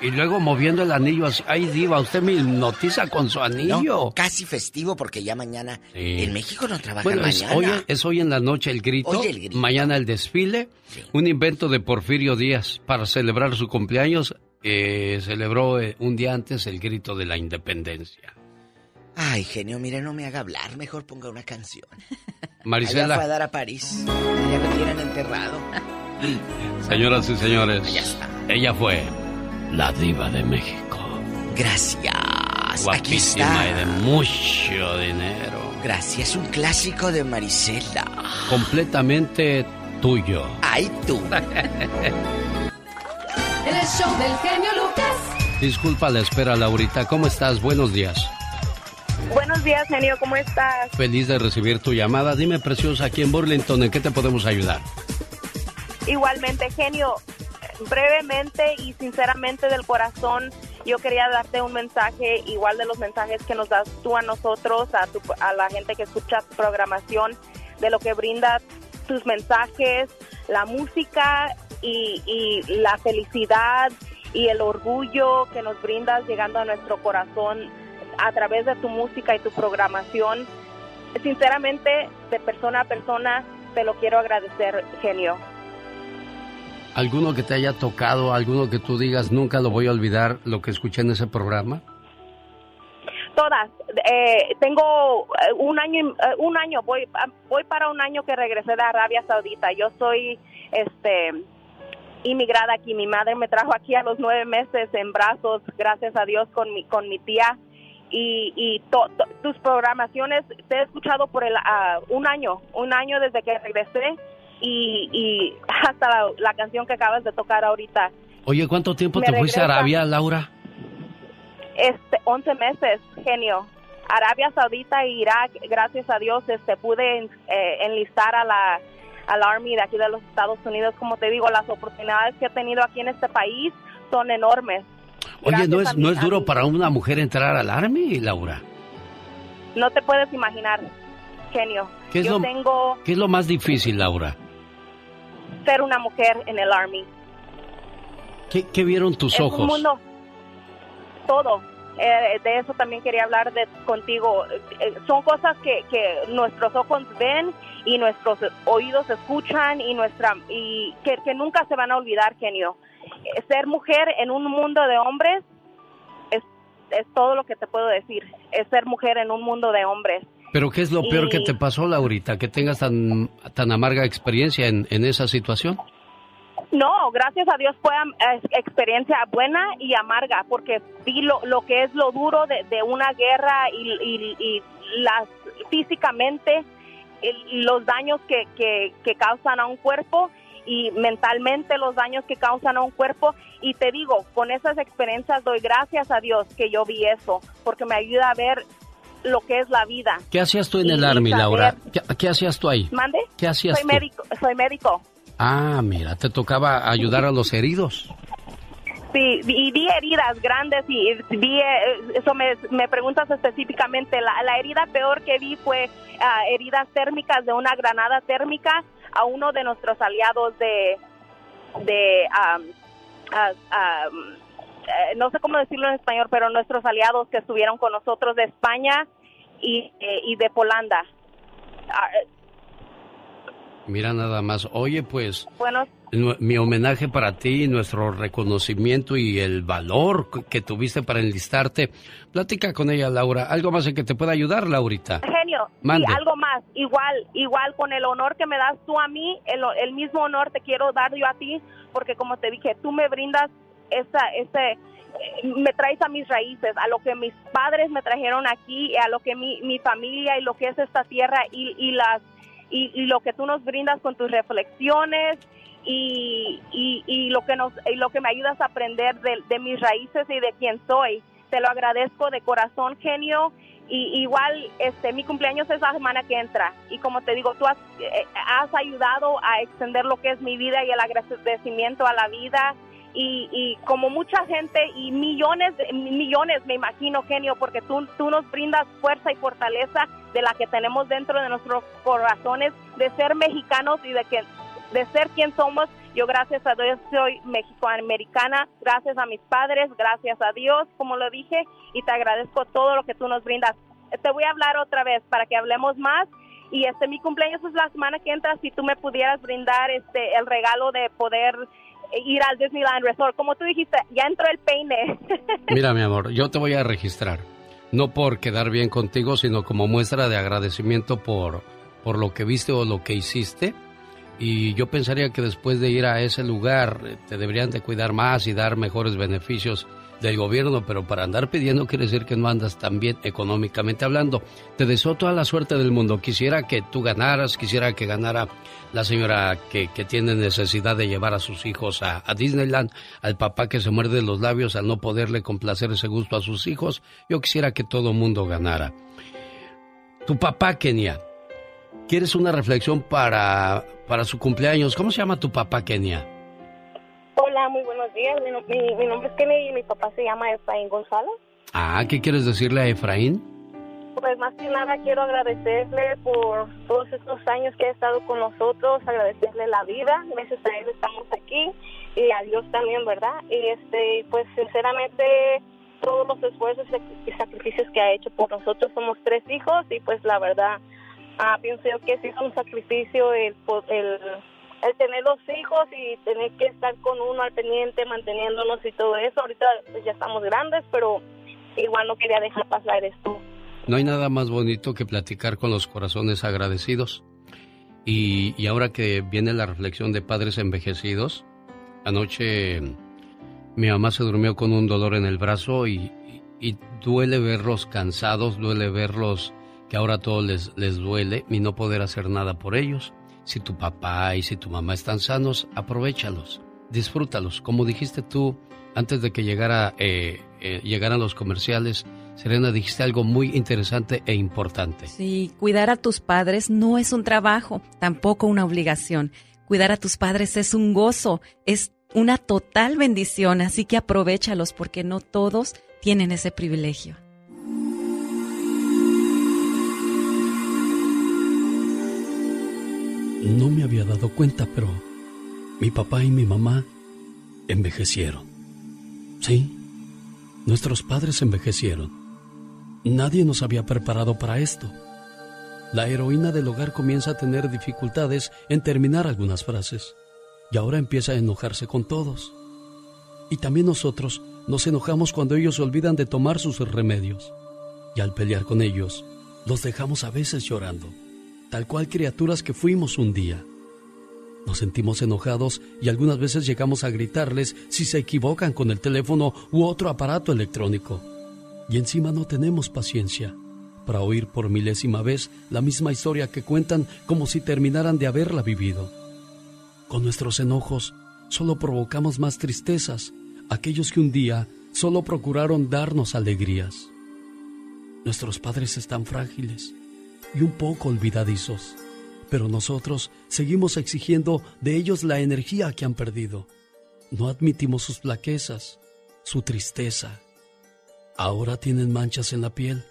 Y luego moviendo el anillo así. Ay, Diva, usted me hipnotiza con su anillo. No, casi festivo porque ya mañana Sí. en México no trabajan Bueno, es mañana. hoy, es hoy en la noche el grito, Hoy el grito. mañana el desfile, un invento de Porfirio Díaz para celebrar su cumpleaños. eh, celebró eh, un día antes el grito de la independencia. Ay, genio, mire, no me haga hablar. Mejor ponga una canción. *laughs* Allá fue a Marisela, dar a París. Ya lo tienen enterrado. *laughs* señoras y señores, Ya está. ella fue la diva de México. Gracias. Aquí Guapísima y está. de mucho dinero. Gracias, un clásico de Marisela. Completamente tuyo. Ay, tú. En *laughs* el show del genio Lucas. Disculpa la espera, Laurita. ¿Cómo estás? Buenos días. Buenos días, genio, ¿cómo estás? Feliz de recibir tu llamada. Dime, preciosa, aquí en Burlington, ¿en qué te podemos ayudar? Igualmente, genio, brevemente y sinceramente del corazón, yo quería darte un mensaje, igual de los mensajes que nos das tú a nosotros, a, tu- a la gente que escucha tu programación, de lo que brinda tus mensajes, la música y, y la felicidad y el orgullo que nos brindas llegando a nuestro corazón a través de tu música y tu programación. Sinceramente, de persona a persona, te lo quiero agradecer, genio. ¿Alguno que te haya tocado, alguno que tú digas, nunca lo voy a olvidar lo que escuché en ese programa? Todas. Eh, tengo eh, un año, eh, un año, voy, ah, voy para un año que regresé de Arabia Saudita. Yo soy, este, inmigrada aquí. Mi madre me trajo aquí a los nueve meses en brazos, gracias a Dios, con mi, con mi tía. Y, y to- to- tus programaciones te he escuchado por el, ah, un año, un año desde que regresé y, y hasta la, la canción que acabas de tocar ahorita. Oye, ¿cuánto tiempo Me te fuiste a. Arabia, Laura? Este 11 meses, genio. Arabia Saudita e Irak, gracias a Dios, este pude eh, enlistar a la al Army de aquí de los Estados Unidos. Como te digo, las oportunidades que he tenido aquí en este país son enormes. Oye, ¿no es, a no es a duro para una mujer entrar al Army, Laura? No te puedes imaginar, genio. ¿Qué es Yo lo- tengo ¿Qué es lo más difícil, Laura? ser una mujer en el Army. ¿Qué, qué vieron tus es ojos? un mundo, todo. eh, de eso también quería hablar de, contigo. Eh, son cosas que, que nuestros ojos ven y nuestros oídos escuchan y nuestra y que, que nunca se van a olvidar, genio. Eh, Ser mujer en un mundo de hombres es, es todo lo que te puedo decir. Es ser mujer en un mundo de hombres. Pero ¿qué es lo peor que te pasó, Laurita? Que tengas tan, tan amarga experiencia en, en esa situación. No, gracias a Dios fue experiencia buena y amarga, porque vi lo, lo que es lo duro de, de una guerra y, y- y las físicamente el- los daños que, que, que causan a un cuerpo y mentalmente los daños que causan a un cuerpo. Y te digo, con esas experiencias doy gracias a Dios que yo vi eso, porque me ayuda a ver lo que es la vida. ¿Qué hacías tú en el Army, Laura? ¿Qué, qué hacías tú ahí? ¿Mande? ¿Qué hacías soy tú? médico, soy médico. Ah, mira, te tocaba ayudar a los heridos. Sí, y vi heridas grandes y vi, eh, eso me, me preguntas específicamente, la, la herida peor que vi fue ah, heridas térmicas de una granada térmica a uno de nuestros aliados de, de ah, eh, no sé cómo decirlo en español, pero nuestros aliados que estuvieron con nosotros de España y, eh, y de Polanda. Mira nada más. Oye, pues, bueno, mi homenaje para ti, nuestro reconocimiento y el valor que tuviste para enlistarte. Platica con ella, Laura. ¿Algo más en que te pueda ayudar, Laurita? Genio, Mande. y algo más, igual, igual con el honor que me das tú a mí, el, el mismo honor te quiero dar yo a ti, porque como te dije, tú me brindas esa, ese, eh, me traes a mis raíces, a lo que mis padres me trajeron aquí, a lo que mi, mi familia y lo que es esta tierra y, y las y, lo que tú nos brindas con tus reflexiones y, y, lo que nos y lo que me ayudas a aprender de, de mis raíces y de quién soy. Te lo agradezco de corazón, genio. Y igual, este, mi cumpleaños es la semana que entra. Y como te digo, tú has, eh, has ayudado a extender lo que es mi vida y el agradecimiento a la vida. Y, y como mucha gente y millones, millones me imagino, genio, porque tú, tú nos brindas fuerza y fortaleza de la que tenemos dentro de nuestros corazones, de ser mexicanos y de que de ser quien somos. Yo gracias a Dios soy mexicoamericana, gracias a mis padres, gracias a Dios, como lo dije, y te agradezco todo lo que tú nos brindas. Te voy a hablar otra vez para que hablemos más. Y este mi cumpleaños es la semana que entra, si tú me pudieras brindar este el regalo de poder ir al Disneyland Resort. Como tú dijiste, ya entró el peine. *laughs* Mira, mi amor, yo te voy a registrar. No por quedar bien contigo, sino como muestra de agradecimiento por, por lo que viste o lo que hiciste. Y yo pensaría que después de ir a ese lugar eh, te deberían de cuidar más y dar mejores beneficios del gobierno, pero para andar pidiendo quiere decir que no andas tan bien económicamente hablando. Te deseo toda la suerte del mundo. Quisiera que tú ganaras, quisiera que ganara la señora que, que tiene necesidad de llevar a sus hijos a, Disneyland, al papá que se muerde los labios al no poderle complacer ese gusto a sus hijos. Yo quisiera que todo mundo ganara. Tu papá, Kenia, ¿quieres una reflexión para, para su cumpleaños? ¿Cómo se llama tu papá, Kenia? Hola, muy buenos días. Mi, mi- mi nombre es Kenny y mi papá se llama Efraín González. Ah, ¿qué quieres decirle a Efraín? Pues más que nada quiero agradecerle por todos estos años que ha estado con nosotros, agradecerle la vida, gracias a él estamos aquí y a Dios también, ¿verdad? Y este, pues sinceramente todos los esfuerzos y sacrificios que ha hecho por nosotros, somos tres hijos y pues la verdad ah, pienso yo que sí es un sacrificio el, el, el tener los hijos y tener que estar con uno al pendiente, manteniéndonos y todo eso. Ahorita pues, ya estamos grandes, pero igual no quería dejar pasar esto. No hay nada más bonito que platicar con los corazones agradecidos. Y, y ahora que viene la reflexión de padres envejecidos, anoche mi mamá se durmió con un dolor en el brazo y, y duele verlos cansados, duele verlos que ahora todo les, les duele y no poder hacer nada por ellos. Si tu papá y si tu mamá están sanos, aprovechalos, disfrútalos. Como dijiste tú antes de que llegara, eh, eh, llegaran los comerciales, Serena, dijiste algo muy interesante e importante. Sí, cuidar a tus padres no es un trabajo, tampoco una obligación. Cuidar a tus padres es un gozo, es una total bendición, así que aprovechalos porque no todos tienen ese privilegio. No me había dado cuenta, pero mi papá y mi mamá envejecieron. Sí, Nuestros padres envejecieron. Nadie nos había preparado para esto. La heroína del hogar comienza a tener dificultades en terminar algunas frases y ahora empieza a enojarse con todos. Y también nosotros nos enojamos cuando ellos olvidan de tomar sus remedios. Y al pelear con ellos, los dejamos a veces llorando, tal cual criaturas que fuimos un día. Nos sentimos enojados y algunas veces llegamos a gritarles si se equivocan con el teléfono u otro aparato electrónico. Y encima no tenemos paciencia para oír por milésima vez la misma historia que cuentan como si terminaran de haberla vivido. Con nuestros enojos solo provocamos más tristezas, aquellos que un día solo procuraron darnos alegrías. Nuestros padres están frágiles y un poco olvidadizos pero nosotros seguimos exigiendo de ellos la energía que han perdido. No admitimos sus flaquezas, su tristeza. Ahora tienen manchas en la piel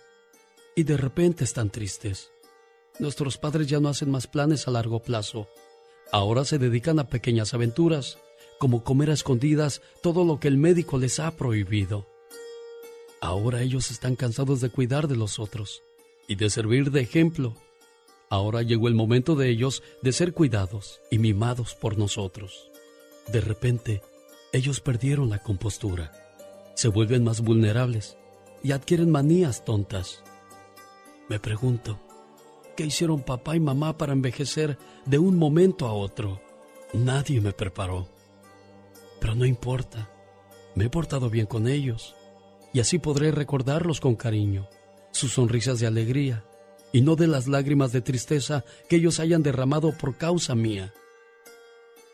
y de repente están tristes. Nuestros padres ya no hacen más planes a largo plazo. Ahora se dedican a pequeñas aventuras, como comer a escondidas todo lo que el médico les ha prohibido. Ahora ellos están cansados de cuidar de los otros y de servir de ejemplo Ahora llegó el momento de ellos de ser cuidados y mimados por nosotros. De repente, ellos perdieron la compostura, se vuelven más vulnerables y adquieren manías tontas. Me pregunto, ¿qué hicieron papá y mamá para envejecer de un momento a otro? Nadie me preparó. Pero no importa, me he portado bien con ellos y así podré recordarlos con cariño, sus sonrisas de alegría y no de las lágrimas de tristeza que ellos hayan derramado por causa mía.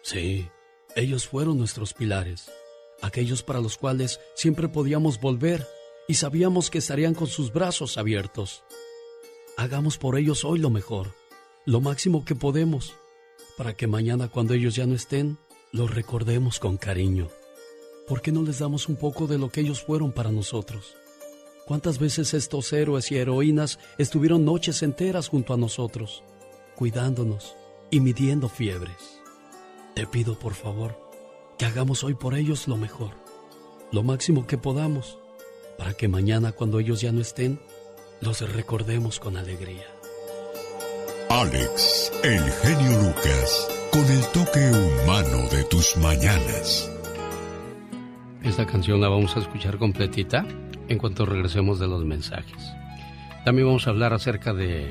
Sí, ellos fueron nuestros pilares, aquellos para los cuales siempre podíamos volver y sabíamos que estarían con sus brazos abiertos. Hagamos por ellos hoy lo mejor, lo máximo que podemos, para que mañana cuando ellos ya no estén, los recordemos con cariño. ¿Por qué no les damos un poco de lo que ellos fueron para nosotros? ¿Cuántas veces estos héroes y heroínas estuvieron noches enteras junto a nosotros, cuidándonos y midiendo fiebres? Te pido, por favor, que hagamos hoy por ellos lo mejor, lo máximo que podamos, para que mañana cuando ellos ya no estén, los recordemos con alegría. Alex, el genio Lucas, con el toque humano de tus mañanas. Esta canción la vamos a escuchar completita en cuanto regresemos de los mensajes. También vamos a hablar acerca de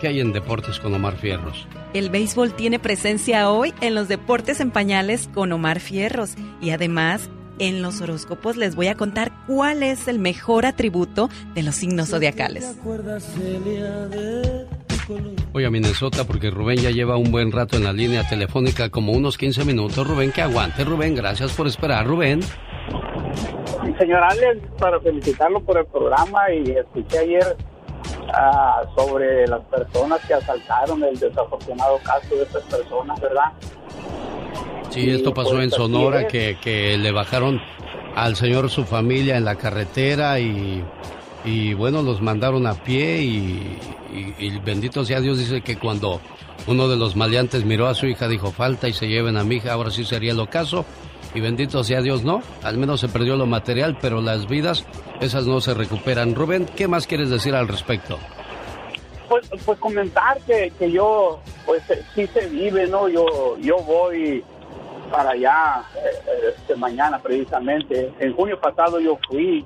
qué hay en deportes con Omar Fierros. El béisbol tiene presencia hoy en los deportes en pañales con Omar Fierros y además en los horóscopos les voy a contar cuál es el mejor atributo de los signos zodiacales. Voy a Minnesota porque Rubén ya lleva un buen rato en la línea telefónica, como unos 15 minutos. Rubén, que aguante. Rubén, gracias por esperar, Rubén. Señor Alex, para felicitarlo por el programa y escuché ayer ah, sobre las personas que asaltaron el desafortunado caso de estas personas, ¿verdad? Sí, esto pasó pues, en Sonora, que, que le bajaron al señor su familia en la carretera y, y bueno, los mandaron a pie y, y- y bendito sea Dios, dice que cuando uno de los maleantes miró a su hija, dijo, falta y se lleven a mi hija, ahora sí sería el ocaso. Y bendito sea Dios, no, al menos se perdió lo material, pero las vidas, esas no se recuperan. Rubén, ¿qué más quieres decir al respecto? Pues, pues comentar que, que yo, pues eh, sí se vive, ¿no? Yo, yo voy para allá eh, este, mañana precisamente. En junio pasado yo fui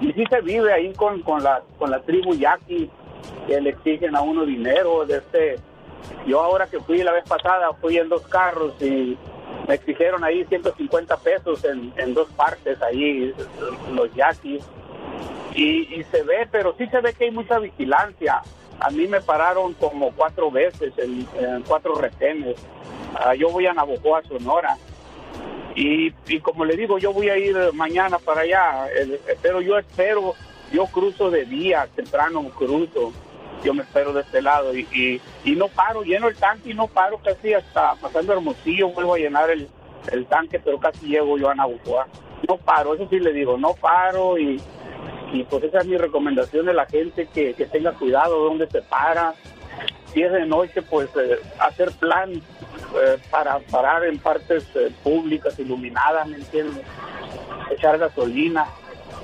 y sí se vive ahí con, con, la, con la tribu yaqui que le exigen a uno dinero. De este, yo ahora que fui la vez pasada fui en dos carros y me exigieron ahí 150 pesos en, en dos partes ahí los yaquis y, y se ve, pero sí se ve que hay mucha vigilancia. A mí me pararon como cuatro veces en, en cuatro retenes. Ah, yo voy a Navojoa, Sonora. Y, y como le digo, yo voy a ir mañana para allá, pero yo espero, yo cruzo de día, temprano cruzo, yo me espero de este lado y, y, no paro, lleno el tanque y no paro casi hasta pasando Hermosillo, vuelvo a llenar el, el tanque, pero casi llego yo a Navojoa. No paro, eso sí le digo, no paro y, y pues esa es mi recomendación de la gente que, que tenga cuidado donde se para. Si es de noche, pues eh, hacer plan eh, para parar en partes eh, públicas, iluminadas, ¿me entiendes? Echar gasolina.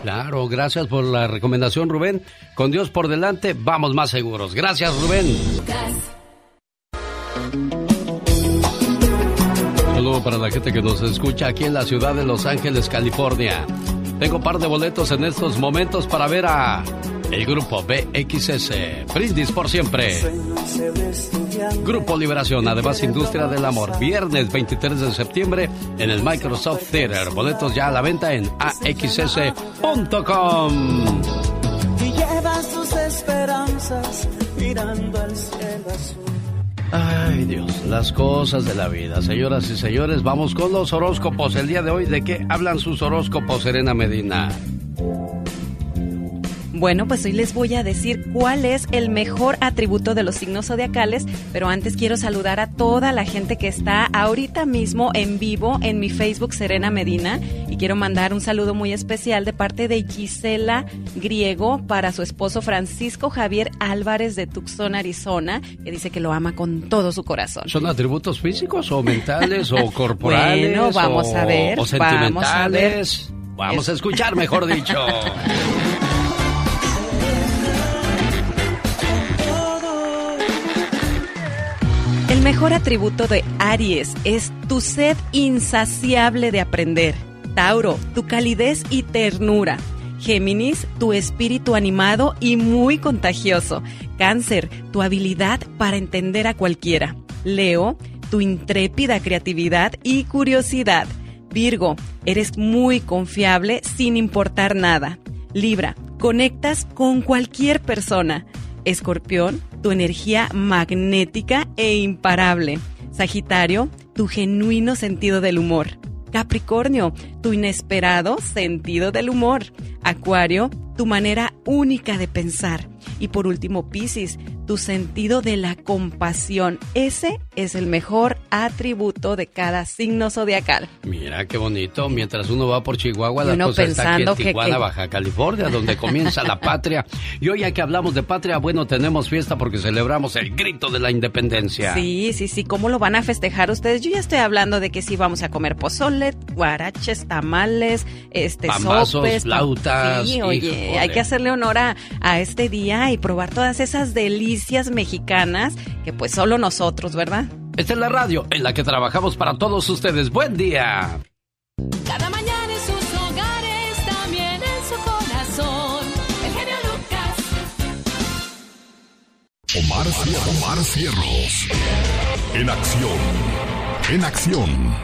Claro, gracias por la recomendación, Rubén. Con Dios por delante, vamos más seguros. Gracias, Rubén. Saludo para la gente que nos escucha aquí en la ciudad de Los Ángeles, California. Tengo un par de boletos en estos momentos para ver a el grupo BXS. Brindis por siempre. Grupo Liberación, además Industria del Amor. Viernes 23 de septiembre en el Microsoft Theater. Boletos ya a la venta en axs.com. Y llevas tus esperanzas mirando al cielo azul. Ay Dios, las cosas de la vida. Señoras y señores, vamos con los horóscopos. El día de hoy, ¿de qué hablan sus horóscopos, Serena Medina? Bueno, pues hoy les voy a decir cuál es el mejor atributo de los signos zodiacales, pero antes quiero saludar a toda la gente que está ahorita mismo en vivo en mi Facebook Serena Medina y quiero mandar un saludo muy especial de parte de Gisela Griego para su esposo Francisco Javier Álvarez de Tucson, Arizona, que dice que lo ama con todo su corazón. ¿Son atributos físicos o mentales o *laughs* corporales? Bueno, vamos o, a ver. O sentimentales. Vamos a, ver. vamos a escuchar, mejor dicho. *laughs* mejor atributo de Aries es tu sed insaciable de aprender. Tauro, tu calidez y ternura. Géminis, tu espíritu animado y muy contagioso. Cáncer, tu habilidad para entender a cualquiera. Leo, tu intrépida creatividad y curiosidad. Virgo, eres muy confiable sin importar nada. Libra, conectas con cualquier persona. Escorpión, tu energía magnética e imparable. Sagitario, tu genuino sentido del humor. Capricornio, tu inesperado sentido del humor. Acuario, tu manera única de pensar. Y por último, Piscis, tu sentido de la compasión. Ese es el mejor atributo de cada signo zodiacal. Mira qué bonito. Mientras uno va por Chihuahua, la cosa está aquí en Tijuana, que... Baja California, donde comienza la patria. Y hoy, ya que hablamos de patria, bueno, tenemos fiesta porque celebramos el grito de la independencia. Sí, sí, sí. ¿Cómo lo van a festejar ustedes? Yo ya estoy hablando de que sí vamos a comer pozole, guaraches, tamales, este, Pambazos, sopes, flautas. Sí, oye, híjole. hay que hacerle honor a, a este día y probar todas esas delicias mexicanas que pues solo nosotros, ¿verdad? Esta es la radio en la que trabajamos para todos ustedes. Buen día. Cada mañana en sus hogares, también en su corazón. El genio Lucas. Omar, Cier- Omar Cierros. En acción. En acción.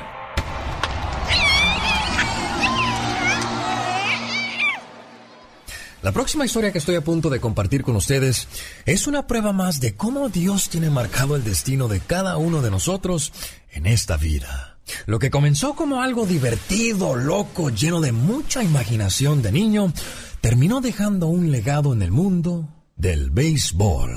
La próxima historia que estoy a punto de compartir con ustedes es una prueba más de cómo Dios tiene marcado el destino de cada uno de nosotros en esta vida. Lo que comenzó como algo divertido, loco, lleno de mucha imaginación de niño, terminó dejando un legado en el mundo del béisbol.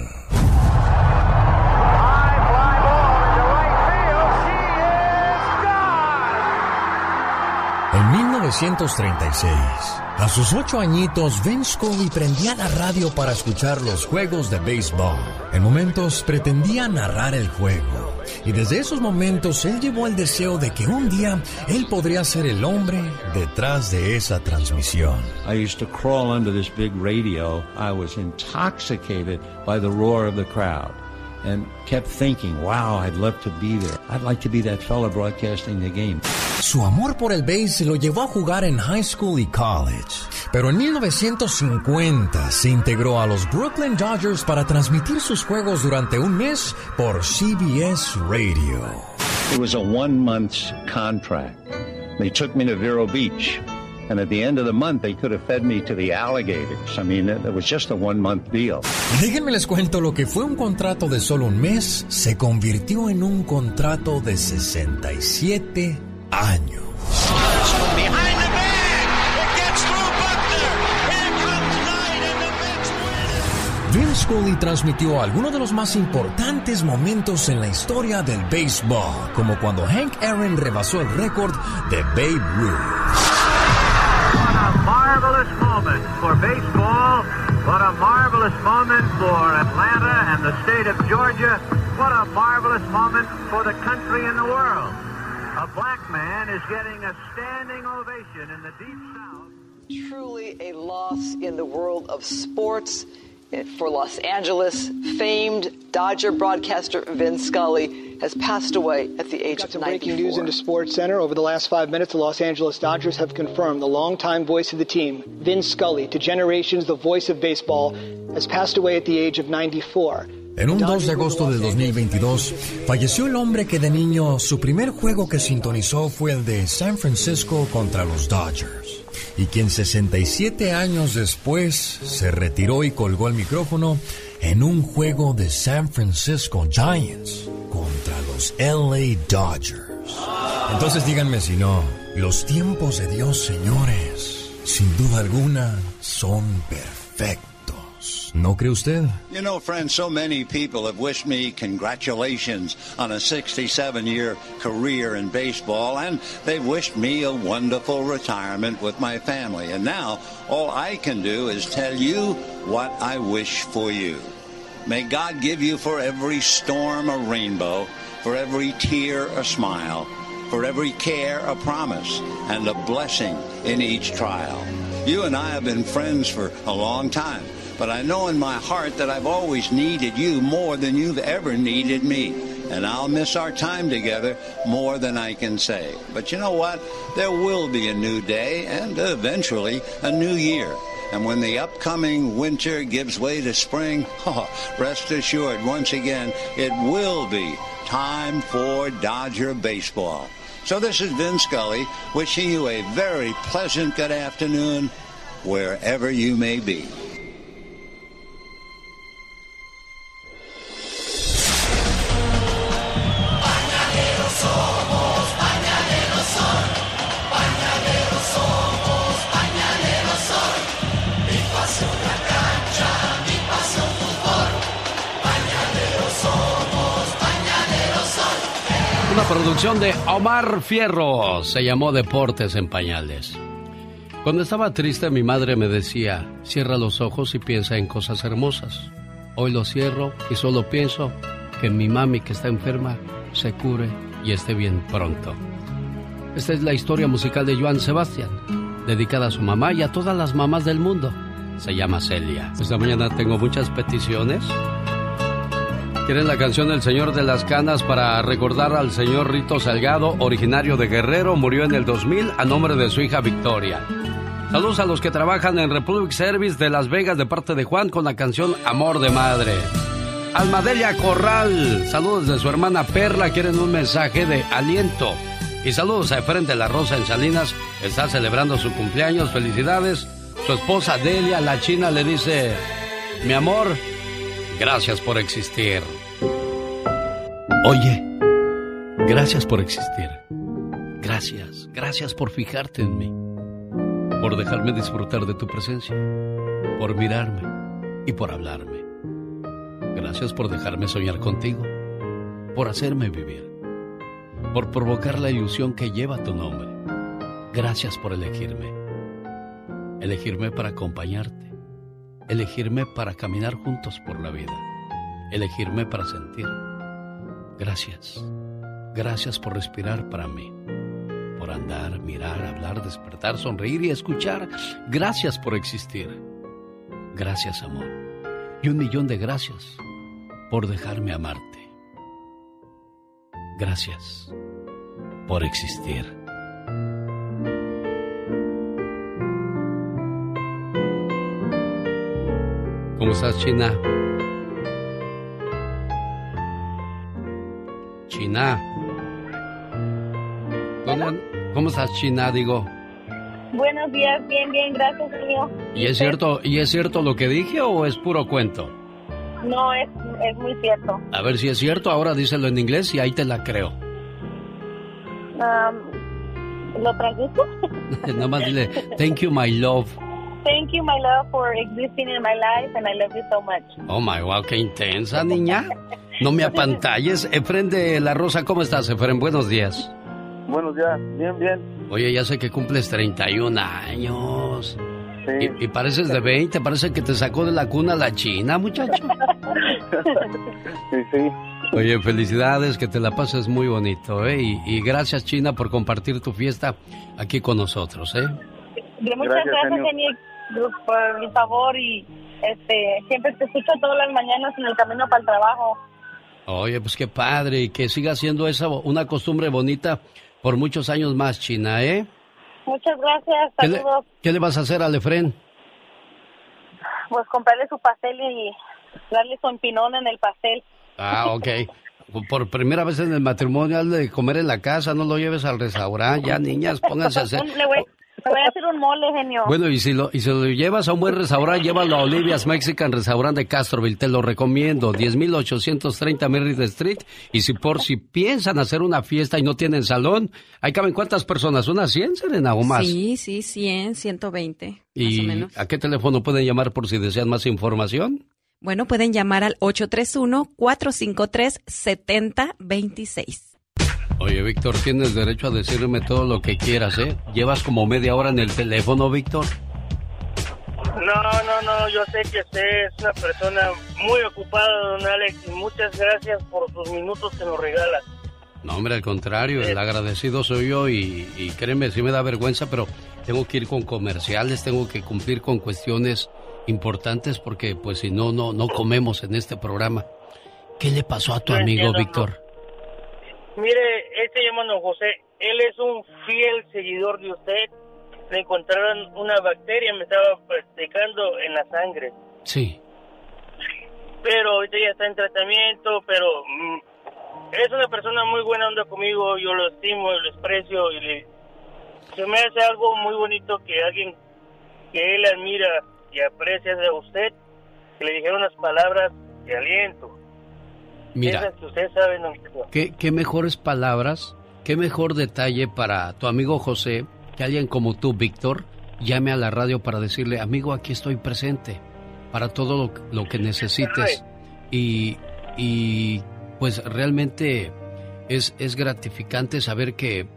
En 1936, a sus ocho añitos, Vince Scully prendía la radio para escuchar los juegos de béisbol. En momentos pretendía narrar el juego. Y desde esos momentos él llevó el deseo de que un día él podría ser el hombre detrás de esa transmisión. I used to crawl under this big radio. I was intoxicated by the roar of the crowd and kept thinking, wow, I'd love to be there. I'd like to be that fellow broadcasting the game. Su amor por el béis lo llevó a jugar en high school y college. Pero en 1950 se integró a los Brooklyn Dodgers para transmitir sus juegos durante un mes por CBS Radio. It was a one month contract. They took me to Vero Beach. And at the end of the month, they could have fed me to the alligators. I mean, it, was just a one month deal. Déjenme les cuento lo que fue un contrato de solo un mes se convirtió en un contrato de 67 años. Vin Scully transmitió algunos de los más importantes momentos en la historia del béisbol, como cuando Hank Aaron rebasó el récord de Babe Ruth. Moment for baseball. What a marvelous moment for Atlanta and the state of Georgia. What a marvelous moment for the country and the world. A black man is getting a standing ovation in the deep south. Truly a loss in the world of sports. For Los Angeles, famed Dodger broadcaster Vin Scully has passed away at the age Got of some 94. breaking news into Sports Center. Over the last five minutes, the Los Angeles Dodgers have confirmed the longtime voice of the team, Vin Scully, to generations the voice of baseball, has passed away at the age of 94. En un 2 de agosto de 2022, falleció el hombre que de niño su primer juego que sintonizó fue el de San Francisco contra los Dodgers, y quien 67 años después se retiró y colgó el micrófono en un juego de San Francisco Giants contra los LA Dodgers. Entonces díganme si no, los tiempos de Dios, señores, sin duda alguna, son perfectos. ¿No cree usted? You know, friends, so many people have wished me congratulations on a 67 year career in baseball, and they've wished me a wonderful retirement with my family. And now, all I can do is tell you what I wish for you. May God give you for every storm a rainbow, for every tear a smile, for every care a promise, and a blessing in each trial. You and I have been friends for a long time. But I know in my heart that I've always needed you more than you've ever needed me. And I'll miss our time together more than I can say. But you know what? There will be a new day and eventually a new year. And when the upcoming winter gives way to spring, *laughs* oh, rest assured, once again, it will be time for Dodger baseball. So this is Vin Scully wishing you a very pleasant good afternoon wherever you may be. Producción de Omar Fierro. Se llamó Deportes en Pañales. Cuando estaba triste mi madre me decía, cierra los ojos y piensa en cosas hermosas. Hoy los cierro y solo pienso que mi mami que está enferma se cure y esté bien pronto. Esta es la historia musical de Joan Sebastián, dedicada a su mamá y a todas las mamás del mundo. Se llama Celia. Esta mañana tengo muchas peticiones. ¿Quieren la canción del Señor de las Canas para recordar al señor Rito Salgado, originario de Guerrero, murió en el 2000 a nombre de su hija Victoria? Saludos a los que trabajan en Republic Service de Las Vegas de parte de Juan con la canción Amor de Madre. Almadelia Corral, saludos de su hermana Perla, quieren un mensaje de aliento. Y saludos a Efren la Rosa en Salinas, está celebrando su cumpleaños, felicidades. Su esposa Delia, la china, le dice, mi amor, gracias por existir. Oye, gracias por existir. Gracias, gracias por fijarte en mí. Por dejarme disfrutar de tu presencia. Por mirarme y por hablarme. Gracias por dejarme soñar contigo. Por hacerme vivir. Por provocar la ilusión que lleva tu nombre. Gracias por elegirme. Elegirme para acompañarte. Elegirme para caminar juntos por la vida. Elegirme para sentir. Gracias. Gracias por respirar para mí. Por andar, mirar, hablar, despertar, sonreír y escuchar. Gracias por existir. Gracias, amor. Y un millón de gracias por dejarme amarte. Gracias por existir. ¿Cómo estás, China? China. ¿Dónde- ¿Cómo estás, China? Digo. Buenos días, bien, bien, gracias, señor. ¿Y es cierto, y es cierto lo que dije o es puro cuento? No, es, es muy cierto. A ver si es cierto, ahora díselo en inglés y ahí te la creo. Um, ¿Lo traduzco? *laughs* Nada más dile, thank you, my love. Thank you, my love, for existing in my life, and I love you so much. Oh my wow, qué intensa, niña. No me apantalles. Efren de la Rosa, ¿cómo estás, Efren? Buenos días. Buenos días, bien, bien. Oye, ya sé que cumples 31 años. Y, y pareces de 20, parece que te sacó de la cuna la china, muchacho. *laughs* Sí, sí. Oye, felicidades, que te la pases muy bonito, ¿eh? Y, y gracias, China, por compartir tu fiesta aquí con nosotros, ¿eh? De muchas Gracias, gracias, por mi favor y este siempre te escucho todas las mañanas en el camino para el trabajo. Oye, pues qué padre y que siga siendo esa una costumbre bonita por muchos años más, China, ¿eh? Muchas gracias, ¿Qué le, saludos. qué le vas a hacer a Lefren? Pues comprarle su pastel y darle su empinón en el pastel. Ah, ok. *laughs* Por primera vez en el matrimonio, hazle de comer en la casa, no lo lleves al restaurante. Ya, niñas, pónganse a hacer. Un- *laughs* le, voy, voy a hacer un mole, genio. Bueno, y si lo, y si lo llevas a un buen restaurante, llévalo a Olivia's Mexican Restaurant de Castroville, te lo recomiendo. 10.830 Merritt Street. Y si por si piensan hacer una fiesta y no tienen salón, ¿ahí caben cuántas personas? ¿Unas 100, Serena, o más? Sí, sí, 100, 120, más o ¿Y menos. a qué teléfono pueden llamar por si desean más información? Bueno, pueden llamar al 831-453-7026. Oye, Víctor, tienes derecho a decirme todo lo que quieras, ¿eh? Llevas como media hora en el teléfono, Víctor. No, no, no, yo sé que usted es una persona muy ocupada, don Alex, y muchas gracias por sus minutos que nos regala. No, hombre, al contrario, el agradecido soy yo y, y créeme, sí me da vergüenza, pero tengo que ir con comerciales, tengo que cumplir con cuestiones importantes porque pues si no, no, no comemos en este programa. ¿Qué le pasó a tu amigo entiendo, Víctor? Mire, este llamado José, él es un fiel seguidor de usted. Le encontraron una bacteria, me estaba platicando en la sangre. Sí. Pero ahorita ya está en tratamiento, pero mm, es una persona muy buena onda conmigo, yo lo estimo, lo desprecio y le, se me hace algo muy bonito que alguien que él admira y aprecia de usted, que le dijera unas palabras de aliento. Mira, ¿qué, qué mejores palabras, qué mejor detalle para tu amigo José que alguien como tú, Víctor, llame a la radio para decirle, amigo, aquí estoy presente para todo lo, lo que necesites. Y, y pues realmente es, es gratificante saber que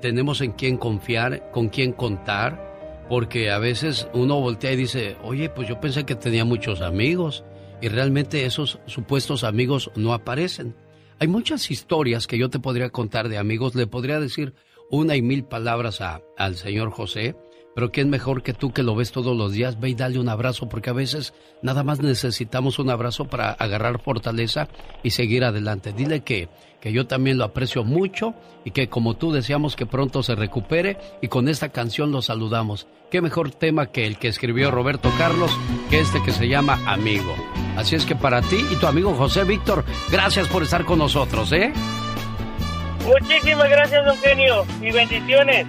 tenemos en quién confiar, con quién contar, porque a veces uno voltea y dice, oye, pues yo pensé que tenía muchos amigos y realmente esos supuestos amigos no aparecen. Hay muchas historias que yo te podría contar de amigos, le podría decir una y mil palabras a- al señor José, pero quién mejor que tú que lo ves todos los días, ve y dale un abrazo, porque a veces nada más necesitamos un abrazo para agarrar fortaleza y seguir adelante. Dile que, que yo también lo aprecio mucho y que como tú deseamos que pronto se recupere y con esta canción lo saludamos. Qué mejor tema que el que escribió Roberto Carlos que este que se llama Amigo. Así es que para ti y tu amigo José Víctor, gracias por estar con nosotros, ¿eh? Muchísimas gracias, don Genio, y bendiciones.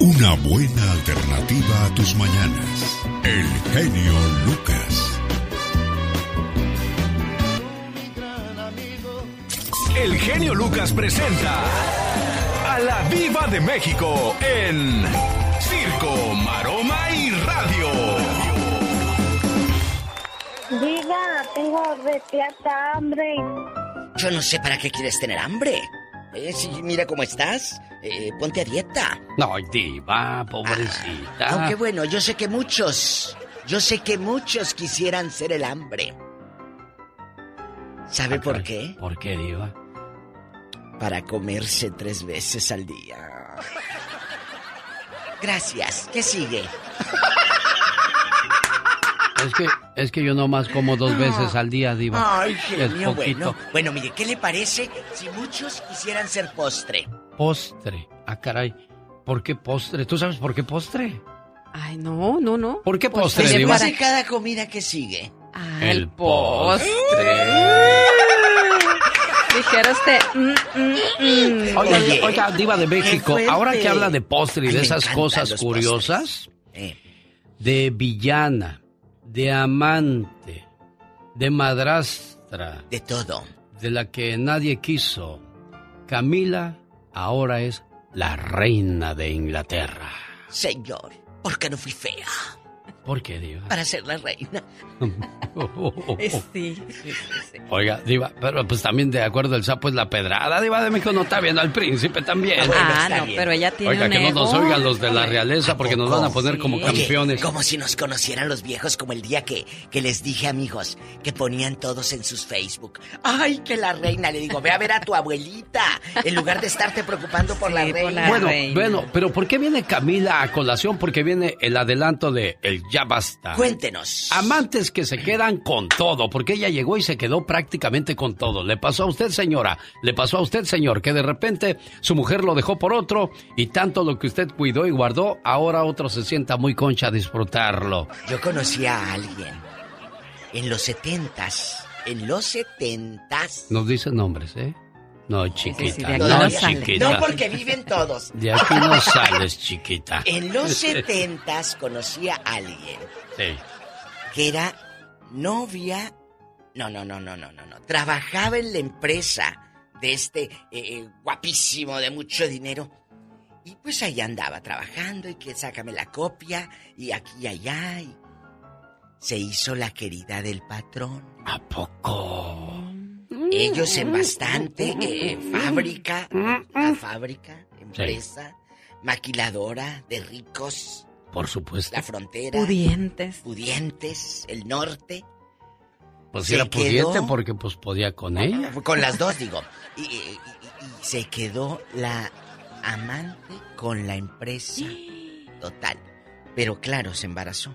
Una buena alternativa a tus mañanas. El genio Lucas. El genio Lucas presenta a la Viva de México en Circo, Maroma y Radio. Diga, tengo reteata hambre. Yo no sé para qué quieres tener hambre. Eh, mira cómo estás, eh, ponte a dieta. No, diva, pobrecita. Aunque bueno, yo sé que muchos, yo sé que muchos quisieran ser el hambre. ¿Sabe por qué? ¿Por qué, diva? Para comerse tres veces al día. Gracias. ¿Qué sigue? Es que, es que yo nomás como dos veces al día, diva. Ay, es genio, poquito. bueno. Bueno, mire, ¿qué le parece si muchos quisieran ser postre? Postre. Ah, caray. ¿Por qué postre? ¿Tú sabes por qué postre? Ay, no, no, no. ¿Por qué postre, pues, diva? Cada comida que sigue. El postre. Dijera usted. mm, mm, mm. Oiga, Oye, oiga, diva de México, ahora que habla de postre y de me esas cosas curiosas, Eh. de villana, de amante, de madrastra, de todo, de la que nadie quiso, Camila ahora es la reina de Inglaterra. Señor, ¿por qué no fui fea? ¿Por qué, Diva? Para ser la reina. *laughs* Sí, Oiga, Diva, pero pues también de acuerdo, el sapo es la pedrada. Diva de México no está viendo al príncipe también. Ah, no, pero ella tiene Oiga, un que no nos oigan los de la realeza porque nos van a poner como Oye, campeones. como si nos conocieran los viejos, como el día que, que les dije, amigos, que ponían todos en sus Facebook. ¡Ay, que la reina! Le digo, ve a ver a tu abuelita, en lugar de estarte preocupando por la reina. Bueno, bueno, pero ¿por qué viene Camila a colación? Porque viene el adelanto de El Ya Basta. Cuéntenos. Amantes que se quedan con todo, porque ella llegó y se quedó prácticamente con todo. Le pasó a usted, señora, le pasó a usted, señor, que de repente su mujer lo dejó por otro y tanto lo que usted cuidó y guardó, ahora otro se sienta muy concha a disfrutarlo. Yo conocí a alguien en los setentas, en los setentas. Nos dice nombres, ¿eh? No, chiquita, de aquí no, chiquita. No, porque viven todos. De aquí no sales, chiquita. *laughs* En los setentas conocí a alguien Sí. que era novia. No, no, no, no, no, no, no. Trabajaba en la empresa de este eh, eh, guapísimo de mucho dinero. Y pues ahí andaba trabajando y que sácame la copia y aquí y allá. Y se hizo la querida del patrón. ¿A poco? Ellos en bastante eh, fábrica, la fábrica, empresa, maquiladora de ricos, Por supuesto. la frontera. Pudientes. Pudientes, el norte. Pues Se era pudiente quedó- porque pues podía con ella. Con las dos, digo. Y, y- y- y se quedó la amante con la empresa. *gasps* Total. Pero claro, se embarazó.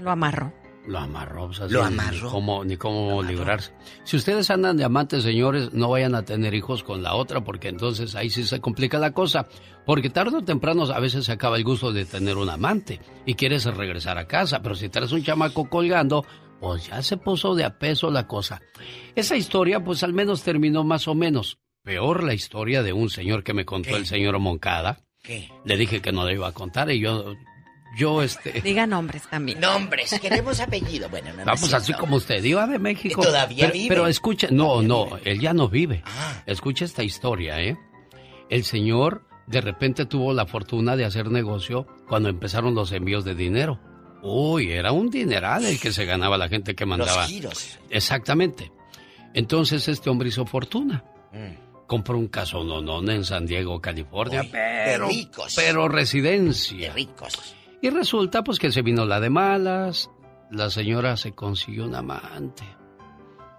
Lo amarró. Lo amarró. Lo Ni amarró. cómo, ni cómo librarse. Si ustedes andan de amantes, señores, no vayan a tener hijos con la otra, porque entonces ahí sí se complica la cosa. Porque tarde o temprano a veces se acaba el gusto de tener un amante y quieres regresar a casa, pero si traes un chamaco colgando, pues ya se puso de a peso la cosa. Esa historia, pues al menos terminó más o menos. Peor la historia de un señor que me contó el señor Moncada. ¿Qué? Le dije que no le iba a contar y yo, yo este... *laughs* Diga nombres también. Nombres, queremos apellido. Bueno, no, Vamos así como usted, iba de México. Todavía pero, vive. Pero escuche, no, no, él ya no vive. Escucha esta historia, ¿eh? El señor de repente tuvo la fortuna de hacer negocio cuando empezaron los envíos de dinero. Uy, era un dineral el que se ganaba la gente que mandaba. Los giros. Exactamente. Entonces este hombre hizo fortuna. Mm. Compró un casononón en San Diego, California, Uy, de pero, ricos. pero residencia. De ricos. Y resulta pues que se vino la de malas, la señora se consiguió un amante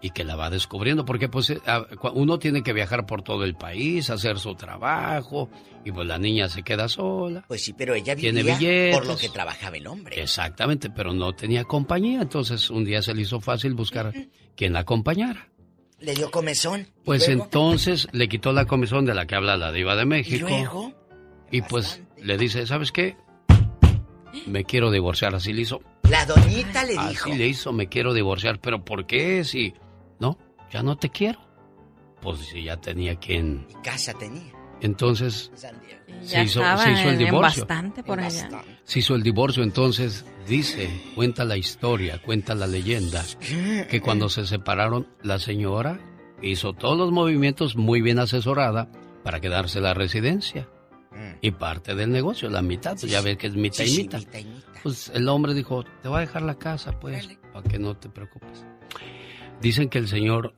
y que la va descubriendo porque pues eh, uno tiene que viajar por todo el país, hacer su trabajo y pues la niña se queda sola. Pues sí, pero ella Tiene vivía billetes. por lo que trabajaba el hombre. Exactamente, pero no tenía compañía, entonces un día se le hizo fácil buscar quien la acompañara. Le dio comezón. ¿Y Pues luego? entonces le quitó la comisión de la que habla la diva de ¿Y México. luego? Y pues le dice, ¿sabes qué? Me quiero divorciar, así le hizo. La doñita le Así dijo. le hizo, me quiero divorciar, pero ¿por qué? Si, no, ya no te quiero. Pues si ya tenía quien. Y casa tenía. Entonces, se hizo, se hizo el divorcio. bastante por En allá. Se hizo el divorcio, entonces dice, cuenta la historia, cuenta la leyenda, que cuando se separaron, la señora hizo todos los movimientos muy bien asesorada para quedarse la residencia. Y parte del negocio, la mitad, pues ya ves que es mitad Sí, y sí, mitad. mitad y mitad. Pues el hombre dijo, te voy a dejar la casa, pues, para que no te preocupes. Dicen que el señor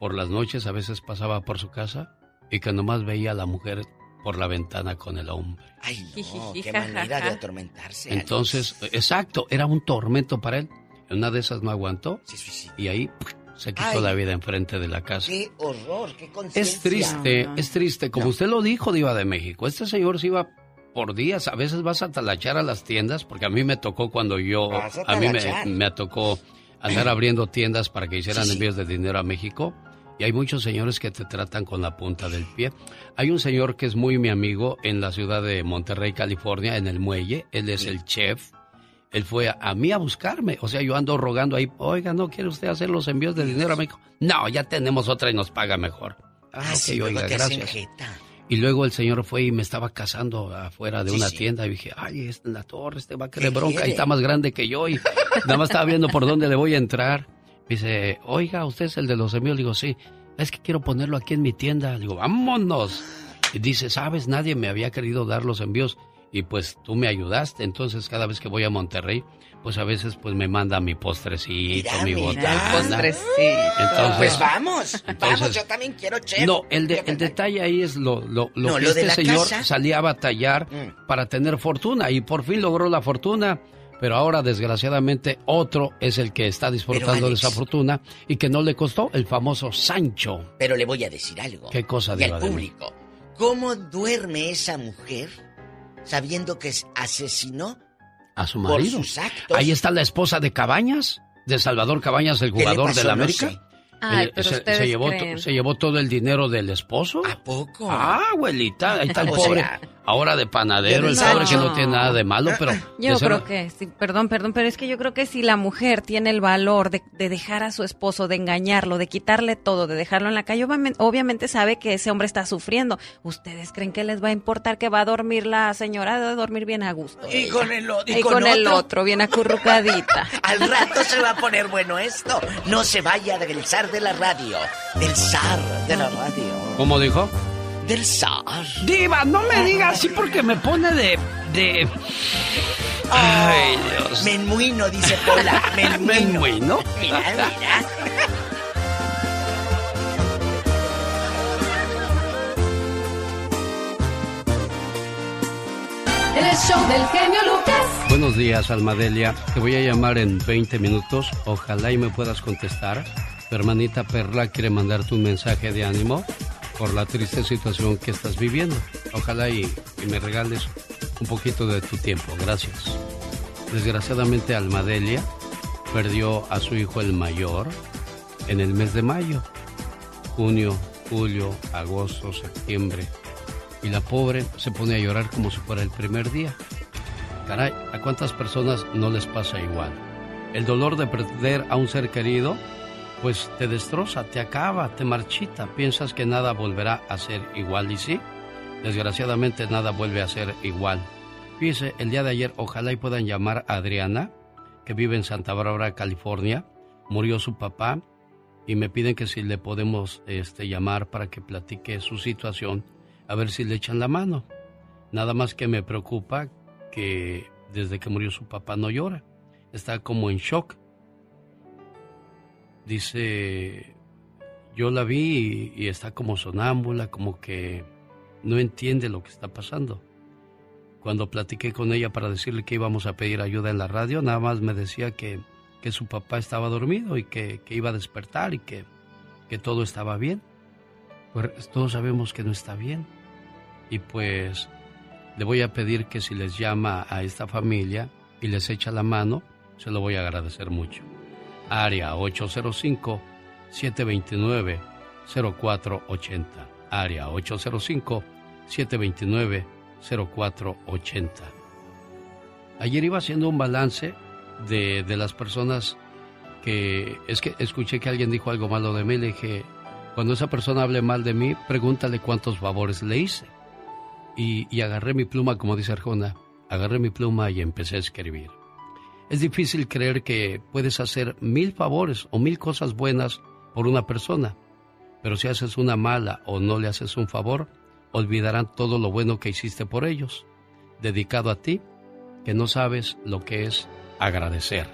por las noches a veces pasaba por su casa y que nomás veía a la mujer por la ventana con el hombre. Ay, no, *laughs* qué manera de atormentarse. Entonces, exacto, era un tormento para él. En una de esas no aguantó y ahí. Se quitó Ay. la vida enfrente de la casa. Qué horror, qué conciencia. Es triste, es triste. Como usted lo dijo, Diva de México, este señor se iba por días. A veces vas a talachar a las tiendas, porque a mí me tocó cuando yo, a a mí me, me tocó andar abriendo tiendas para que hicieran Sí, sí. envíos de dinero a México. Y hay muchos señores que te tratan con la punta del pie. Hay un señor que es muy mi amigo en la ciudad de Monterrey, California, en el muelle. Él es el chef. Él fue a, a mí a buscarme. O sea, yo ando rogando ahí, oiga, ¿no quiere usted hacer los envíos de dinero a México? No, ya tenemos otra y nos paga mejor. Ah, Ah, sí, oiga, gracias. Y luego el señor fue y me estaba casando afuera de Sí, una sí. tienda y dije, ay, este en la torre, este va a ¿Qué querer bronca quiere? y está más grande que yo y nada más estaba viendo por dónde le voy a entrar. Dice, oiga, ¿usted es el de los envíos? Digo, sí, es que quiero ponerlo aquí en mi tienda. Digo, vámonos. Y dice, ¿sabes? Nadie me había querido dar los envíos. Y pues tú me ayudaste. Entonces cada vez que voy a Monterrey, pues a veces pues me manda mi postrecito, mi botana. Postrecito. Entonces, pues vamos, vamos, yo también quiero chef. No, el, de- el detalle ahí es lo, lo, lo No, que lo de este señor casa. salía a batallar Mm. para tener fortuna y por fin logró la fortuna. Pero ahora, desgraciadamente, otro es el que está disfrutando de esa fortuna y que no le costó el famoso Sancho. Pero le voy a decir algo. ¿Qué cosa, Y Diva al de público. ¿Cómo duerme esa mujer sabiendo que asesinó A su por marido. sus actos? Ahí está la esposa de Cabañas, de Salvador Cabañas, el ¿Qué le jugador del No América. sé. Ay, Eh, pero se, llevó, se llevó todo el dinero del esposo. ¿A poco? Ah, abuelita, ahí está el *laughs* pobre. Ahora de panadero, el No. pobre que no tiene nada de malo, pero... *coughs* Yo creo que sí, perdón, perdón, pero es que yo creo que si la mujer tiene el valor de, de dejar a su esposo, de engañarlo, de quitarle todo, de dejarlo en la calle, obviamente, obviamente sabe que ese hombre está sufriendo. ¿Ustedes creen que les va a importar que va a dormir la señora? Debe dormir bien a gusto. Y ella. con el, y Y con el otro. otro, bien acurrucadita. *laughs* Al rato se va a poner bueno esto. No se vaya del zar de la radio. Del zar de la radio. ¿Cómo dijo? Del zar. Diva, no me diga así porque me pone de... de... Ay, Dios. Menmuino, dice Pola. *laughs* Menmuino. Menmuino. Mira, mira. El show del genio Lucas. Buenos días, Almadelia. Te voy a llamar en 20 minutos. Ojalá y me puedas contestar. Tu hermanita Perla quiere mandarte un mensaje de ánimo por la triste situación que estás viviendo. Ojalá y, me regales un poquito de tu tiempo. Gracias. Desgraciadamente, Almadelia perdió a su hijo el mayor en el mes de mayo. Junio, julio, agosto, septiembre. Y la pobre se pone a llorar como si fuera el primer día. Caray, ¿a cuántas personas no les pasa igual? El dolor de perder a un ser querido, pues te destroza, te acaba, te marchita. Piensas que nada volverá a ser igual y sí, desgraciadamente nada vuelve a ser igual. Fíjese, el día de ayer ojalá y puedan llamar a Adriana, que vive en Santa Bárbara, California. Murió su papá y me piden que si le podemos este, llamar para que platique su situación, a ver si le echan la mano. Nada más que me preocupa que desde que murió su papá no llora. Está como en shock. Dice, yo la vi y, está como sonámbula, como que no entiende lo que está pasando. Cuando platiqué con ella para decirle que íbamos a pedir ayuda en la radio, nada más me decía que, que su papá estaba dormido y que, que iba a despertar y que, que todo estaba bien. Pues todos sabemos que no está bien. Y pues le voy a pedir que si les llama a esta familia y les echa la mano, se lo voy a agradecer mucho. Área 805-729-0480. Área 805-729-0480. Ayer iba haciendo un balance de, de las personas que... Es que escuché que alguien dijo algo malo de mí. Le dije, cuando esa persona hable mal de mí, pregúntale cuántos favores le hice. Y, y agarré mi pluma, como dice Arjona, agarré mi pluma y empecé a escribir. Es difícil creer que puedes hacer mil favores o mil cosas buenas por una persona, pero si haces una mala o no le haces un favor, olvidarán todo lo bueno que hiciste por ellos, dedicado a ti, que no sabes lo que es agradecer.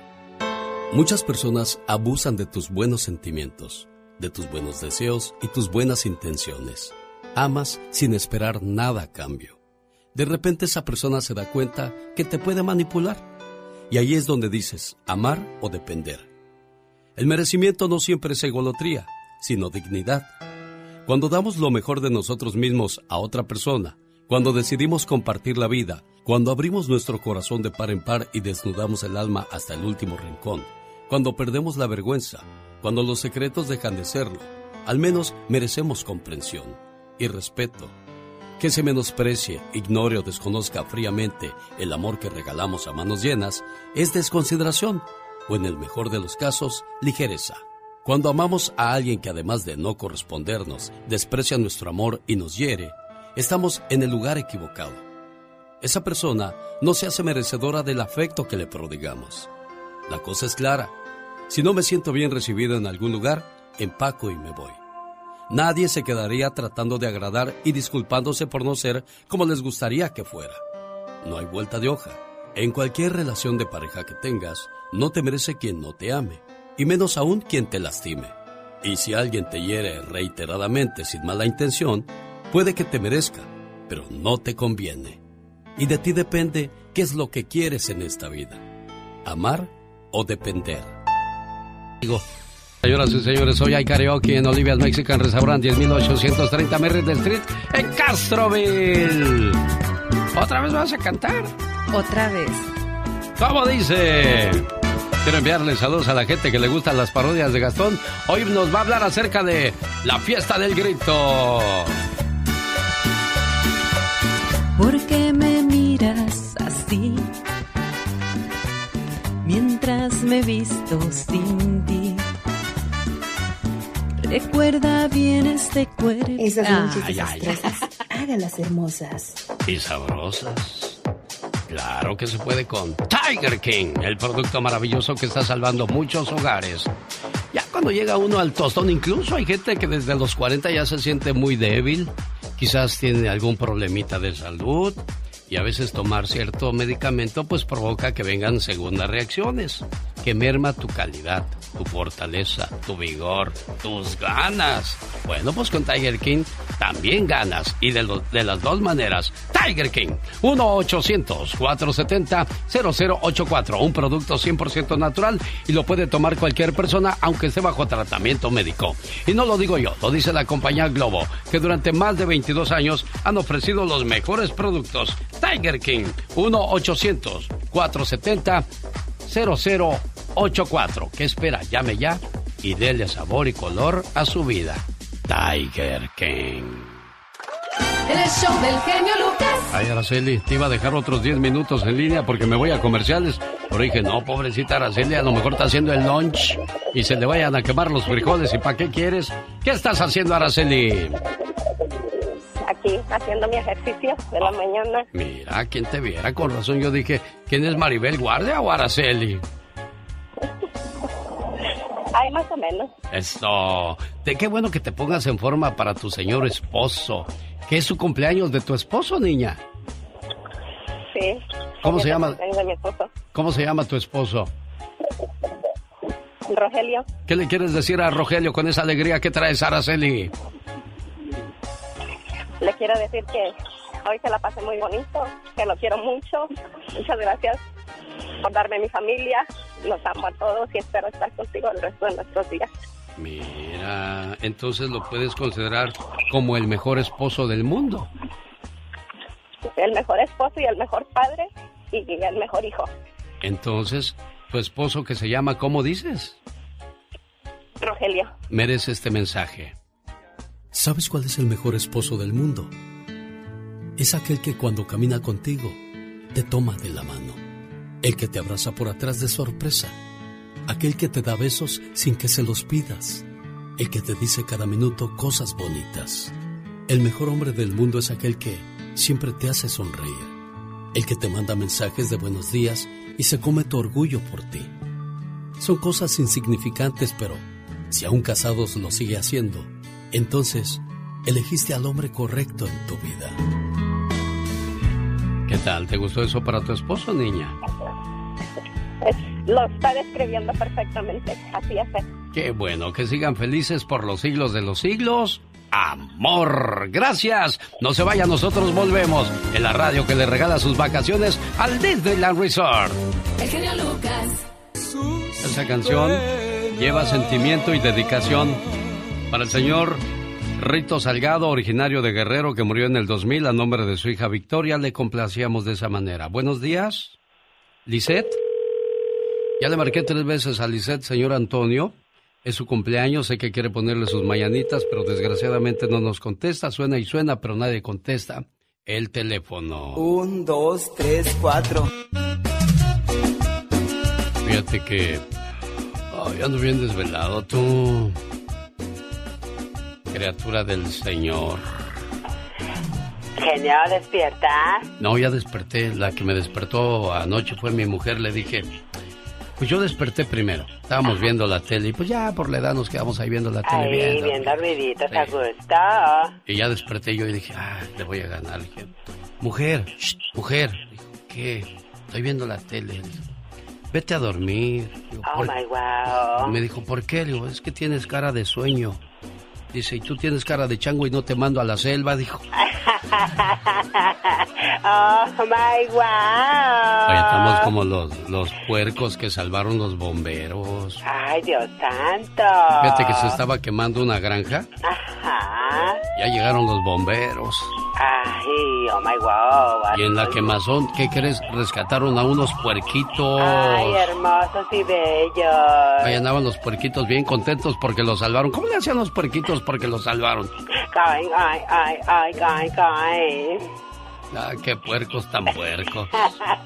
Muchas personas abusan de tus buenos sentimientos, de tus buenos deseos y tus buenas intenciones. Amas sin esperar nada a cambio. De repente esa persona se da cuenta que te puede manipular. Y ahí es donde dices amar o depender. El merecimiento no siempre es egolotría, sino dignidad. Cuando damos lo mejor de nosotros mismos a otra persona, cuando decidimos compartir la vida, cuando abrimos nuestro corazón de par en par y desnudamos el alma hasta el último rincón, cuando perdemos la vergüenza, cuando los secretos dejan de serlo, al menos merecemos comprensión y respeto. Que se menosprecie, ignore o desconozca fríamente el amor que regalamos a manos llenas es desconsideración o en el mejor de los casos, ligereza. Cuando amamos a alguien que además de no correspondernos, desprecia nuestro amor y nos hiere, estamos en el lugar equivocado. Esa persona no se hace merecedora del afecto que le prodigamos. La cosa es clara. Si no me siento bien recibido en algún lugar, empaco y me voy. Nadie se quedaría tratando de agradar y disculpándose por no ser como les gustaría que fuera. no hay vuelta de hoja. En cualquier relación de pareja que tengas, no te merece quien no te ame, y menos aún quien te lastime. Y si alguien te hiere reiteradamente sin mala intención, puede que te merezca, pero no te conviene. Y de ti depende qué es lo que quieres en esta vida, amar o depender. Digo, Señoras y señores, hoy hay karaoke en Olivia's Mexican Restaurant 10830 Merritt Street en Castroville. ¿Otra vez vas a cantar? Otra vez. ¿Cómo dice? Quiero enviarle saludos a la gente que le gustan las parodias de Gastón. Hoy nos va a hablar acerca de la fiesta del grito. ¿Por qué me miras así? Mientras me visto sin. Recuerda bien este cuerpo. Esas Ay, noches ay, hágalas hermosas. Y sabrosas. Claro que se puede con Tiger King, el producto maravilloso que está salvando muchos hogares. Ya cuando llega uno al tostón, incluso hay gente que desde los 40 ya se siente muy débil, quizás tiene algún problemita de salud y a veces tomar cierto medicamento pues provoca que vengan segundas reacciones, que merma tu calidad, tu fortaleza, tu vigor, tus ganas. Bueno, pues con Tiger King también ganas y de, de las dos maneras. Tiger King, 1-800-470-0084, un producto 100% natural y lo puede tomar cualquier persona aunque esté bajo tratamiento médico. Y no lo digo yo, lo dice la compañía Globo, que durante más de 22 años han ofrecido los mejores productos. Tiger King, 1-800-470-0084. ¿Qué espera? Llame ya y dele sabor y color a su vida. Tiger King. El show del genio Lucas. Ay, Araceli, te iba a dejar otros 10 minutos en línea porque me voy a comerciales. Pero dije, no, pobrecita Araceli, a lo mejor está haciendo el lunch y se le vayan a quemar los frijoles. ¿Y para qué quieres? ¿Qué estás haciendo, Araceli? Aquí haciendo mi ejercicio de la mañana. Mira, ¿quién te viera? Con razón yo dije, ¿quién es Maribel Guardia o Araceli? *laughs* Ay, más o menos. Esto, de qué bueno que te pongas en forma para tu señor esposo. ¿Qué es su cumpleaños de tu esposo, niña? Sí. ¿Cómo se llama? de mi esposo, ¿Cómo se llama tu esposo? Rogelio. ¿Qué le quieres decir a Rogelio con esa alegría que traes, Araceli? Le quiero decir que hoy se la pasé muy bonito, que lo quiero mucho. Muchas gracias por darme mi familia. Los amo a todos y espero estar contigo el resto de nuestros días. Mira, entonces lo puedes considerar como el mejor esposo del mundo. El mejor esposo y el mejor padre y el mejor hijo. Entonces, tu esposo que se llama, ¿cómo dices? Rogelio. merece este mensaje. ¿Sabes cuál es el mejor esposo del mundo? Es aquel que cuando camina contigo te toma de la mano. El que te abraza por atrás de sorpresa. Aquel que te da besos sin que se los pidas. El que te dice cada minuto cosas bonitas. El mejor hombre del mundo es aquel que siempre te hace sonreír. El que te manda mensajes de buenos días y se come tu orgullo por ti. Son cosas insignificantes, pero si aún casados lo sigue haciendo, entonces elegiste al hombre correcto en tu vida. ¿Qué tal? ¿Te gustó eso para tu esposo, niña? Lo está describiendo perfectamente. Así es. Qué bueno, que sigan felices por los siglos de los siglos. Amor, gracias. No se vaya, nosotros volvemos en la radio que le regala sus vacaciones al Disneyland Resort. El genio Lucas. Esa canción lleva sentimiento y dedicación para el señor Rito Salgado, originario de Guerrero, que murió en el 2000 a nombre de su hija Victoria. Le complacíamos de esa manera. Buenos días, Lisette. Ya le marqué tres veces a Lisette, señor Antonio. Es su cumpleaños, sé que quiere ponerle sus mañanitas, pero desgraciadamente no nos contesta. Suena y suena, pero nadie contesta el teléfono. Un, dos, tres, cuatro. Fíjate que. Ay, ando bien desvelado, tú. Criatura del Señor. Genio, despierta. No, ya desperté. La que me despertó anoche fue mi mujer. Le dije. Pues yo desperté primero. Estábamos viendo la tele y pues ya por la edad nos quedamos ahí viendo la tele. Ahí, viendo. dormiditos, Sí. a gusto. Y ya desperté yo y dije, ah, le voy a ganar. Dije, mujer, shh, mujer. Dijo, qué? Estoy viendo la tele. Vete a dormir. Digo, Oh "¿Por my wow. Me dijo, ¿por qué? Le digo, es que tienes cara de sueño. Dice, ¿y tú tienes cara de chango y no te mando a la selva? Dijo, *laughs* oh my wow. Oye, estamos como los, los puercos que salvaron los bomberos. Ay, Dios santo. Fíjate que se estaba quemando una granja. Ajá. Ya llegaron los bomberos. Ay, oh my wow. Y en la quemazón, ¿qué crees? Rescataron a unos puerquitos. Ay, hermosos y bellos. Ahí andaban los puerquitos bien contentos porque los salvaron. ¿Cómo le hacían los puerquitos porque los salvaron? Ay, ay, ay, ay, ay, ay. Ah, qué puercos tan puercos.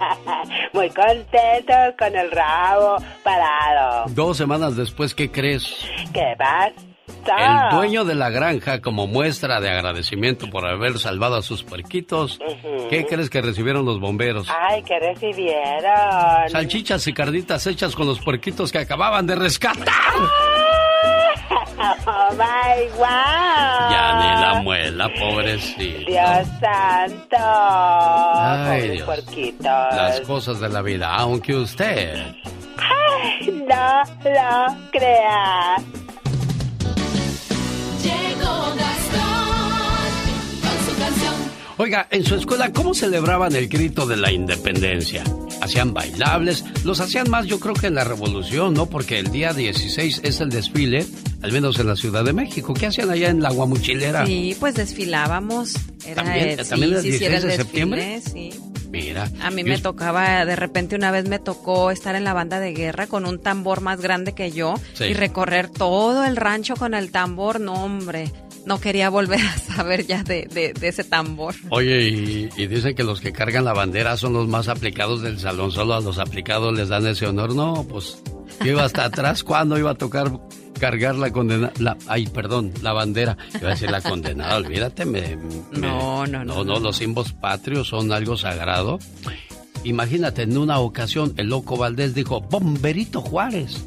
*laughs* Muy contentos con el rabo parado. Dos semanas después, ¿qué crees? ¿Qué pasa? El dueño de la granja, como muestra de agradecimiento por haber salvado a sus puerquitos. ¿qué crees que recibieron los bomberos? Ay, que recibieron. Salchichas y carnitas hechas con los puerquitos que acababan de rescatar. *laughs* Oh my wow. Ya ni la muela, pobrecito. Dios santo. Ay, Dios. Las cosas de la vida, aunque usted Ay, no lo crea. Oiga, en su escuela, ¿cómo celebraban el grito de la independencia? Hacían bailables, los hacían más yo creo que en la revolución, ¿no? Porque el día 16 es el desfile, al menos en la Ciudad de México. ¿Qué hacían allá en la Guamuchilera? Sí, pues desfilábamos. Era, ¿También- eh, también sí, el sí, sí, era 16 de desfile, septiembre? sí. Mira. A mí me tocaba, de repente una vez me tocó estar en la banda de guerra con un tambor más grande que yo Sí. y recorrer todo el rancho con el tambor. No, hombre, no quería volver a saber ya de, de- de ese tambor. Oye, y, y dicen que los que cargan la bandera son los más aplicados del salón. Solo a los aplicados les dan ese honor. No, pues yo iba hasta atrás *laughs* cuando iba a tocar cargar la condena, la, ay, perdón, la bandera. Iba a decir la condenada, olvídate. Me, me- No, no, no, No, no, los símbolos patrios son algo sagrado. Imagínate, en una ocasión el loco Valdés dijo, Bomberito Juárez.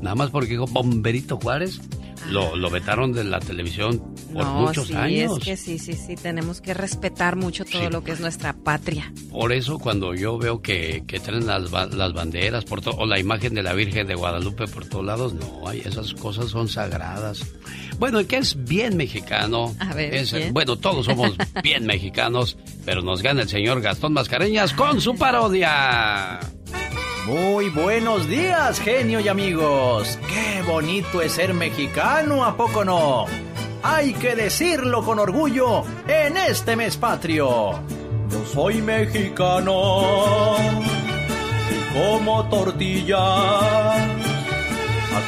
Nada más porque dijo Bomberito Juárez, lo, lo vetaron de la televisión por no, muchos sí, años. es que sí, sí, sí, tenemos que respetar mucho todo lo que es nuestra patria. Por eso cuando yo veo que, que traen las, las banderas por to- o la imagen de la Virgen de Guadalupe por todos lados, no, ay, esas cosas son sagradas. Bueno, ¿y qué es bien mexicano? A ver, bueno, todos somos *laughs* bien mexicanos, pero nos gana el señor Gastón Mascareñas con su parodia. Muy buenos días, genio y amigos. Qué bonito es ser mexicano, ¿a poco no? Hay que decirlo con orgullo en este mes patrio. Yo soy mexicano y como tortilla. A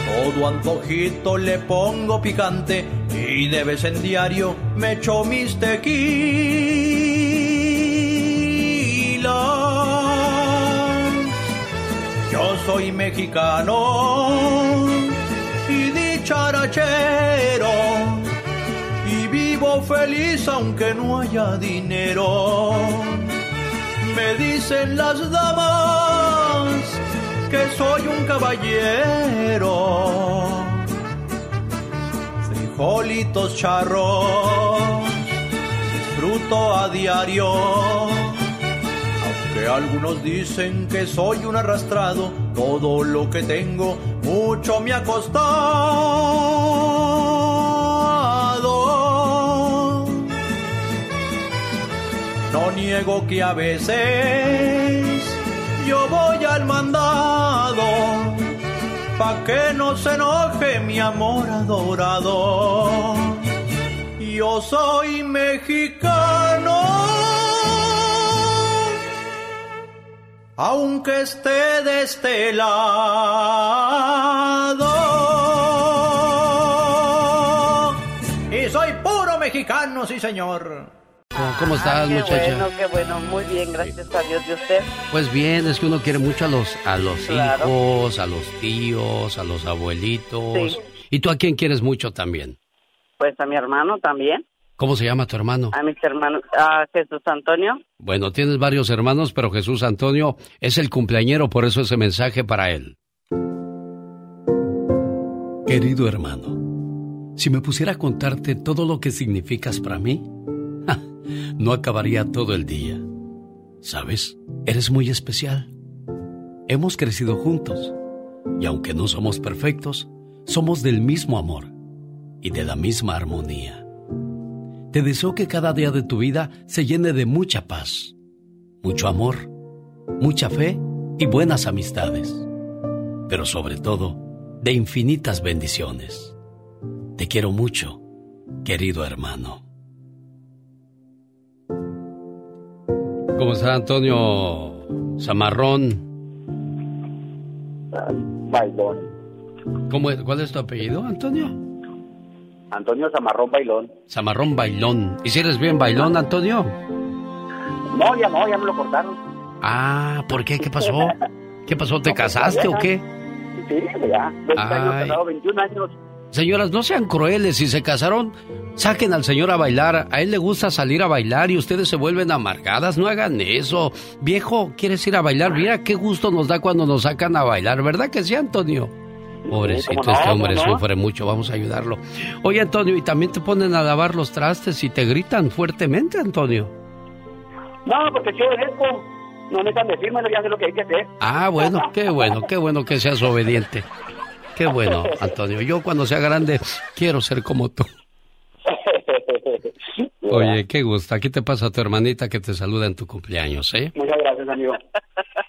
todo antojito le pongo picante y de vez en diario me echo mis tequilas. Soy mexicano y dicharachero y vivo feliz aunque no haya dinero. Me dicen las damas que soy un caballero. Frijolitos charros, disfruto a diario. Aunque algunos dicen que soy un arrastrado, todo lo que tengo mucho me ha costado. No niego que a veces yo voy al mandado, pa' que no se enoje mi amor adorado. Yo soy mexicano, aunque esté de este lado. Y soy puro mexicano, sí señor. ¿Cómo, estás, Ah, qué muchacha? bueno, qué bueno. Muy bien, gracias a Dios. ¿De usted? Pues bien, es que uno quiere mucho a los, a los Claro. hijos, a los tíos, a los abuelitos. Sí. ¿Y tú a quién quieres mucho también? Pues a mi hermano también. ¿Cómo se llama tu hermano? A mis hermanos. A Jesús Antonio. Bueno, tienes varios hermanos, pero Jesús Antonio es el cumpleañero, por eso ese mensaje para él. Querido hermano, si me pusiera a contarte todo lo que significas para mí, ¡ja! no acabaría todo el día. Sabes, eres muy especial. Hemos crecido juntos y aunque no somos perfectos, somos del mismo amor y de la misma armonía. Te deseo que cada día de tu vida se llene de mucha paz, mucho amor, mucha fe y buenas amistades, pero sobre todo de infinitas bendiciones. Te quiero mucho, querido hermano. ¿Cómo está Antonio Zamarrón? Bailón. ¿Cómo es- ¿Cuál es tu apellido, Antonio? Antonio Zamarrón Bailón. Zamarrón Bailón. ¿Y si eres bien bailón, Antonio? No, ya no, ya me lo cortaron. Ah, ¿por qué? ¿Qué pasó? *laughs* ¿Qué pasó? ¿Te casaste o qué? Sí, ya. 20 años Ay. casado, 21 años. Señoras, no sean crueles. Si se casaron, saquen al señor a bailar. A él le gusta salir a bailar y ustedes se vuelven amargadas. No hagan eso. Viejo, ¿quieres ir a bailar? Mira qué gusto nos da cuando nos sacan a bailar. ¿Verdad que sí, Antonio? Pobrecito, no, este hombre no. sufre mucho. Vamos a ayudarlo. Oye, Antonio, ¿y también te ponen a lavar los trastes y te gritan fuertemente, Antonio? No, porque sí obedezco. No necesitan decírmelo, ya sé lo que hay que hacer. Ah, bueno, qué bueno, qué bueno que seas obediente. Qué bueno, *laughs* Antonio. Yo cuando sea grande quiero ser como tú. *laughs* Oye, qué gusto. Aquí te pasa tu hermanita que te saluda en tu cumpleaños, ¿eh? Muchas gracias, amigo.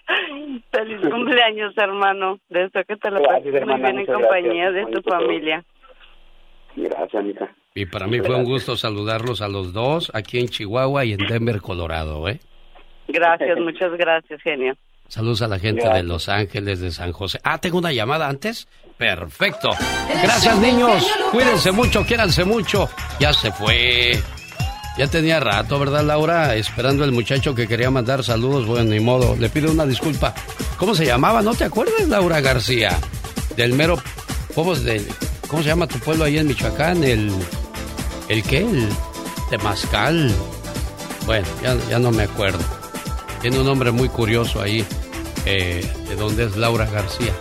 *laughs* Feliz cumpleaños, hermano. Deseo que te lo Gracias, pases muy bien en compañía gracias. de tu familia. Gracias, mija. Y para mí fue un gusto saludarlos a los dos aquí en Chihuahua y en Denver, Colorado, ¿eh? Gracias, *laughs* muchas gracias, genio. Saludos a la gente de. Los Ángeles, de San José. Ah, tengo una llamada antes. Perfecto. Gracias, niños. Cuídense mucho, quiéranse mucho. Ya se fue. Ya tenía rato, ¿verdad, Laura? Esperando el muchacho que quería mandar saludos. Bueno, ni modo. Le pido una disculpa. ¿Cómo se llamaba? ¿No te acuerdas, Laura García? Del mero... ¿Cómo, de- ¿Cómo se llama tu pueblo ahí en Michoacán? El... ¿El qué? El Temazcal. Bueno, ya, no me acuerdo. Tiene un nombre muy curioso ahí, eh, de donde es Laura García.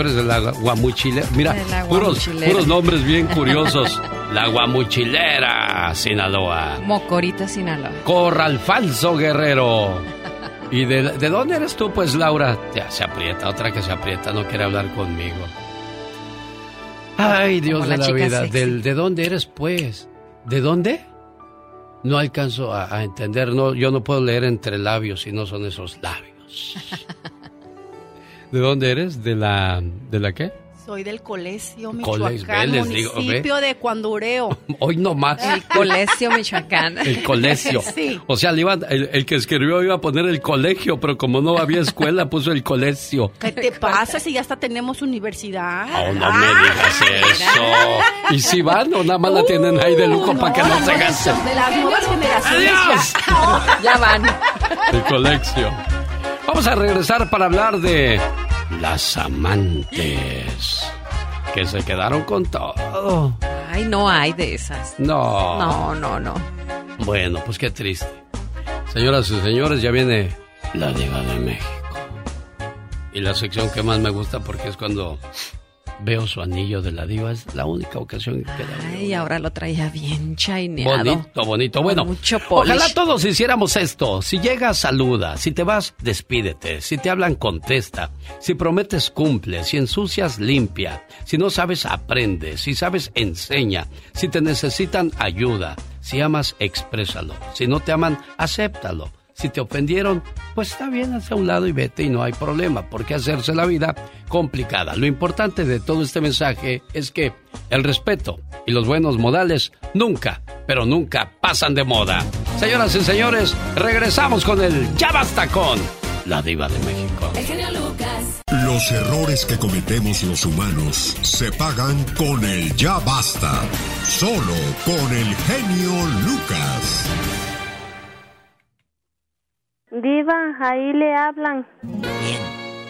Eres de la Guamuchilera. Mira, la puros, nombres bien curiosos. La Guamuchilera, Sinaloa. Mocorita, Sinaloa. Corral Falso Guerrero. ¿Y de, de dónde eres tú, pues, Laura? Ya se aprieta, otra que se aprieta, no quiere hablar conmigo. Ay, Dios Como de la vida. Del, ¿De dónde eres, pues? ¿De dónde? No alcanzo a, a entender, no, yo no puedo leer entre labios si no son esos labios. ¿De dónde eres? ¿De la, de la qué? Soy del Colegio Michoacán, ve, les digo, municipio de Cuandureo. *laughs* Hoy no más. El Colegio Michoacán. El colegio. *laughs* Sí. O sea, le iban- el, el que escribió iba a poner el colegio, pero como no había escuela, puso el colegio. ¿Qué te pasa si ya hasta tenemos universidad? Oh, no me digas eso. ¿Y si van o nada más la tienen ahí de lujo para que no se gasten? De las nuevas generaciones ¡Adiós! ya. Ya van. El colegio. Vamos a regresar para hablar de las amantes que se quedaron con todo. Ay, no hay de esas. No. No, no, no. Bueno, pues qué triste. Señoras y señores, ya viene la Diva de México. Y la sección que más me gusta porque es cuando veo su anillo de la diva. Es la única ocasión que la veo. Ay, ahora lo traía bien chaineado. Bonito, bonito. Bueno, Mucho ojalá todos hiciéramos esto. Si llegas, saluda. Si te vas, despídete. Si te hablan, contesta. Si prometes, cumple. Si ensucias, limpia. Si no sabes, aprende. Si sabes, enseña. Si te necesitan, ayuda. Si amas, exprésalo. Si no te aman, acéptalo. Si te ofendieron, pues está bien, hacia un lado y vete y no hay problema. ¿Por qué hacerse la vida complicada? Lo importante de todo este mensaje es que el respeto y los buenos modales nunca, pero nunca pasan de moda. Señoras y señores, regresamos con el Ya Basta con la Diva de México. El genio Lucas. Los errores que cometemos los humanos se pagan con el ya basta. Solo con el genio Lucas. Diva, ahí le hablan.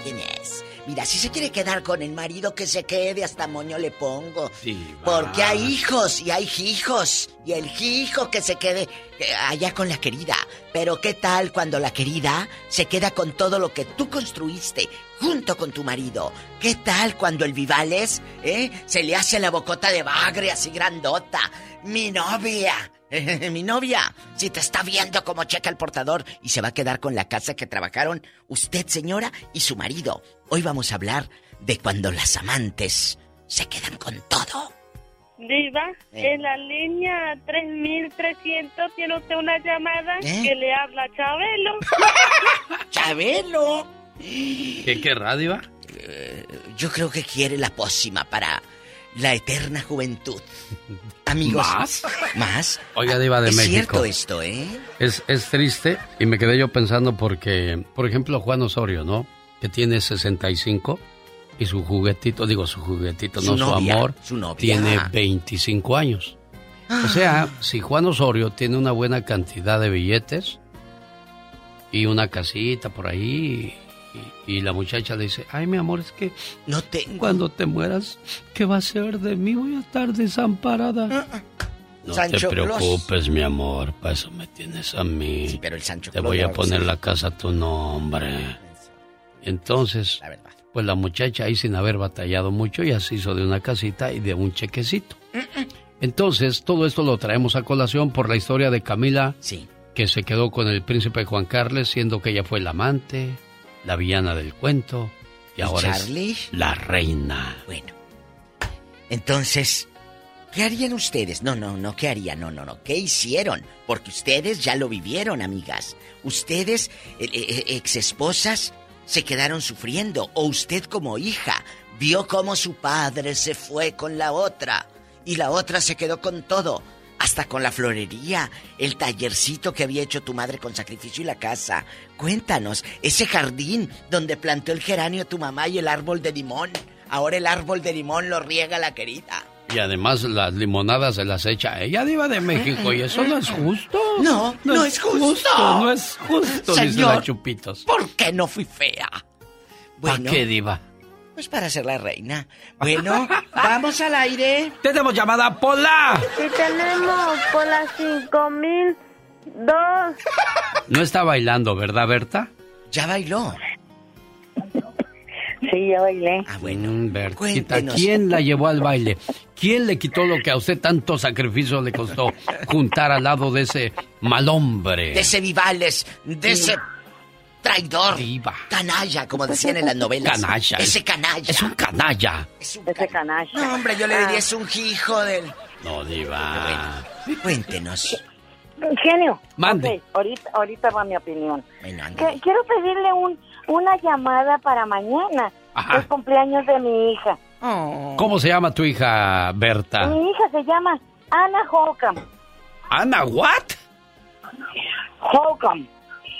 ¿Quién es? Mira, si se quiere quedar con el marido, que se quede, hasta moño le pongo. Diva. Porque hay hijos y hay hijos. Y el hijo que se quede eh, allá con la querida. Pero ¿qué tal cuando la querida se queda con todo lo que tú construiste junto con tu marido? ¿Qué tal cuando el Vivales, eh, se le hace la bocota de bagre así grandota? Mi novia. *laughs* Mi novia, si te está viendo como checa el portador y se va a quedar con la casa que trabajaron usted, señora, y su marido. Hoy vamos a hablar de cuando las amantes se quedan con todo. Diva, Eh. en la línea 3300 tiene usted una llamada ¿Eh? que le habla Chabelo. *laughs* ¡Chabelo! ¿Qué, qué radio? Eh, yo creo que quiere la pócima para la eterna juventud. *laughs* Amigos. ¿Más? ¿Más? Oiga, Diva de es México. cierto esto, ¿eh? Es, es triste y me quedé yo pensando porque, por ejemplo, Juan Osorio, ¿no? Que tiene 65 y su juguetito, digo su juguetito, Su no novia, su amor, su novia. tiene 25 años. O sea, si Juan Osorio tiene una buena cantidad de billetes y una casita por ahí y, y la muchacha le dice, ay mi amor, es que no te cuando te mueras, ¿qué va a ser de mí? Voy a estar desamparada. No Ah, Sancho te preocupes, mi amor, para eso me tienes a mí. pero el Sancho Te voy no a poner la casa a tu nombre. Entonces, pues la muchacha ahí sin haber batallado mucho ya se hizo de una casita y de un chequecito. Entonces, todo esto lo traemos a colación por la historia de Camila, que se quedó con el príncipe Juan Carlos, siendo que ella fue la amante, la villana del cuento, y ¿Y ahora Charlie? es la reina. Bueno. Entonces, ¿qué harían ustedes? No, no, no, ¿qué harían? No, no, no. ¿Qué hicieron? Porque ustedes ya lo vivieron, amigas. Ustedes, eh, eh, ex esposas, se quedaron sufriendo. O usted como hija vio cómo su padre se fue con la otra. Y la otra se quedó con todo. Hasta con la florería, el tallercito que había hecho tu madre con sacrificio y la casa. Cuéntanos, ese jardín donde plantó el geranio tu mamá y el árbol de limón. Ahora el árbol de limón lo riega la querida. Y además las limonadas se las echa ella diva de México y eso no es justo. No, no es justo. No es justo, dice Señor. la Chupitos. ¿Por qué no fui fea? ¿Para qué, diva? Pues para ser la reina. Bueno, *laughs* vamos al aire. Tenemos llamada Pola. Y tenemos por las 5002. No está bailando, ¿verdad, Berta? Ya bailó. Sí, ya bailé. Ah, bueno. Bertita, Cuéntenos. ¿quién la llevó al baile? ¿Quién le quitó lo que a usted tanto sacrificio le costó juntar al lado de ese mal hombre? De ese Vivales, de ese traidor. Canalla, como decían en las novelas. Canalla. Ese canalla. Es un canalla. Ese canalla. No, hombre, yo le diría es un hijo del... No, diva. Cuéntenos. Genio. Mande. ahorita, ahorita va mi opinión. Bueno, Que- quiero pedirle un, una llamada para mañana. Ajá. El cumpleaños de mi hija. ¿Cómo se llama tu hija, Berta? Mi hija se llama Ana Holcomb. ¿Ana what? Holcomb.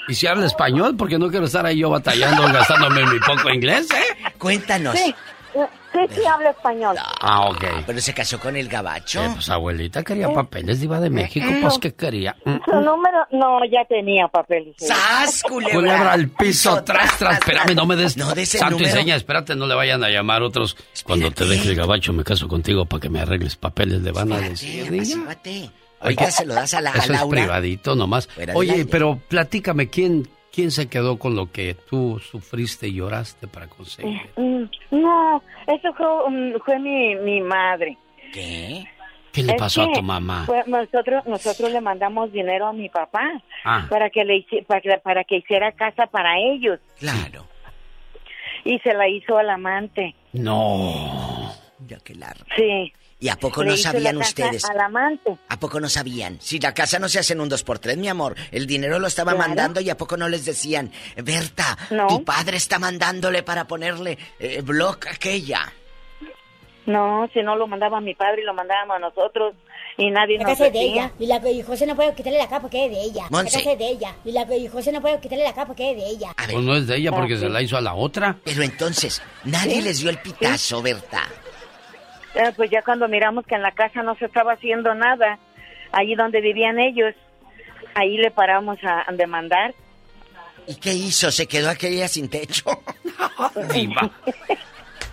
¿Y si habla español? Porque no quiero estar ahí yo batallando *laughs* gastándome mi poco inglés, ¿eh? Cuéntanos. Sí, sí, sí habla español. Ah, ok. Pero se casó con el gabacho. Eh, pues abuelita quería Eh. papeles, diva de México, pues ¿qué quería? Mm, Su número, no, ya tenía papeles. ¡Sas, *laughs* Culebra al piso, tras, tras, espérame, no me des... No des Santo y número. seña, espérate, no le vayan a llamar otros. Cuando te deje el gabacho, me caso contigo para que me arregles papeles, le van a decir. niña. Apacíguate. Ahorita se lo das a la a Eso es privadito nomás. Oye, pero platícame, ¿quién, ¿quién se quedó con lo que tú sufriste y lloraste para conseguir? Mm, No, eso fue, fue mi, mi madre. ¿Qué? ¿Qué le Es pasó a tu mamá? pues, nosotros, nosotros le mandamos dinero a mi papá Ah. para que le para, que- para que hiciera casa para ellos Claro. y se la hizo al amante. No. Ya que largo. Sí. ¿Y a poco Le no sabían ustedes? Al amante. ¿A poco no sabían? Si la casa no se hace en un 2x3, mi amor. El dinero lo estaba Claro. mandando y a poco no les decían, Berta, No. tu padre está mandándole para ponerle eh, block a aquella. No, si no lo mandaba mi padre y lo mandábamos a nosotros y nadie La nos casa es de ella. Y, la, y José no puede quitarle la capa porque es de ella. Monse. La casa es de ella. Y, la, y José no puede quitarle la capa porque es de ella. A ver. Pues no es de ella porque Ah, se sí. la hizo a la otra. Pero entonces, nadie ¿Sí? les dio el pitazo, Berta. Eh, pues ya cuando miramos que en la casa no se estaba haciendo nada, allí donde vivían ellos, ahí le paramos a, a demandar. ¿Y qué hizo? ¿Se quedó aquella sin techo? *laughs* Diva. *laughs*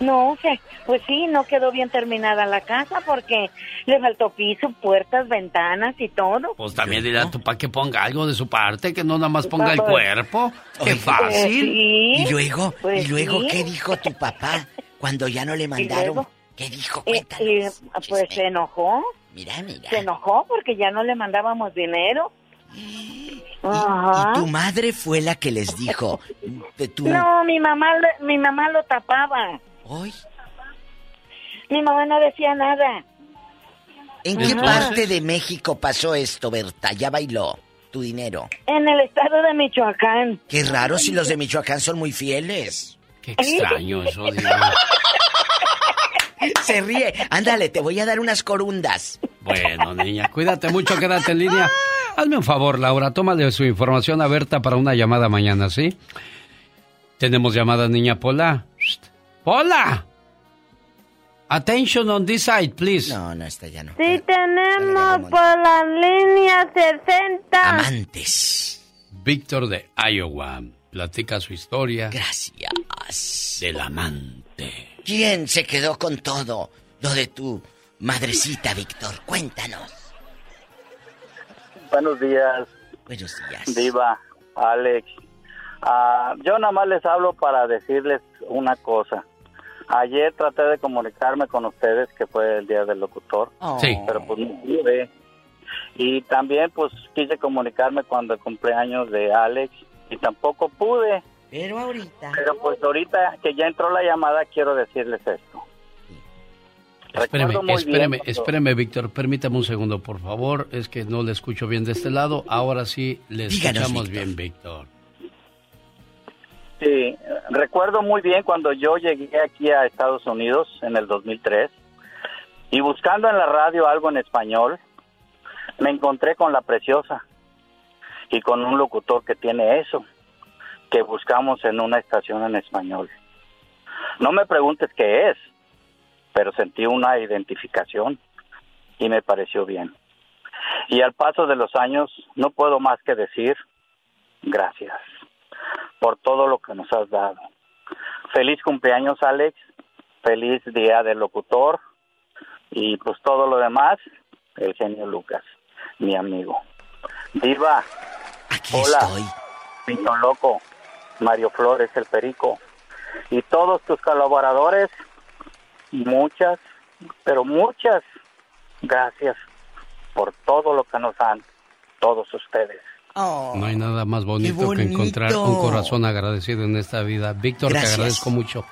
No, pues sí, no quedó bien terminada la casa porque le faltó piso, puertas, ventanas y todo. Pues también dile a tu papá que ponga algo de su parte, que no nada más ponga el Pues, cuerpo. Qué fácil. sí. Y luego, Pues y luego, sí. ¿qué dijo tu papá *laughs* cuando ya no le mandaron? ¿Qué dijo? Y, y, pues se enojó. Mira, mira. Se enojó porque ya no le mandábamos dinero. Ajá. Y tu madre fue la que les dijo. No, mi mamá, le- mi mamá lo tapaba. Hoy. Mi mamá no decía nada. ¿En qué Ajá. parte de México pasó esto, Berta? Ya bailó tu dinero. En el estado de Michoacán. Qué raro si los de Michoacán son muy fieles. Qué extraño eso, Diva. *laughs* Se ríe. Ándale, te voy a dar unas corundas. Bueno, niña, cuídate mucho, quédate en línea. Hazme un favor, Laura, tómale su información a Berta para una llamada mañana, ¿sí? Tenemos llamada, niña Pola. Shh. ¡Pola! Attention on this side, please. No, no, está ya no. Sí tenemos por la línea 60. Amantes. Víctor de Iowa platica su historia. Gracias. Del amante. ¿Quién se quedó con todo lo de tu madrecita, Víctor? Cuéntanos. Buenos días. Buenos días. Diva, Alex. Ah, yo nada más les hablo para decirles una cosa. Ayer traté de comunicarme con ustedes, que fue el día del locutor. Sí. Pero pues no pude. Y también pues quise comunicarme cuando el cumpleaños de Alex y tampoco pude. Pero ahorita. Pero pues ahorita que ya entró la llamada quiero decirles esto. Espéreme, Recuerdo muy bien espéreme, espéreme, Víctor. Permítame un segundo, por favor. Es que no le escucho bien de este lado. Ahora sí le Díganos, escuchamos Víctor. bien, Víctor. Sí, recuerdo muy bien cuando yo llegué aquí a Estados Unidos en el 2003 y buscando en la radio algo en español, me encontré con la preciosa y con un locutor que tiene eso, que buscamos en una estación en español. No me preguntes qué es, pero sentí una identificación y me pareció bien. Y al paso de los años no puedo más que decir gracias por todo lo que nos has dado. Feliz cumpleaños, Alex. Feliz día del locutor. Y pues todo lo demás, el genio Lucas, mi amigo. Diva. hola. Pito Loco, Mario Flores, el Perico. Y todos tus colaboradores, muchas, pero muchas gracias por todo lo que nos dan todos ustedes. No hay nada más bonito, que encontrar un corazón agradecido en esta vida. Víctor, Gracias. te agradezco mucho.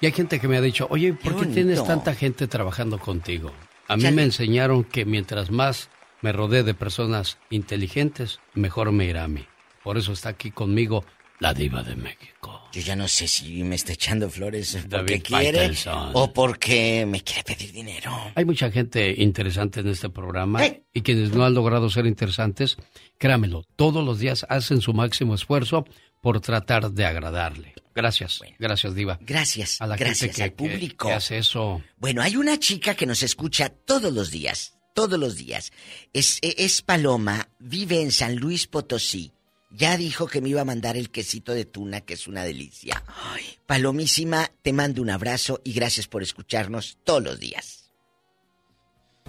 Y hay gente que me ha dicho, oye, ¿por qué, tienes tanta gente trabajando contigo? A mí me enseñaron que mientras más me rodee de personas inteligentes, mejor me irá a mí. Por eso está aquí conmigo la diva de México. Yo ya no sé si me está echando flores porque quiere Faitelson. o porque me quiere pedir dinero. Hay mucha gente interesante en este programa y quienes no han logrado ser interesantes, créamelo, todos los días hacen su máximo esfuerzo por tratar de agradarle. Gracias, gracias Diva. Gracias, A la gracias gente que, al público. que hace eso. Bueno, hay una chica que nos escucha todos los días, todos los días. Es, es Paloma, vive en San Luis Potosí. Ya dijo que me iba a mandar el quesito de tuna, que es una delicia. Ay, Palomísima, te mando un abrazo y gracias por escucharnos todos los días.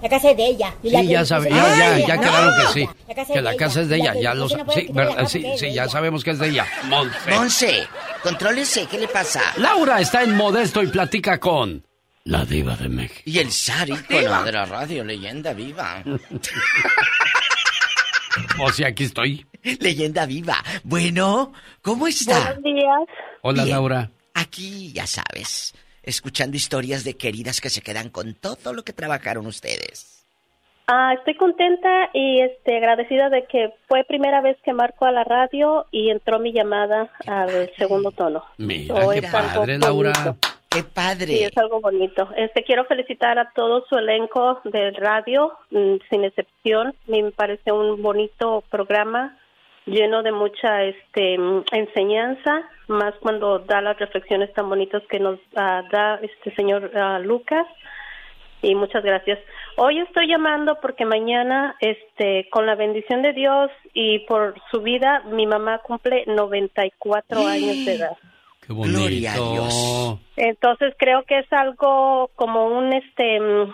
La casa es de ella. y Sí, que ya, dijo, sabe, "Se ya, ya, quedaron que casa". sí, La casa que la casa es de ella, que ya lo "Se no puede sí, verdad, sí, ya ella". sabemos que es de ella. Monse. Monse, contrólese, ¿qué le pasa? Laura está en Modesto y platica con la diva de México. Y el Sari, icono de la radio, leyenda viva. *laughs* *laughs* O sea, aquí estoy. Leyenda viva. Bueno, ¿cómo está? Buenos días. Hola Bien. Laura. Aquí, ya sabes, escuchando historias de queridas que se quedan con todo lo que trabajaron ustedes. Ah, estoy contenta y este, agradecida de que fue primera vez que marco a la radio y entró mi llamada al segundo tono. Mira, qué padre, Laura. bonito. ¡Qué Sí, padre! es algo bonito. Este, quiero felicitar a todo su elenco del radio, mm, sin excepción. Me parece un bonito programa lleno de mucha este, mm, enseñanza, más cuando da las reflexiones tan bonitas que nos ah, da este señor ah, Lucas. Y muchas gracias. Hoy estoy llamando porque mañana, este, con la bendición de Dios y por su vida, mi mamá cumple 94 *gasps* años de edad. Qué bonito. Gloria a Dios. Entonces creo que es algo como un este mm,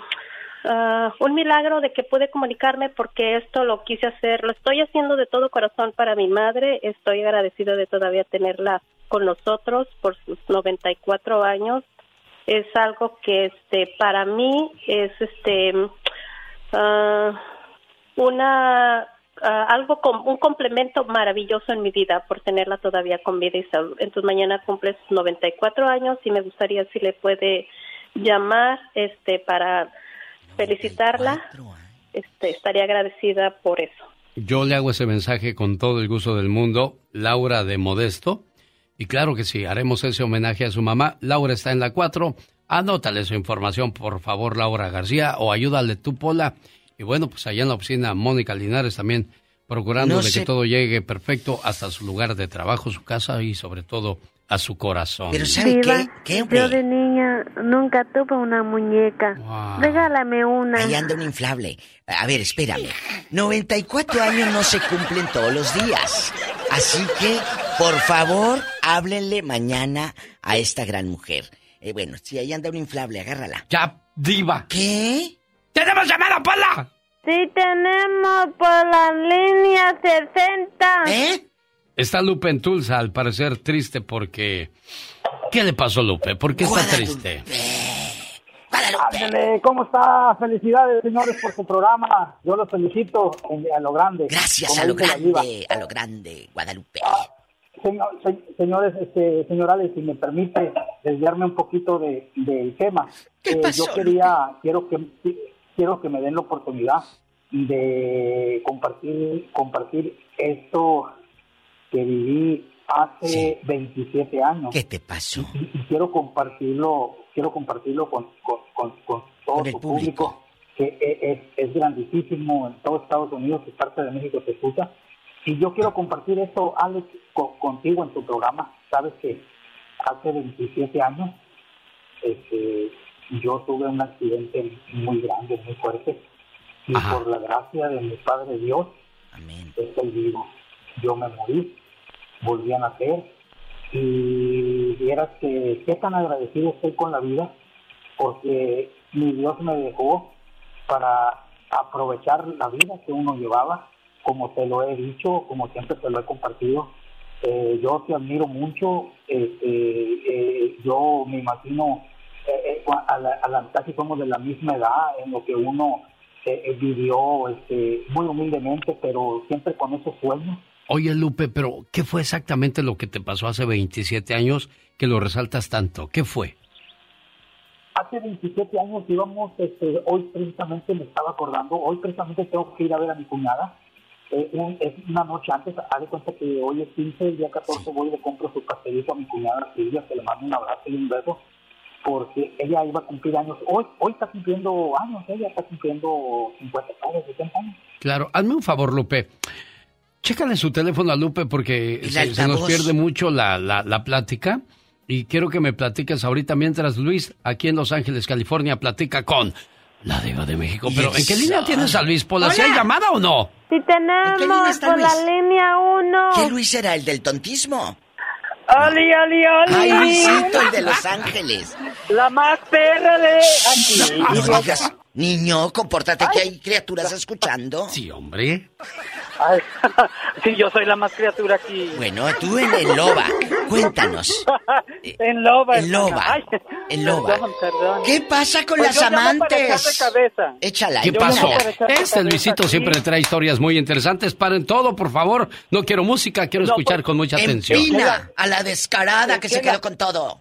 ah, un milagro de que pude comunicarme porque esto lo quise hacer, lo estoy haciendo de todo corazón para mi madre, estoy agradecido de todavía tenerla con nosotros por sus 94 años. Es algo que este para mí es este ah, una ah, algo com- un complemento maravilloso en mi vida por tenerla todavía con vida y salud. Entonces mañana cumple sus 94 años y me gustaría si le puede llamar este para felicitarla. Este estaría agradecida por eso. Yo le hago ese mensaje con todo el gusto del mundo, Laura de Modesto. Y claro que sí, haremos ese homenaje a su mamá. Laura está en la 4. Anótale su información, por favor, Laura García, o ayúdale tú, Pola. Y bueno, pues allá en la oficina, Mónica Linares también procurando No de sé. que todo llegue perfecto hasta su lugar de trabajo, su casa y sobre todo a su corazón. Pero ¿sabe qué? ¿Qué, Yo de niña nunca tuve una muñeca. Regálame una. Ahí anda un inflable. A ver, espérame. 94 años no se cumplen todos los días. Así que, por favor, háblenle mañana a esta gran mujer. Eh, bueno, si ahí anda un inflable, agárrala. ¡Ya, diva! ¿Qué? ¡Tenemos llamada, Pola! Sí tenemos por la línea 60. ¿Eh? Está Lupe en Tulsa, al parecer triste porque... ¿Qué le pasó, Lupe? ¿Por qué está triste? Ándele, ¿cómo está? Felicidades, señores, por su programa. Yo los felicito en- a lo grande. Gracias a lo grande, a lo grande, Guadalupe. Señor- se- señores, este, señorales, si me permite desviarme un poquito de, del tema. Eh, pasó, yo quería, quiero que, quiero que me den la oportunidad de compartir, compartir esto que viví hace 27 años. ¿Qué te pasó? Y, y quiero compartirlo, quiero compartirlo con, con, con, con todo el su público, que e- es, es grandísimo en todo Estados Unidos y parte de México se escucha. Y yo quiero compartir esto, Alex, co- contigo en tu programa. Sabes que hace 27 años este, yo tuve un accidente muy grande, muy fuerte. Y por la gracia de mi Padre Dios, estoy vivo. Yo me morí, volví a nacer. Y vieras que qué tan agradecido estoy con la vida, porque mi Dios me dejó para aprovechar la vida que uno llevaba, como te lo he dicho, como siempre te lo he compartido. Eh, yo te admiro mucho, este, eh, yo me imagino, eh, eh, a, la, a la casi somos de la misma edad, en lo que uno eh, eh, vivió este, muy humildemente, pero siempre con esos sueños. Oye, Lupe, pero ¿qué fue exactamente lo que te pasó hace 27 años que lo resaltas tanto? ¿Qué fue? Hace 27 años íbamos, este, hoy precisamente me estaba acordando, hoy precisamente tengo que ir a ver a mi cuñada. Eh, un- es una noche antes, haz de cuenta que hoy es 15, el día 14 voy y le compro su pastelito a mi cuñada Silvia, que le mando un abrazo y un beso, porque ella iba a cumplir años. Hoy hoy está cumpliendo años, ella está cumpliendo 50 años, 60 años. Claro, hazme un favor, Lupe. Chécale su teléfono a Lupe porque se, se nos pierde mucho la, la, la plática. Y quiero que me platiques ahorita mientras Luis, aquí en Los Ángeles, California, platica con la Diva de México. Pero ¿en qué línea tienes a Luis Pola? ¿Sí hay llamada o no? Sí qué línea tenemos está por Luis? la línea 1. ¿Qué Luis era? ¿El del tontismo? ¡Ali, Ali, Ali! Ay, Luisito, el de Los Ángeles. La más perra de aquí. No, no digas, niño, compórtate que hay criaturas escuchando. Sí, hombre. Ay, *laughs* sí, yo soy la más criatura aquí. Bueno, tú en el loba, cuéntanos. *laughs* en loba. En loba. Ay, En loba. Perdón, perdón. ¿Qué pasa con Pues las yo llamo para amantes? cabeza. Échala. ¿Qué pasó? Este Luisito aquí. siempre trae historias muy interesantes. Paren todo, por favor. No quiero música, quiero No, escuchar pues, con mucha atención. Empina a la descarada que se quedó con todo.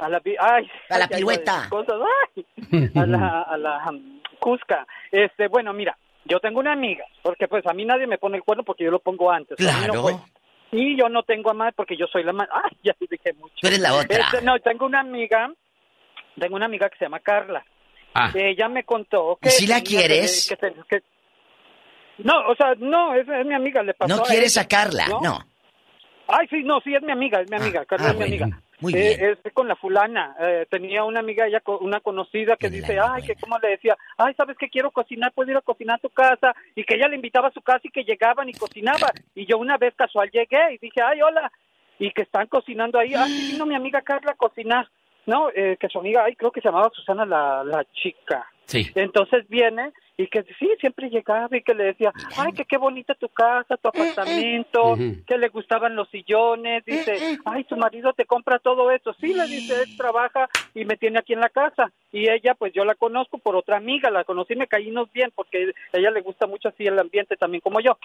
A la, pi- ay, A la pirueta. ay, cosas, ay. a la, a la um, Cusca. Este, bueno, mira, yo tengo una amiga, porque pues a mí nadie me pone el cuerno porque yo lo pongo antes. A no Claro. Y yo no tengo a madre porque yo soy la más. *laughs* Ay, ya dije mucho. Tú eres la otra. Este, no, tengo una amiga, tengo una amiga que se llama Carla. Ah. Ella me contó que. ¿Y si la quieres? que- que- que- no, o sea, no, es, es mi amiga, le pasó No a quieres ella, sacarla, no. Ay, sí, no, sí, es mi amiga, es mi amiga, Carla ah, es mi bueno, amiga. Muy Eh, bien. es con la fulana. Eh, tenía una amiga, ella, una conocida que dice, ay, que como le decía, ay, ¿sabes que quiero cocinar? Puedo ir a cocinar a tu casa. Y que ella le invitaba a su casa y que llegaban y cocinaba. Y yo una vez casual llegué y dije, ay, hola. Y que están cocinando ahí. Ay, vino mi amiga Carla a cocinar. No, eh, que su amiga, ay, creo que se llamaba Susana la, la chica. Sí. Entonces viene y que sí, siempre llegaba y que le decía, ay, que qué bonita tu casa, tu apartamento, que le gustaban los sillones, dice, ay, tu marido te compra todo eso. Sí, le dice, él trabaja y me tiene aquí en la casa. Y ella, pues yo la conozco por otra amiga, la conocí, me caímos bien porque a ella le gusta mucho así el ambiente también como yo.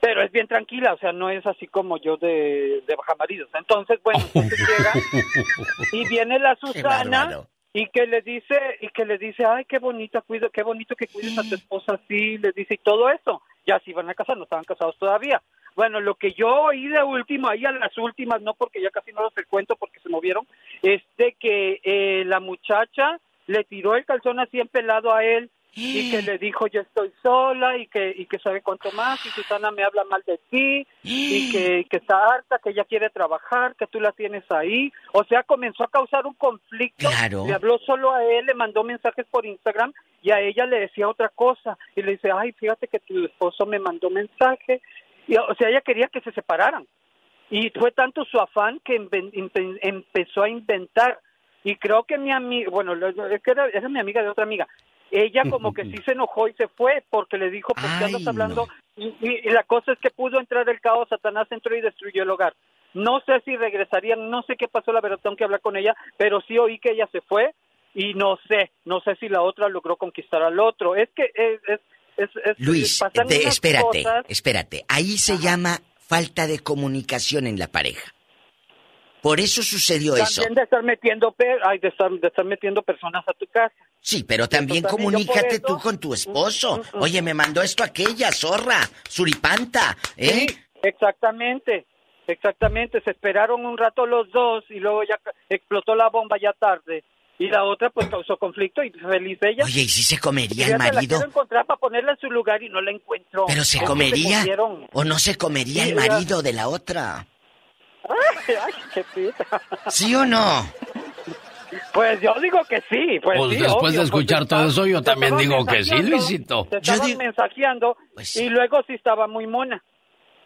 Pero es bien tranquila, o sea, no es así como yo de, de bajamaridos. Entonces, bueno, entonces llega *laughs* y viene la Susana. Y que le dice y que le dice ay qué bonita cuido qué bonito que cuides a tu esposa así le dice y todo eso ya se iban a casar no estaban casados todavía bueno lo que yo oí de último ahí a las últimas no porque ya casi no los cuento porque se movieron es de que eh, la muchacha le tiró el calzón así empelado a él y que le dijo yo estoy sola y que y que sabe cuánto más y Susana me habla mal de ti y que, que está harta que ella quiere trabajar que tú la tienes ahí o sea comenzó a causar un conflicto Claro. le habló solo a él le mandó mensajes por Instagram y a ella le decía otra cosa y le dice ay fíjate que tu esposo me mandó mensaje y o sea ella quería que se separaran. Y fue tanto su afán que empe- empe- empezó a inventar. Y creo que mi amiga, bueno, es que era, era mi amiga de otra amiga, ella como que sí se enojó y se fue porque le dijo, ¿por qué andas hablando? Y, y- y la cosa es que pudo entrar el caos, Satanás entró y destruyó el hogar. No sé si regresarían, no sé qué pasó, la verdad tengo que hablar con ella, pero sí oí que ella se fue y no sé, no sé si la otra logró conquistar al otro. Es que es... es, es, es- Luis, de- espérate, cosas- espérate. Ahí se llama falta de comunicación en la pareja. Por eso sucedió eso. También de estar metiendo, ay, de estar, de estar metiendo personas a tu casa. Sí, pero también comunícate tú con tu esposo. Oye, me mandó esto aquella, zorra, suripanta, ¿eh? Sí, exactamente, exactamente. Se esperaron un rato los dos y luego ya explotó la bomba ya tarde. Y la otra pues causó conflicto y feliz ella. Oye, ¿y si se comería el la marido? quiero encontrar para ponerla en su lugar y no la encuentro. ¿Pero se comería? ¿O no se comería Sí, el marido de la otra? Ay. ¿Sí o no? Pues yo digo que sí. Pues, Pues sí, después obvio, de escuchar porque todo eso, yo también digo que sí, Luisito. Te estaban mensajeando y luego sí estaba muy mona.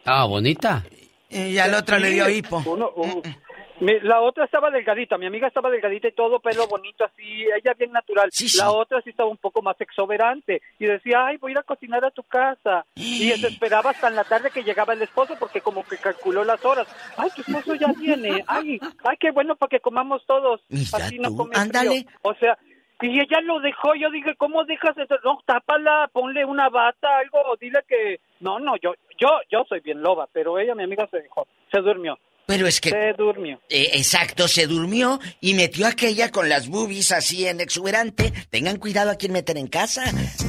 Ah, bonita. Y a la otra le dio hipo. Uno- un- mi- la otra estaba delgadita, mi amiga estaba delgadita y todo, pelo bonito así, ella bien natural. La otra sí estaba un poco más exuberante y decía, ay, voy a ir a cocinar a tu casa. Y se esperaba hasta en la tarde que llegaba el esposo porque como que calculó las horas. Ay, tu esposo ya viene. Ay, ay, qué bueno para que comamos todos. Así no ándale. O sea, y ella lo dejó, yo dije, ¿cómo dejas eso? No, tápala, ponle una bata, algo, dile que... No, no, yo, yo, yo soy bien loba, pero ella, mi amiga, se dejó, se durmió. Pero es que... Se durmió. Eh, exacto, se durmió y metió a aquella con las boobies así en exuberante. Tengan cuidado a quien meten en casa.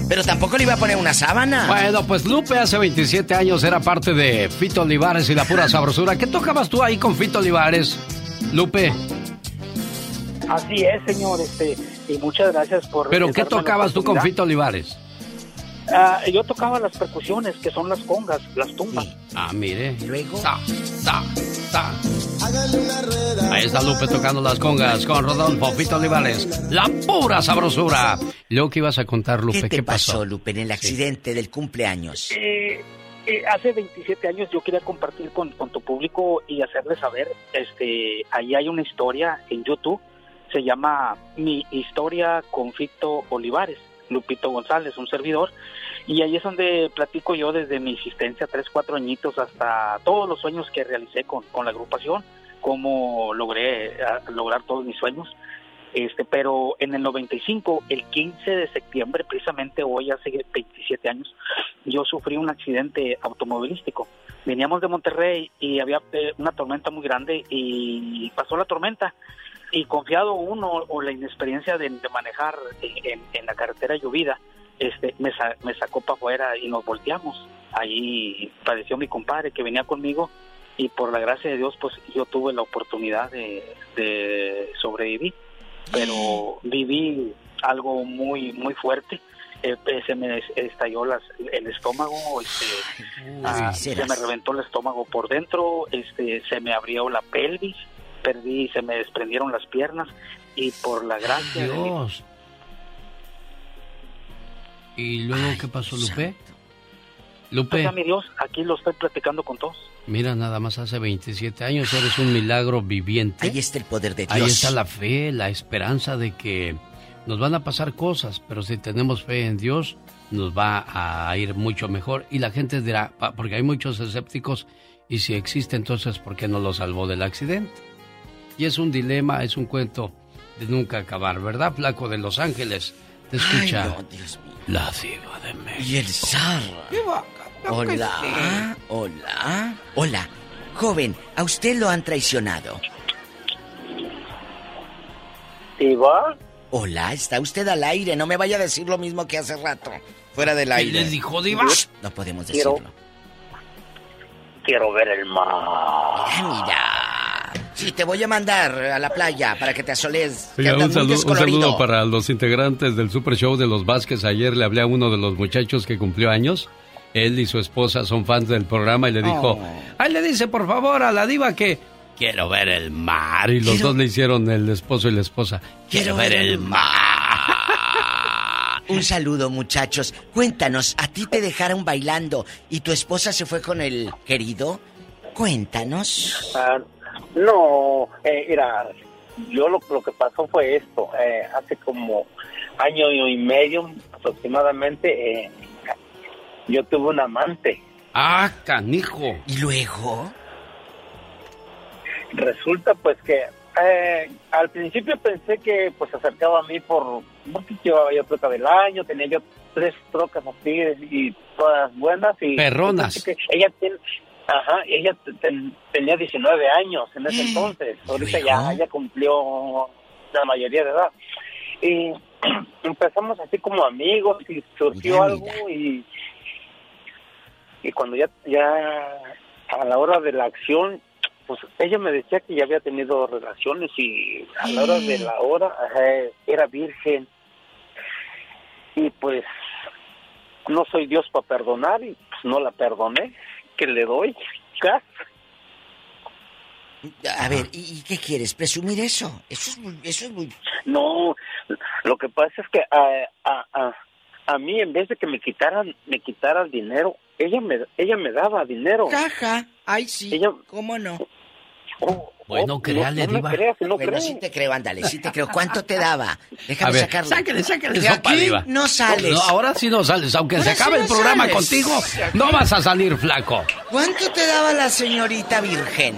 Pero tampoco le iba a poner una sábana. Bueno, pues Lupe hace 27 años era parte de Fito Olivares y la pura *laughs* sabrosura. ¿Qué tocabas tú ahí con Fito Olivares, Lupe? Así es, señor, este, y muchas gracias por... ¿Pero qué tocabas tú con. Fito Olivares? Ah, yo tocaba las percusiones, que son las congas, las tumbas. Ah, mire. Luego. Sa, sa, sa. Ahí está Lupe tocando las congas con Rodolfo Fito Olivares. La pura sabrosura. Luego que ibas a contar, Lupe, ¿Qué ¿qué, te pasó? pasó, Lupe, en el accidente del cumpleaños? Eh, eh, hace 27 años yo quería compartir con, con tu público y hacerles saber, este, ahí hay una historia en YouTube, se llama Mi historia con Fito Olivares, Lupito González, un servidor, y ahí es donde platico yo desde mi existencia, tres, cuatro añitos, hasta todos los sueños que realicé con, con la agrupación, cómo logré lograr todos mis sueños. Este, pero en el 95, el 15 de septiembre, precisamente hoy hace 27 años, yo sufrí un accidente automovilístico. Veníamos de Monterrey y había eh, una tormenta muy grande y pasó la tormenta y confiado uno o la inexperiencia de, de manejar en, en la carretera llovida, este, me, sa- me sacó para afuera y nos volteamos. Ahí padeció mi compadre que venía conmigo y por la gracia de Dios pues yo tuve la oportunidad de, de sobrevivir, pero viví algo muy muy fuerte. Eh, eh, se me estalló las, el estómago, este, ah, se me reventó el estómago por dentro, este, se me abrió la pelvis, perdí, se me desprendieron las piernas y por la gracia de Dios. ¿Y luego qué pasó, Lupe? Lupe, Gracias a mi Dios, aquí lo estoy platicando con todos. mira, nada más hace 27 años eres un milagro viviente. Ahí está el poder de Dios. Ahí está la fe, la esperanza de que nos van a pasar cosas, pero si tenemos fe en Dios, nos va a ir mucho mejor. Y la gente dirá, "Pa- porque hay muchos escépticos, y si existe entonces, ¿por qué no lo salvó del accidente? Y es un dilema, es un cuento de nunca acabar, ¿verdad, Flaco de Los Ángeles? Te escucha Ay, no, Dios mío. la diva de México. Y el zar. Hola, hola, hola. Joven, a usted lo han traicionado. ¿Diva? Hola, está usted al aire. No me vaya a decir lo mismo que hace rato. Fuera del aire. le dijo, diva? Shh, No podemos Quiero- decirlo. Quiero ver el mar. Mira, mira. Sí, te voy a mandar a la playa para que te asoles. Oiga, un, saludo, un descolorido. saludo para los integrantes del Super Show de los Vázquez. Ayer le hablé a uno de los muchachos que cumplió años. Él y su esposa son fans del programa y le dijo, Oh. ay, le dice por favor a la diva que quiero ver el mar. Y los Quiero- dos le hicieron el esposo y la esposa, quiero, ver el mar. *laughs* Un saludo, muchachos. Cuéntanos, ¿a ti te dejaron bailando y tu esposa se fue con el querido? Cuéntanos. Ah, no, eh, mira, yo lo, lo que pasó fue esto. eh, hace como año y medio aproximadamente, eh, yo tuve un amante. Ah, canijo. ¿Y luego? Resulta pues que eh, al principio pensé que pues se acercaba a mí por, porque llevaba yo troca del año, tenía yo tres trocas así y todas buenas y Perronas. que ella tiene, ajá, ella te- ten- tenía 19 años en ese *gasps* entonces, ahorita ya, ya cumplió la mayoría de edad. Y *clears throat* empezamos así como amigos y surgió algo y y cuando ya ya a la hora de la acción pues ella me decía que ya había tenido relaciones y a la hora de la hora era virgen. Y pues no soy Dios para perdonar y pues no la perdoné que le doy gas A ver, ¿y, y qué quieres? ¿Presumir eso? Eso es muy... Eso es muy... no lo que pasa es que a, a, a, a mí en vez de que me quitaran me quitara el dinero ella me ella me daba dinero Caja. Ay, sí. Ella- ¿Cómo no? Oh, créale, no, no diva. creas, no bueno, crees. sí te creo, ándale, sí te creo. ¿Cuánto te daba? *laughs* Déjame A ver, sacarlo. sáquele, sáquele De sopa, aquí diva. no sales. No, ahora sí no sales. Aunque Ahora se sí acabe no el programa sales. contigo, no vas a salir flaco. ¿Cuánto te daba la señorita virgen?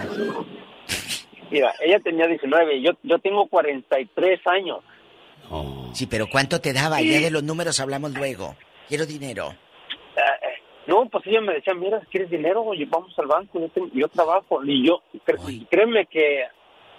Mira, ella tenía 19, yo, yo tengo 43 años. Sí, pero ¿cuánto te daba? Ya de los números hablamos luego. Quiero dinero. No, pues ella me decía, mira, ¿quieres dinero? Oye, vamos al banco, yo, trabajo. Y yo, cre- créeme que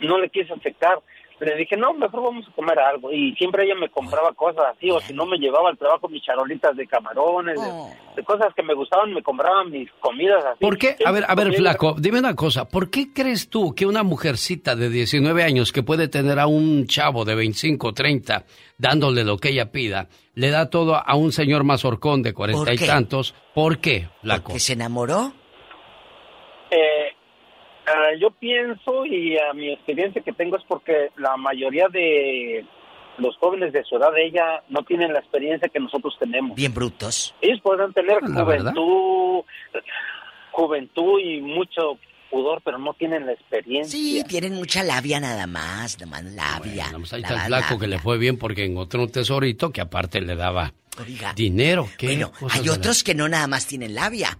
no le quise aceptar. Le dije, no, mejor vamos a comer algo. Y siempre ella me compraba cosas así, o si no me llevaba al trabajo mis charolitas de camarones, de- Oh. de, cosas que me gustaban, me compraban mis comidas así. ¿Por qué? A ver, a ver, flaco, dime una cosa. ¿Por qué crees tú que una mujercita de 19 años que puede tener a un chavo de 25, 30, dándole lo que ella pida, le da todo a un señor mazorcón de cuarenta y qué? tantos? ¿Por qué, flaco? ¿Que se enamoró? Eh, ah, yo pienso y a mi experiencia que tengo es porque la mayoría de los jóvenes de su edad de ella no tienen la experiencia que nosotros tenemos. Bien brutos. Ellos podrán tener La verdad. juventud, juventud y mucho pudor, pero no tienen la experiencia. Sí, tienen mucha labia nada más, nomás labia. Pues ahí La está el más flaco que le fue bien porque encontró un tesorito que aparte le daba Oiga. dinero. ¿Qué Bueno, hay de la- otros que no nada más tienen labia.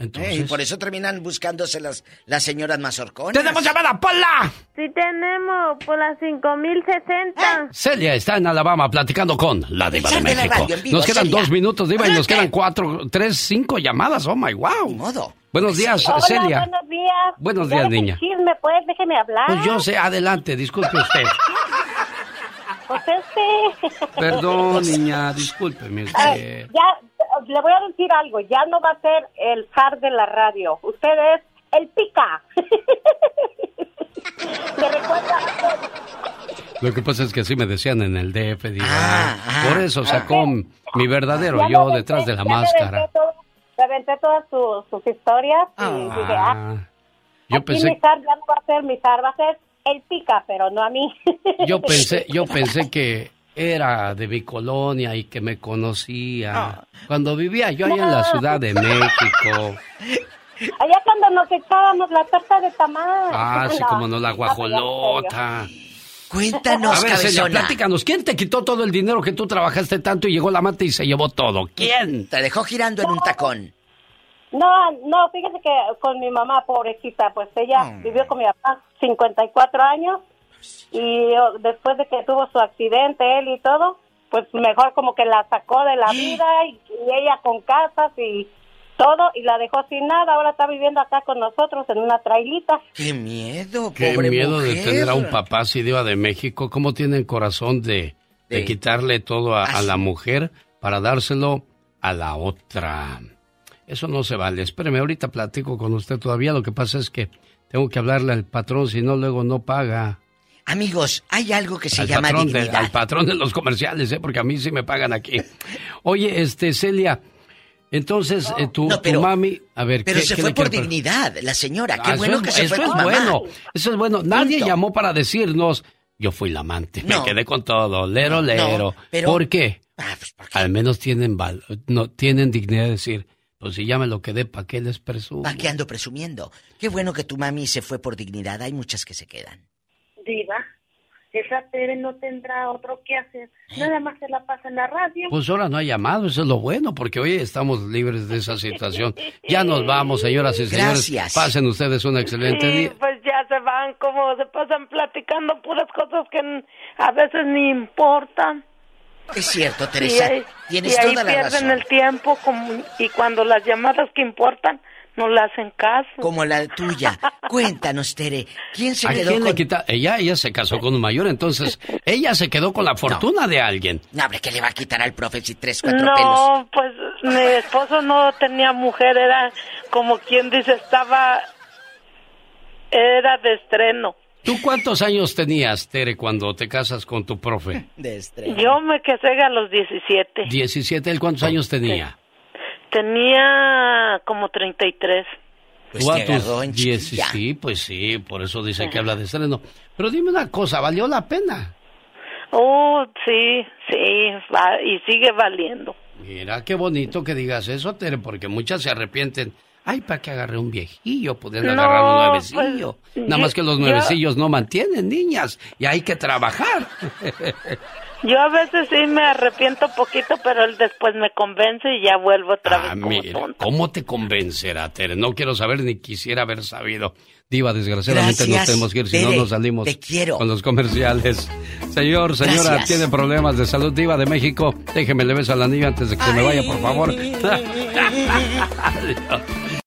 Entonces... Eh, y por eso terminan buscándose las, las señoras mazorconas. ¡Tenemos llamada, Pola! Sí tenemos por las 5060. Celia está en Alabama platicando con la diva de México. radio en vivo, Nos quedan Celia. dos minutos, diva, y nos quedan cuatro, tres, cinco llamadas. Oh, my wow. modo. Buenos días, Hola, Celia. buenos días. Buenos días, niña. chisme, pues, déjeme hablar. Pues yo sé, adelante, disculpe usted. *laughs* Pues este... Perdón, niña, discúlpeme Ah, usted. ya, le voy a decir algo, ya no va a ser el zar de la radio, usted es el pica. *laughs* ¿Me recuerda? Lo que pasa es que así me decían en el DF, diva. Ah, Por eso sacó mi verdadero yo aventé- detrás de la máscara. todo- aventé todas sus, sus historias y dije, ah, Ah, yo aquí pensé, mi zar ya no va a ser mi zar, va a ser el pica, pero no a mí. yo *laughs* pensé, yo pensé que era de mi colonia y que me conocía. Cuando vivía yo allá en la Ciudad de México. *laughs* Allá cuando nos echábamos la torta de tamal. Ah, sí, como no, la No, guajolota. Cuéntanos, A ver, cabezona. platícanos. ¿Quién te quitó todo el dinero que tú trabajaste tanto y llegó la amante y se llevó todo? ¿Quién? Te dejó girando en un tacón. No, no, fíjese que con mi mamá, pobrecita, pues ella Mm. vivió con mi papá 54 años y después de que tuvo su accidente él y todo, pues mejor como que la sacó de la *gasps* vida y, y ella con casas y todo y la dejó sin nada. Ahora está viviendo acá con nosotros en una trailita. ¡Qué miedo, Qué pobre miedo de tener a un papá así diva de México. ¿Cómo tienen corazón de, de De- quitarle todo a, a la mujer para dárselo a la otra? Eso no se vale. Espéreme, ahorita platico con usted todavía. Lo que pasa es que tengo que hablarle al patrón, si no, luego no paga. Amigos, hay algo que se al llama de, dignidad. al patrón de los comerciales, ¿eh? porque a mí sí me pagan aquí. Oye, este, Celia, entonces eh, tu, No, tu pero- mami, a ver, Pero ¿qué- se qué fue por dignidad, la señora. Qué Ah, bueno eso que se eso fue es con mamá. bueno, eso es bueno. Nadie Punto. llamó para decirnos, yo fui la amante, me No. quedé con todo, lero, lero. pero- ¿Por qué? Ah, pues, Al menos tienen val no tienen dignidad de decir, pues si ya me lo quedé, ¿para qué les presumo? ¿Para qué ando presumiendo? Qué bueno que tu mami se fue por dignidad. Hay muchas que se quedan. Diva, esa Tere no tendrá otro que hacer. Nada más se la pasa en la radio. Pues ahora no ha llamado, eso es lo bueno, porque hoy estamos libres de esa situación. Ya nos vamos, señoras y señores. Gracias. Pasen ustedes un excelente Y día. pues ya se van, como se pasan platicando puras cosas que a veces ni importan. Es cierto, Y Teresa. ahí, Tienes y ahí toda la pierden razón. el tiempo como- y cuando las llamadas que importan no le hacen caso. Como la tuya. *laughs* Cuéntanos, Tere. ¿Quién se ¿A quedó quién con... le quita? Ella, ella se casó con un mayor, entonces ella se quedó con la fortuna de alguien. No, hombre, ¿qué le va a quitar al profe si tres, cuatro pelos? No, pues mi esposo no tenía mujer, era como quien dice, estaba, era de estreno. ¿Tú cuántos años tenías, Tere, cuando te casas con tu profe? *laughs* De estreno. Yo me casé a los 17. 17, ¿él cuántos años tenía? Tenía como 33. Pues Tú a tus agarró en 10, chiquilla. sí, pues sí, por eso dice que habla de estreno. Pero dime una cosa, ¿valió la pena? Oh, sí, sí, va- y sigue valiendo. Mira, qué bonito que digas eso, Tere, porque muchas se arrepienten. Ay, ¿para qué agarré un viejillo? Pueden No, agarrar un pues, nuevecillo. Nada yo- más que los yo- nuevecillos no mantienen, niñas, y hay que trabajar. *laughs* Yo a veces sí me arrepiento poquito, pero él después me convence y ya vuelvo otra vez Ah, como mira. ¿cómo te convencerá, Tere? No quiero saber ni quisiera haber sabido. Diva, desgraciadamente Gracias, nos tenemos que ir, si no nos salimos te quiero. con los comerciales. Señor, señora, Gracias. tiene problemas de salud, Diva de México. Déjeme le beso al anillo antes de que se me vaya, por favor. *laughs* *laughs* Adiós.